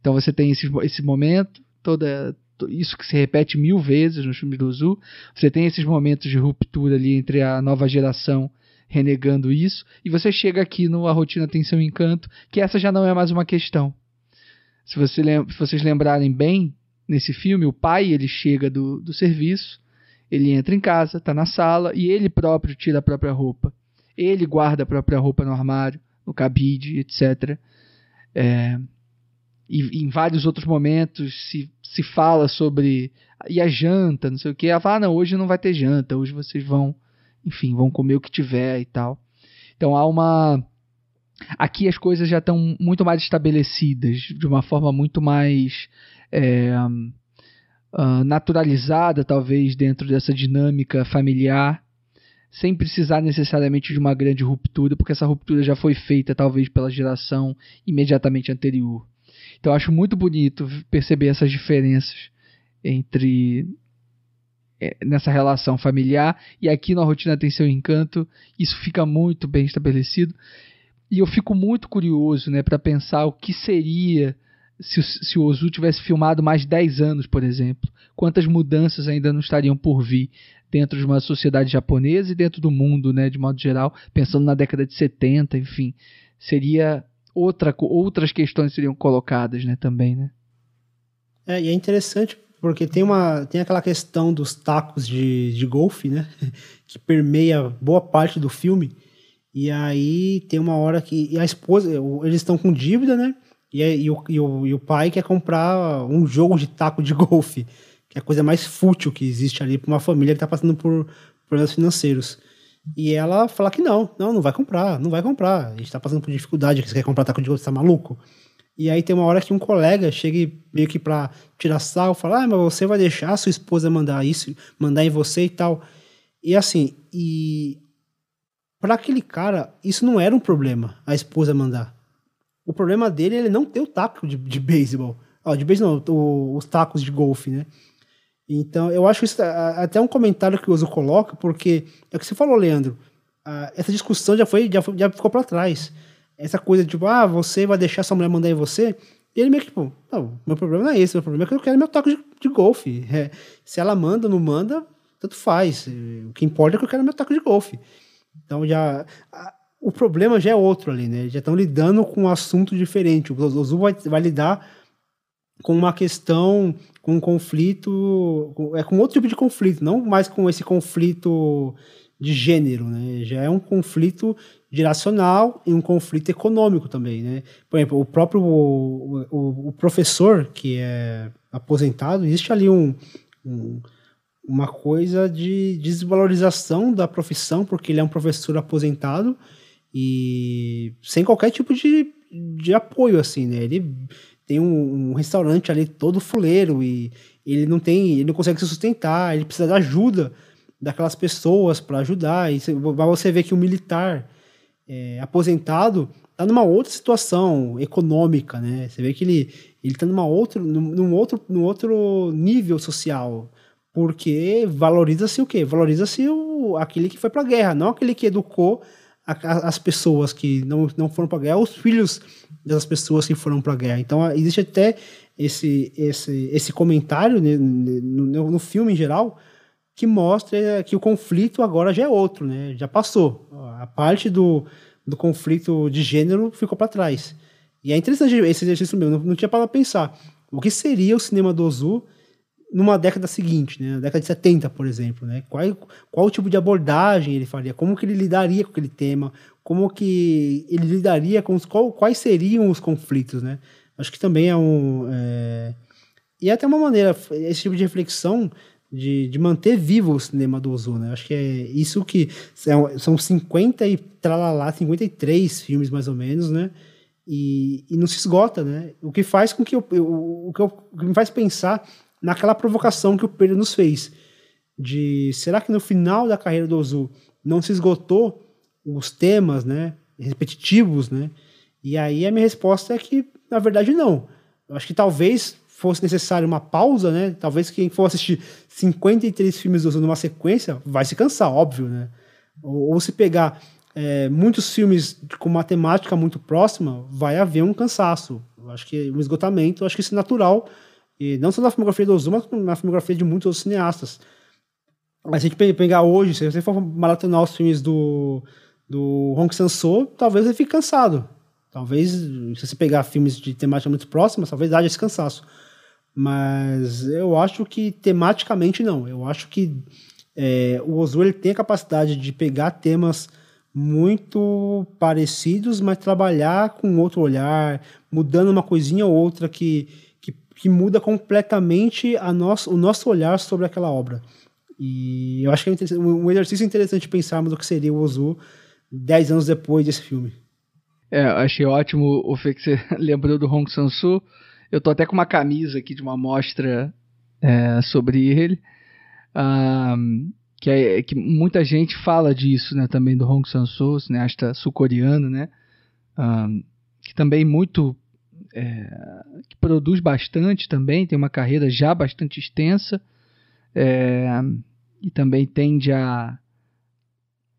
Speaker 3: Então você tem esse, esse momento, toda isso que se repete mil vezes nos filmes do Ozu. Você tem esses momentos de ruptura ali entre a nova geração renegando isso, e você chega aqui no A Rotina Tem Seu Encanto, que essa já não é mais uma questão. Se, você se vocês lembrarem bem, nesse filme, o pai ele chega do, do serviço, ele entra em casa, está na sala, e ele próprio tira a própria roupa. Ele guarda a própria roupa no armário, no cabide, etc. É, e em vários outros momentos se, se fala sobre e a janta, não sei o que. Ela fala, ah, não, hoje não vai ter janta, hoje vocês vão enfim, vão comer o que tiver e tal. Então há uma. Aqui as coisas já estão muito mais estabelecidas, de uma forma muito mais é, uh, naturalizada, talvez, dentro dessa dinâmica familiar, sem precisar necessariamente de uma grande ruptura, porque essa ruptura já foi feita, talvez, pela geração imediatamente anterior. Então acho muito bonito perceber essas diferenças entre é, nessa relação familiar e aqui na rotina tem seu encanto, isso fica muito bem estabelecido. E eu fico muito curioso, né, para pensar o que seria se, se o Ozu tivesse filmado mais 10 anos, por exemplo. Quantas mudanças ainda não estariam por vir dentro de uma sociedade japonesa e dentro do mundo, né, de modo geral, pensando na década de 70, enfim. Seria outra, outras questões seriam colocadas, né, também, né?
Speaker 2: É, e é interessante porque tem uma tem aquela questão dos tacos de, de golfe, né, que permeia boa parte do filme. E aí tem uma hora que a esposa, eles estão com dívida, né? E, e, o, e, o, e o pai quer comprar um jogo de taco de golfe, que é a coisa mais fútil que existe ali para uma família que está passando por problemas financeiros. E ela fala que não, não, não vai comprar, não vai comprar. A gente está passando por dificuldade, que você quer comprar taco de golfe, você tá maluco? E aí tem uma hora que um colega chega meio que para tirar sal, fala: "Ah, mas você vai deixar sua esposa mandar isso, mandar em você e tal". E assim, e para aquele cara, isso não era um problema, a esposa mandar. O problema dele é ele não ter o taco de, de beisebol. Oh, de beisebol o, os tacos de golfe, né? Então, eu acho isso até um comentário que o Oso coloca, porque é o que você falou, Leandro. essa discussão já foi, já, foi, já ficou para trás. Essa coisa de tipo, ah, você vai deixar sua mulher mandar em você? E ele meio que, tipo, não, meu problema não é esse, meu problema é que eu quero meu taco de, de golfe. É, se ela manda ou não manda, tanto faz. O que importa é que eu quero meu taco de golfe. Então já o problema já é outro ali, né? Já estão lidando com um assunto diferente. O Ozu vai, vai lidar com uma questão, com um conflito, é com outro tipo de conflito, não mais com esse conflito de gênero, né? Já é um conflito geracional e um conflito econômico também, né? Por exemplo, o próprio o, o, o professor que é aposentado, existe ali um, um uma coisa de desvalorização da profissão, porque ele é um professor aposentado e sem qualquer tipo de, de apoio, assim, né? Ele tem um, um restaurante ali todo fuleiro e ele não tem, ele não consegue se sustentar, ele precisa da ajuda daquelas pessoas para ajudar. E você vê que o militar é, aposentado está numa outra situação econômica, né? Você vê que ele ele está numa outro, num, outro, num outro nível social, porque valoriza-se o quê? Valoriza-se aquele que foi para a guerra, não aquele que educou a, as pessoas que não, não foram para a guerra, os filhos das pessoas que foram para a guerra. Então existe até esse, esse, esse comentário né, no, no, filme em geral que mostra que o conflito agora já é outro, né? Já passou. A parte do, do conflito de gênero ficou para trás. E é interessante esse exercício mesmo, não, não tinha para pensar. O que seria o cinema do Ozu numa década seguinte, né? Na década de 70, por exemplo, né? Qual, qual tipo de abordagem ele faria? Como que ele lidaria com aquele tema? Como que ele lidaria com os... Qual, quais seriam os conflitos, né? Acho que também é um... É... E é até uma maneira, esse tipo de reflexão de, de manter vivo o cinema do Ozu, né? Acho que é isso que... São 50 e tralalá, 53 filmes mais ou menos, né? E, e não se esgota, né? O que faz com que eu, o, eu, o que me faz pensar naquela provocação que o Pedro nos fez. De será que no final da carreira do Ozu não se esgotou os temas, né, repetitivos, né? E aí a minha resposta é que na verdade não. Eu acho que talvez fosse necessário uma pausa, né? Talvez quem for assistir 53 filmes do Ozu numa sequência vai se cansar, óbvio, né? Ou, ou se pegar é, muitos filmes com uma temática muito próxima, vai haver um cansaço. Eu acho que um esgotamento, acho que isso é natural e não só na filmografia do Ozuma, mas na filmografia de muitos outros cineastas. Mas se a gente pegar hoje, se você for maratonar os filmes do, do Hong Sang-soo, talvez ele fique cansado. Talvez, se você pegar filmes de temática muito próxima, talvez haja esse cansaço. Mas eu acho que tematicamente não. Eu acho que é, o Ozu ele tem a capacidade de pegar temas muito parecidos, mas trabalhar com outro olhar, mudando uma coisinha ou outra que que muda completamente a nosso, o nosso olhar sobre aquela obra. E eu acho que é um exercício interessante pensarmos o que seria o Ozu dez anos depois desse filme.
Speaker 3: É, achei ótimo o que você lembrou do Hong Sang-soo. Eu tô até com uma camisa aqui de uma mostra é, sobre ele. Um, que, é, que muita gente fala disso, né, também do Hong Sang-soo, cineasta sul-coreano, né, um, que também muito é, que produz bastante também, tem uma carreira já bastante extensa é, e também tende a,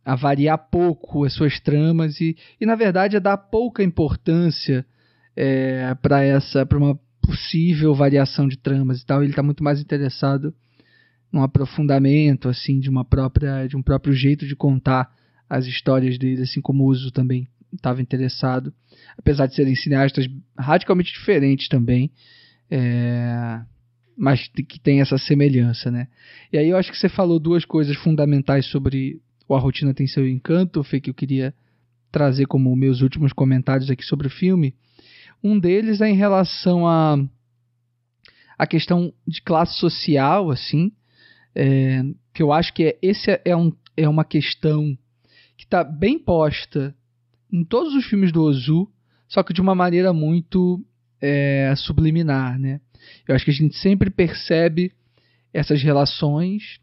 Speaker 3: a variar pouco as suas tramas e, e na verdade a dar pouca importância é, para essa para uma possível variação de tramas e tal. Ele está muito mais interessado num aprofundamento assim de uma própria de um próprio jeito de contar as histórias dele assim como o Uso também estava interessado apesar de serem cineastas radicalmente diferentes também é, mas que tem essa semelhança né e aí eu acho que você falou duas coisas fundamentais sobre a rotina tem seu encanto, foi que eu queria trazer como meus últimos comentários aqui sobre o filme. Um deles é em relação a a questão de classe social, assim, é, que eu acho que é, esse é, é, um, é uma questão que está bem posta em todos os filmes do Ozu, só que de uma maneira muito é, subliminar, né? Eu acho que a gente sempre percebe essas relações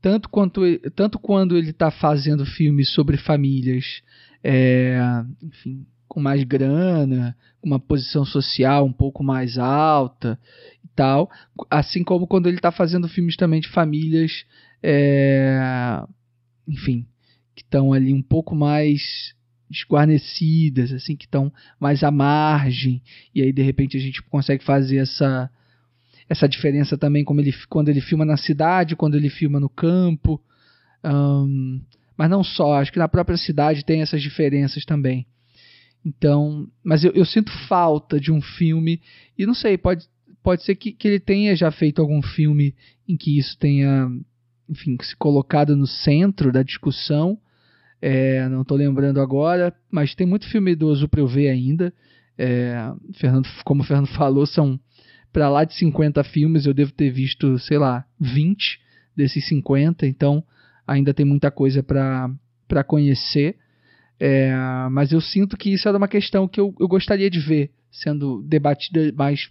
Speaker 3: tanto, quanto, tanto quando ele está fazendo filmes sobre famílias, é, enfim, com mais grana, com uma posição social um pouco mais alta e tal, assim como quando ele está fazendo filmes também de famílias, é, enfim, que estão ali um pouco mais desguarnecidas, assim, que estão mais à margem, e aí de repente a gente consegue fazer essa essa diferença também como ele, quando ele filma na cidade, quando ele filma no campo. Um, mas não só, acho que na própria cidade tem essas diferenças também. Então, mas eu, eu, sinto falta de um filme, e não sei, pode, pode ser que, que ele tenha já feito algum filme em que isso tenha, enfim, se colocado no centro da discussão. É, não estou lembrando agora, mas tem muito filme idoso para eu ver ainda. É, Fernando, como o Fernando falou, são para lá de 50 filmes, eu devo ter visto, sei lá, 20 desses 50, então ainda tem muita coisa para conhecer. É, mas eu sinto que isso era uma questão que eu, eu gostaria de ver sendo debatida mais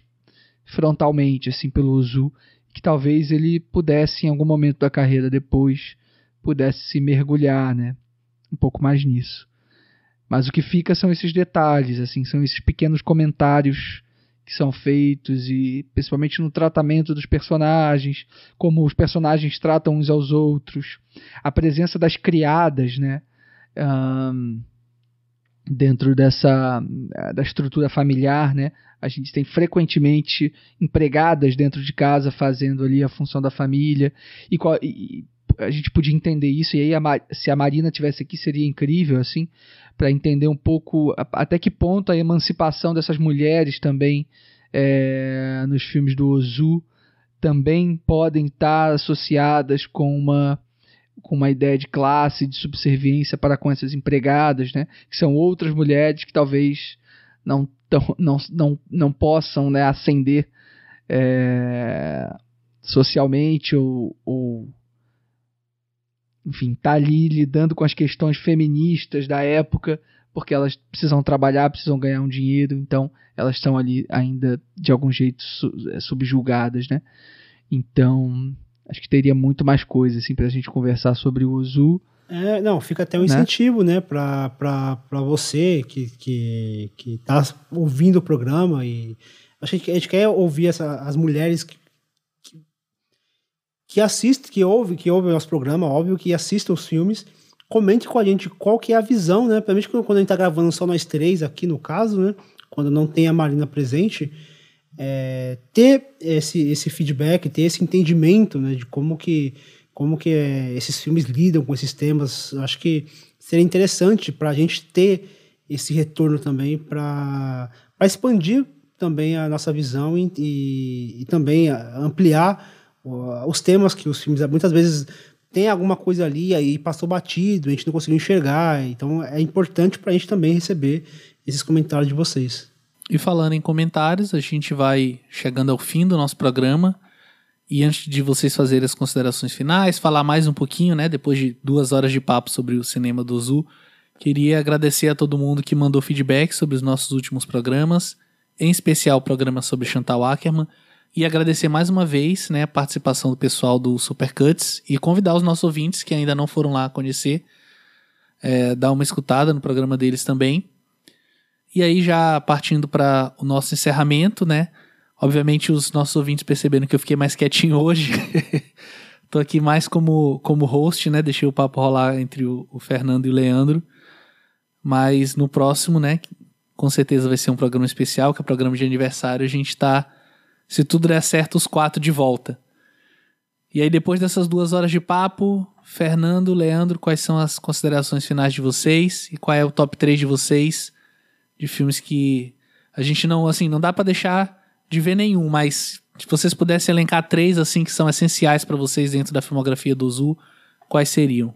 Speaker 3: frontalmente assim pelo Uzu, que talvez ele pudesse em algum momento da carreira depois pudesse se mergulhar, né, um pouco mais nisso. Mas o que fica são esses detalhes, assim, são esses pequenos comentários que são feitos e principalmente no tratamento dos personagens, como os personagens tratam uns aos outros, a presença das criadas, né, um, dentro dessa da estrutura familiar, né, a gente tem frequentemente empregadas dentro de casa fazendo ali a função da família e, e a gente podia entender isso e aí a, se a Marina tivesse aqui seria incrível assim para entender um pouco até que ponto a emancipação dessas mulheres também é, nos filmes do Ozu também podem estar associadas com uma com uma ideia de classe, de subserviência para com essas empregadas, né? Que são outras mulheres que talvez não tão, não, não, não possam né, ascender é, socialmente ou, ou enfim, tá ali lidando com as questões feministas da época, porque elas precisam trabalhar, precisam ganhar um dinheiro, então elas estão ali ainda de algum jeito é, subjugadas, né? Então, acho que teria muito mais coisa assim pra gente conversar sobre o Ozu.
Speaker 2: É, não, fica até um né? incentivo, né, para para você que, que, que tá ouvindo o programa e a gente, a gente quer ouvir essa, as mulheres que que assiste, que ouve, que ouve o nosso programa, óbvio, que assista os filmes, comente com a gente qual que é a visão, né? Principalmente quando a gente tá gravando só nós três aqui no caso, né? Quando não tem a Marina presente, é, ter esse, esse feedback, ter esse entendimento, né? De como que, como que é, esses filmes lidam com esses temas. Acho que seria interessante para a gente ter esse retorno também para expandir também a nossa visão e, e, e também ampliar os temas que os filmes muitas vezes tem alguma coisa ali aí passou batido, a gente não conseguiu enxergar, então é importante para a gente também receber esses comentários de vocês.
Speaker 1: E falando em comentários, a gente vai chegando ao fim do nosso programa. E antes de vocês fazerem as considerações finais, falar mais um pouquinho, né? Depois de duas horas de papo sobre o cinema do Zu, queria agradecer a todo mundo que mandou feedback sobre os nossos últimos programas, em especial o programa sobre Chantal Ackerman. E agradecer mais uma vez né, a participação do pessoal do Supercuts e convidar os nossos ouvintes que ainda não foram lá conhecer, é, dar uma escutada no programa deles também. E aí, já partindo para o nosso encerramento, né? Obviamente, os nossos ouvintes perceberam que eu fiquei mais quietinho hoje. Tô aqui mais como, como host, né? Deixei o papo rolar entre o, o Fernando e o Leandro. Mas no próximo, né? Com certeza vai ser um programa especial, que é programa de aniversário. A gente tá, se tudo der certo, os quatro de volta. E aí, depois dessas duas horas de papo, Fernando, Leandro, quais são as considerações finais de vocês? E qual é o top 3 de vocês de filmes que a gente não, assim, não dá para deixar de ver nenhum, mas se vocês pudessem elencar três, assim, que são essenciais para vocês dentro da filmografia do Zu, quais seriam?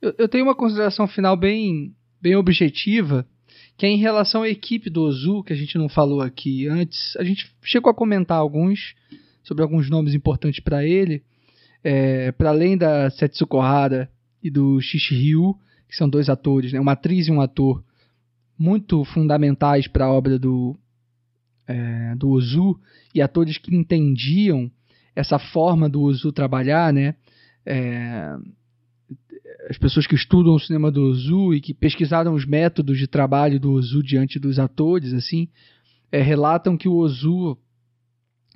Speaker 3: Eu, eu, tenho uma consideração final bem, bem objetiva, que é em relação à equipe do Ozu, que a gente não falou aqui antes. A gente chegou a comentar alguns, sobre alguns nomes importantes para ele. É, para além da Setsuko Hara e do Shishiryu, que são dois atores, né, uma atriz e um ator muito fundamentais para a obra do, é, do Ozu, e atores que entendiam essa forma do Ozu trabalhar, né? É, as pessoas que estudam o cinema do Ozu e que pesquisaram os métodos de trabalho do Ozu diante dos atores, assim, é, relatam que o Ozu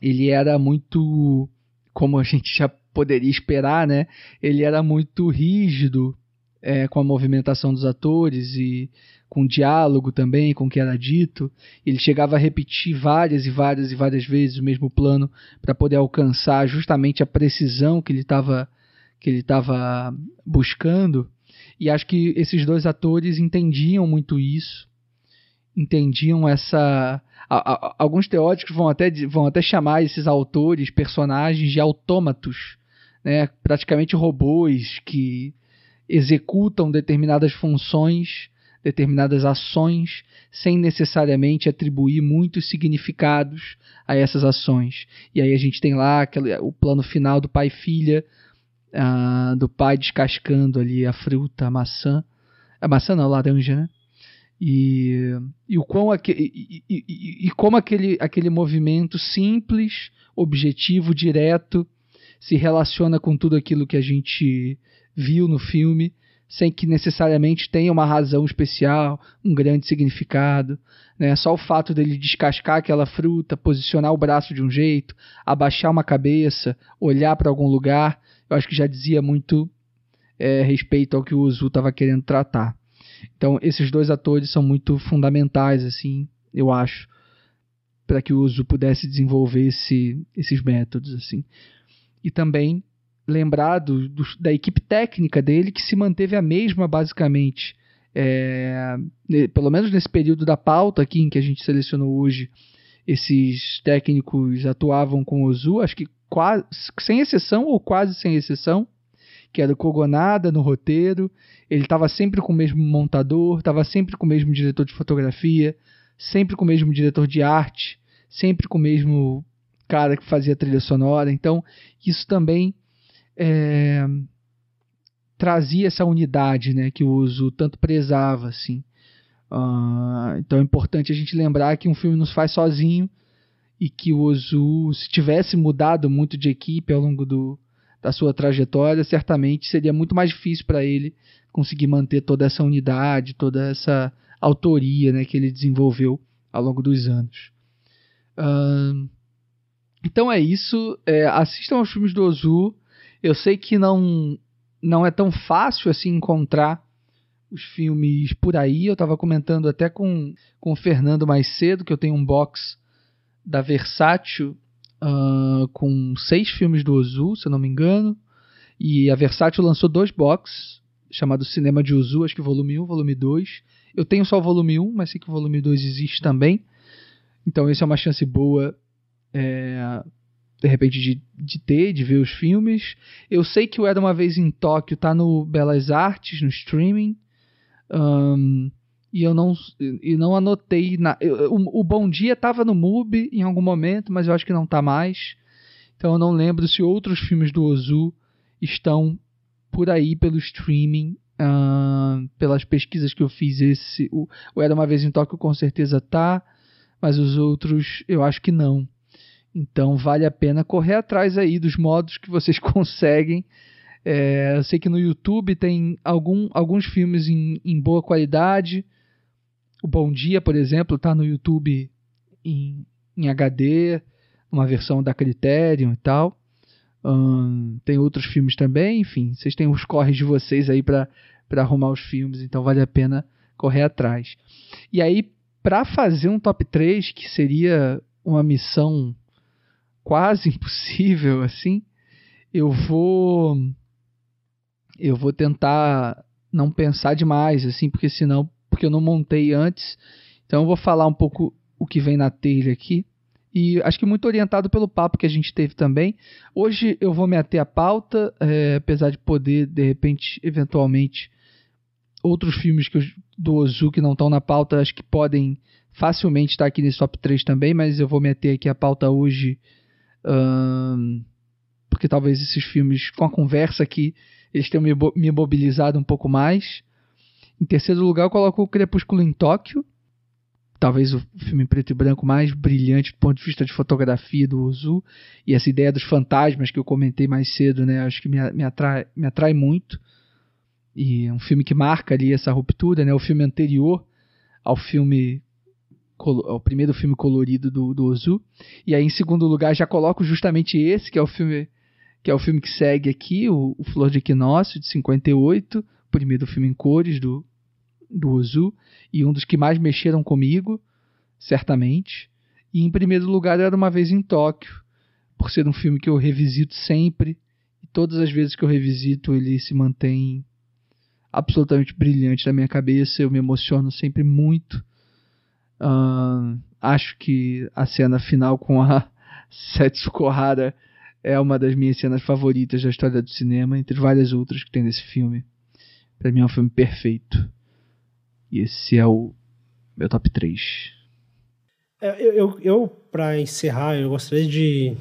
Speaker 3: ele era muito, como a gente já poderia esperar, né? Ele era muito rígido é, com a movimentação dos atores e com diálogo também, com o que era dito. Ele chegava a repetir várias e várias e várias vezes o mesmo plano para poder alcançar justamente a precisão que ele estava que ele estava buscando. E acho que esses dois atores entendiam muito isso, entendiam essa. A, a, alguns teóricos vão até, vão até chamar esses autores, personagens, de autômatos, né? praticamente robôs que executam determinadas funções, determinadas ações, sem necessariamente atribuir muitos significados a essas ações. E aí a gente tem lá aquele, o plano final do pai do pai descascando ali a fruta, a maçã. A maçã não, a laranja, né? E, e, o quão e, e, e, como aquele, aquele movimento simples, objetivo, direto, se relaciona com tudo aquilo que a gente viu no filme, sem que necessariamente tenha uma razão especial, um grande significado. Né? Só o fato dele descascar aquela fruta, posicionar o braço de um jeito, abaixar uma cabeça, olhar para algum lugar, eu acho que já dizia muito é, respeito ao que o Ozu estava querendo tratar. Então, esses dois atores são muito fundamentais, assim, eu acho, para que o Ozu pudesse desenvolver esse, esses métodos, assim. E também lembrar do, do, da equipe técnica dele, que se manteve a mesma, basicamente, é, pelo menos nesse período da pauta aqui em que a gente selecionou hoje, esses técnicos atuavam com o Ozu, acho que quase, sem exceção ou quase sem exceção, que era o Kogonada no roteiro. Ele estava sempre com o mesmo montador, estava sempre com o mesmo diretor de fotografia, sempre com o mesmo diretor de arte, sempre com o mesmo cara que fazia trilha sonora. Então, isso também é, trazia essa unidade né, que o Uso tanto prezava. Assim. Uh, então é importante a gente lembrar que um filme nos faz sozinho e que o Ozu, se tivesse mudado muito de equipe ao longo do, da sua trajetória, certamente seria muito mais difícil para ele conseguir manter toda essa unidade, toda essa autoria né, que ele desenvolveu ao longo dos anos. Uh, então é isso. É, assistam aos filmes do Ozu. Eu sei que não, não é tão fácil assim encontrar os filmes por aí. Eu estava comentando até com, com o Fernando mais cedo que eu tenho um box da Versátil uh, com seis filmes do Ozu, se eu não me engano. E a Versátil lançou dois boxes, chamado Cinema de Ozu, acho que volume 1 volume 2. Eu tenho só o volume 1, mas sei que o volume 2 existe também. Então, essa é uma chance boa, é, de repente, de, de ter, de ver os filmes. Eu sei que o Era Uma Vez em Tóquio tá no Belas Artes, no streaming. Um, e eu não, e não anotei. Na, eu, o, o, Bom Dia estava no MUBI em algum momento, mas eu acho que não está mais. Então eu não lembro se outros filmes do Ozu estão por aí pelo streaming. Uh, pelas pesquisas que eu fiz, esse o, o Era Uma Vez em Tóquio com certeza tá, mas os outros eu acho que não. Então vale a pena correr atrás aí dos modos que vocês conseguem. É, eu sei que no YouTube tem algum, alguns filmes em, em boa qualidade. O Bom Dia, por exemplo, está no YouTube em, em HD, uma versão da Criterion e tal. Tem outros filmes também, enfim, vocês têm os corres de vocês aí para arrumar os filmes, então vale a pena correr atrás. E aí, para fazer um top 3, que seria uma missão quase impossível assim, eu vou eu vou tentar não pensar demais assim, porque senão porque eu não montei antes. Então eu vou falar um pouco o que vem na telha aqui. E acho que muito orientado pelo papo que a gente teve também. Hoje eu vou me ater à pauta, é, apesar de poder, de repente, eventualmente, outros filmes que eu, do Ozu que não estão na pauta, acho que podem facilmente estar aqui nesse top 3 também, mas eu vou me ater aqui à pauta hoje, porque talvez esses filmes, com a conversa aqui, eles tenham me, me mobilizado um pouco mais. Em terceiro lugar, eu coloco o Crepúsculo em Tóquio, talvez o filme preto e branco mais brilhante do ponto de vista de fotografia do Ozu e essa ideia dos fantasmas que eu comentei mais cedo, né? Acho que me, me, atrai, me atrai muito e é um filme que marca ali essa ruptura, né? O filme anterior ao filme ao primeiro filme colorido do, do Ozu e aí em segundo lugar já coloco justamente esse que é o filme que é o filme que segue aqui, o, o Flor de Equinócio de 58, primeiro filme em cores do do Ozu e um dos que mais mexeram comigo, certamente. E em primeiro lugar era Uma Vez em Tóquio, por ser um filme que eu revisito sempre. E todas as vezes que eu revisito ele se mantém absolutamente brilhante na minha cabeça. Eu me emociono sempre muito. Uh, acho que a cena final com a Setsu Kohara é uma das minhas cenas favoritas da história do cinema, entre várias outras que tem nesse filme. Para mim é um filme perfeito. E esse é o meu top 3.
Speaker 2: É, eu, eu, eu para encerrar, eu gostaria de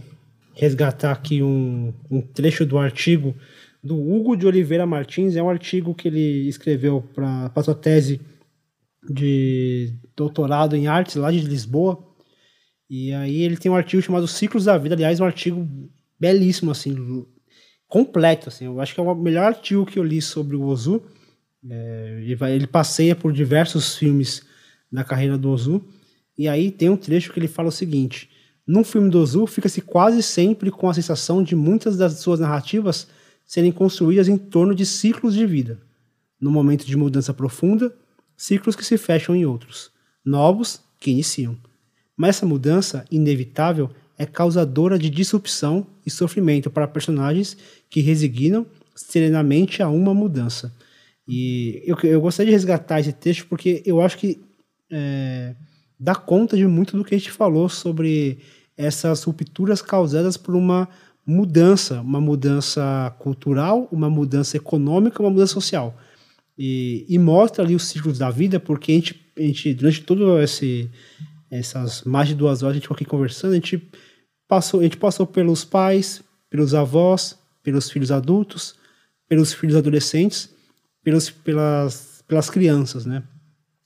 Speaker 2: resgatar aqui um, um trecho do artigo do Hugo de Oliveira Martins. É um artigo que ele escreveu para a sua tese de doutorado em artes lá de Lisboa. E aí ele tem um artigo chamado Ciclos da Vida, aliás, um artigo belíssimo, assim, completo, assim. Eu acho que é o melhor artigo que eu li sobre o Ozu. É, ele, vai, ele passeia por diversos filmes da carreira do Ozu. E aí tem um trecho que ele fala o seguinte: Num filme do Ozu, fica-se quase sempre com a sensação de muitas das suas narrativas serem construídas em torno de ciclos de vida. No momento de mudança profunda, ciclos que se fecham em outros, novos que iniciam. Mas essa mudança, inevitável, é causadora de disrupção e sofrimento para personagens que resignam serenamente a uma mudança. E eu, eu gostaria de resgatar esse texto porque eu acho que é, dá conta de muito do que a gente falou sobre essas rupturas causadas por uma mudança, uma mudança cultural, uma mudança econômica, uma mudança social. E, e mostra ali os ciclos da vida, porque a gente, a gente durante todo esse essas mais de duas horas a gente ficou aqui conversando, a gente passou, a gente passou pelos pais, pelos avós, pelos filhos adultos, pelos filhos adolescentes, pelos, pelas, pelas crianças, né?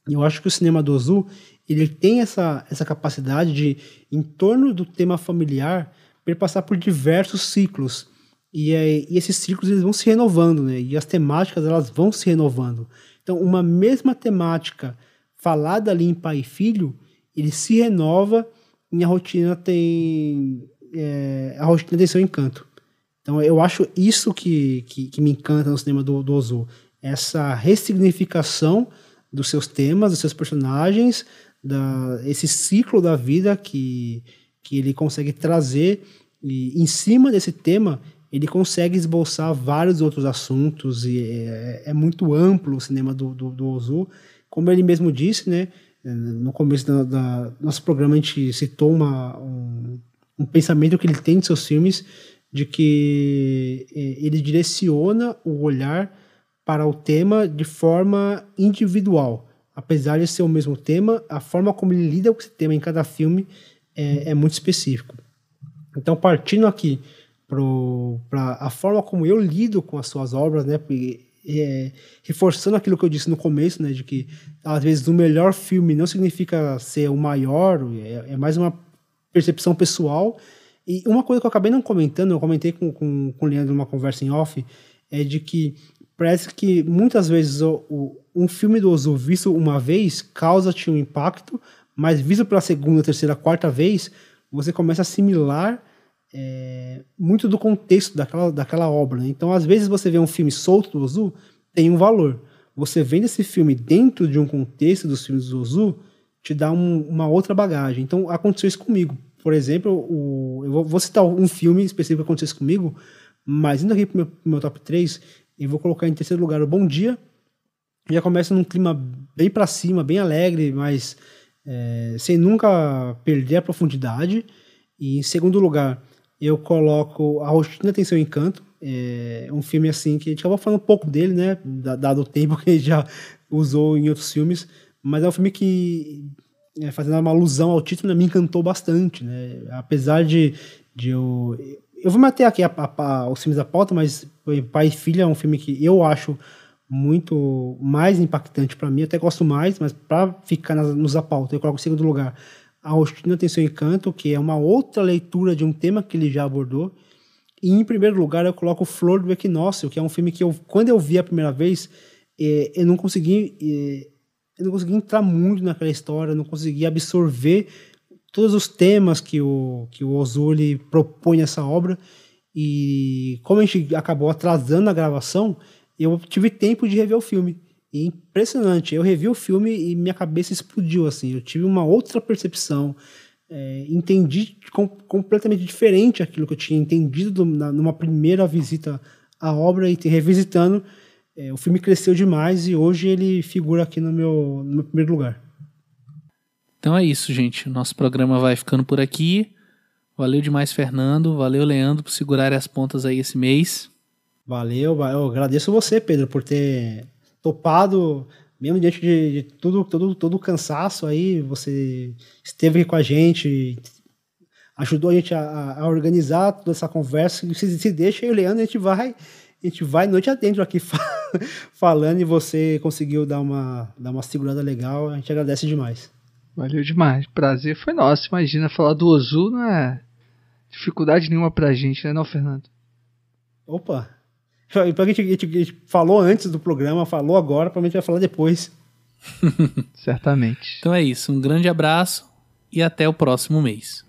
Speaker 2: Eu acho que o cinema do Ozu, ele tem essa, essa capacidade de, em torno do tema familiar, passar por diversos ciclos. E, é, e, esses ciclos eles vão se renovando, né? E as temáticas elas vão se renovando. Então, uma mesma temática falada ali em pai e filho, ele se renova e a rotina tem é, a rotina tem seu encanto. Então, eu acho isso que, que, que me encanta no cinema do, do Ozu essa ressignificação dos seus temas, dos seus personagens, da, esse ciclo da vida que, que ele consegue trazer e em cima desse tema ele consegue esboçar vários outros assuntos e é, é muito amplo o cinema do, do, do, Ozu. Como ele mesmo disse, né, no começo do nosso programa a gente citou uma, um, um pensamento que ele tem de seus filmes de que é, ele direciona o olhar para o tema de forma individual. Apesar de ser o mesmo tema, a forma como ele lida com esse tema em cada filme é, é muito específico. Então, partindo aqui para a forma como eu lido com as suas obras, né, é, reforçando aquilo que eu disse no começo, né, de que às vezes o melhor filme não significa ser o maior, é, é mais uma percepção pessoal. E uma coisa que eu acabei não comentando, eu comentei com, com, com o Leandro numa conversa em off, é de que parece que muitas vezes o, o, um filme do Ozu visto uma vez causa-te um impacto, mas visto pela segunda, terceira, quarta vez, você começa a assimilar é, muito do contexto daquela, daquela obra. Né? Então, às vezes, você vê um filme solto do Ozu, tem um valor. Você vendo esse filme dentro de um contexto dos filmes do Ozu, te dá um, uma outra bagagem. Então, aconteceu isso comigo. Por exemplo, o, eu vou, vou, citar um filme específico que aconteceu isso comigo, mas indo aqui para o meu, meu top 3, eu vou colocar em terceiro lugar o Bom Dia. Já começa num clima bem para cima, bem alegre, mas é, sem nunca perder a profundidade. E em segundo lugar, eu coloco A Rotina Tem Seu Encanto. É um filme assim que a gente acabou falando um pouco dele, né? Dado o tempo que a gente já usou em outros filmes. Mas é um filme que, é, fazendo uma alusão ao título, né, me encantou bastante, né? Apesar de, de eu... Eu vou manter aqui a, a, a, os filmes da pauta, mas Pai e Filha é um filme que eu acho muito mais impactante para mim, eu até gosto mais, mas para ficar nas, nos da pauta, eu coloco em segundo lugar A Rotina Tem Seu Encanto, que é uma outra leitura de um tema que ele já abordou. E em primeiro lugar eu coloco Flor do Equinócio, que é um filme que eu, quando eu vi a primeira vez, é, eu não consegui é, eu não consegui entrar muito naquela história, não consegui absorver todos os temas que o, que o Ozuli propõe nessa obra. E como a gente acabou atrasando a gravação, eu tive tempo de rever o filme. E impressionante, eu revi o filme e minha cabeça explodiu assim. Eu tive uma outra percepção, é, entendi com, completamente diferente aquilo que eu tinha entendido do, na, numa primeira visita à obra e revisitando, é, o filme cresceu demais e hoje ele figura aqui no meu, no meu primeiro lugar.
Speaker 1: Então é isso, gente. Nosso programa vai ficando por aqui. Valeu demais, Fernando. Valeu, Leandro, por segurar as pontas aí esse mês.
Speaker 2: Valeu, eu agradeço você, Pedro, por ter topado, mesmo diante de, de tudo, todo, todo o cansaço aí, você esteve aqui com a gente, ajudou a gente a, a organizar toda essa conversa. Se, se deixa, e o Leandro, a gente vai a gente vai noite adentro aqui falando e você conseguiu dar uma, dar uma segurada legal. A gente agradece demais.
Speaker 3: Valeu demais. Prazer foi nosso. Imagina falar do Ozu não é dificuldade nenhuma pra gente, né, não, Fernando?
Speaker 2: Opa! A gente, a, gente, a gente falou antes do programa, falou agora, provavelmente vai falar depois.
Speaker 3: Certamente.
Speaker 1: Então é isso. Um grande abraço e até o próximo mês.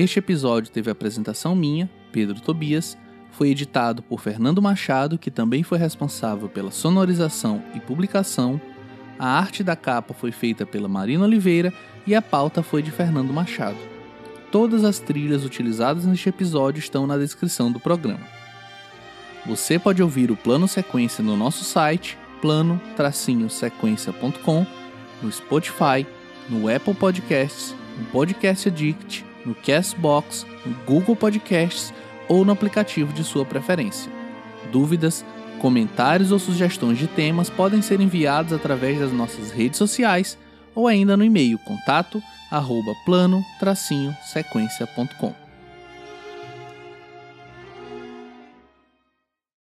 Speaker 1: Este episódio teve apresentação minha, Pedro Tobias, foi editado por Fernando Machado, que também foi responsável pela sonorização e publicação. A arte da capa foi feita pela Marina Oliveira e a pauta foi de Fernando Machado. Todas as trilhas utilizadas neste episódio estão na descrição do programa. Você pode ouvir o plano sequência no nosso site plano-sequência.com, no Spotify, no Apple Podcasts, no Podcast Addict no Castbox, no Google Podcasts ou no aplicativo de sua preferência. Dúvidas, comentários ou sugestões de temas podem ser enviados através das nossas redes sociais ou ainda no e-mail contato arroba plano-sequência.com.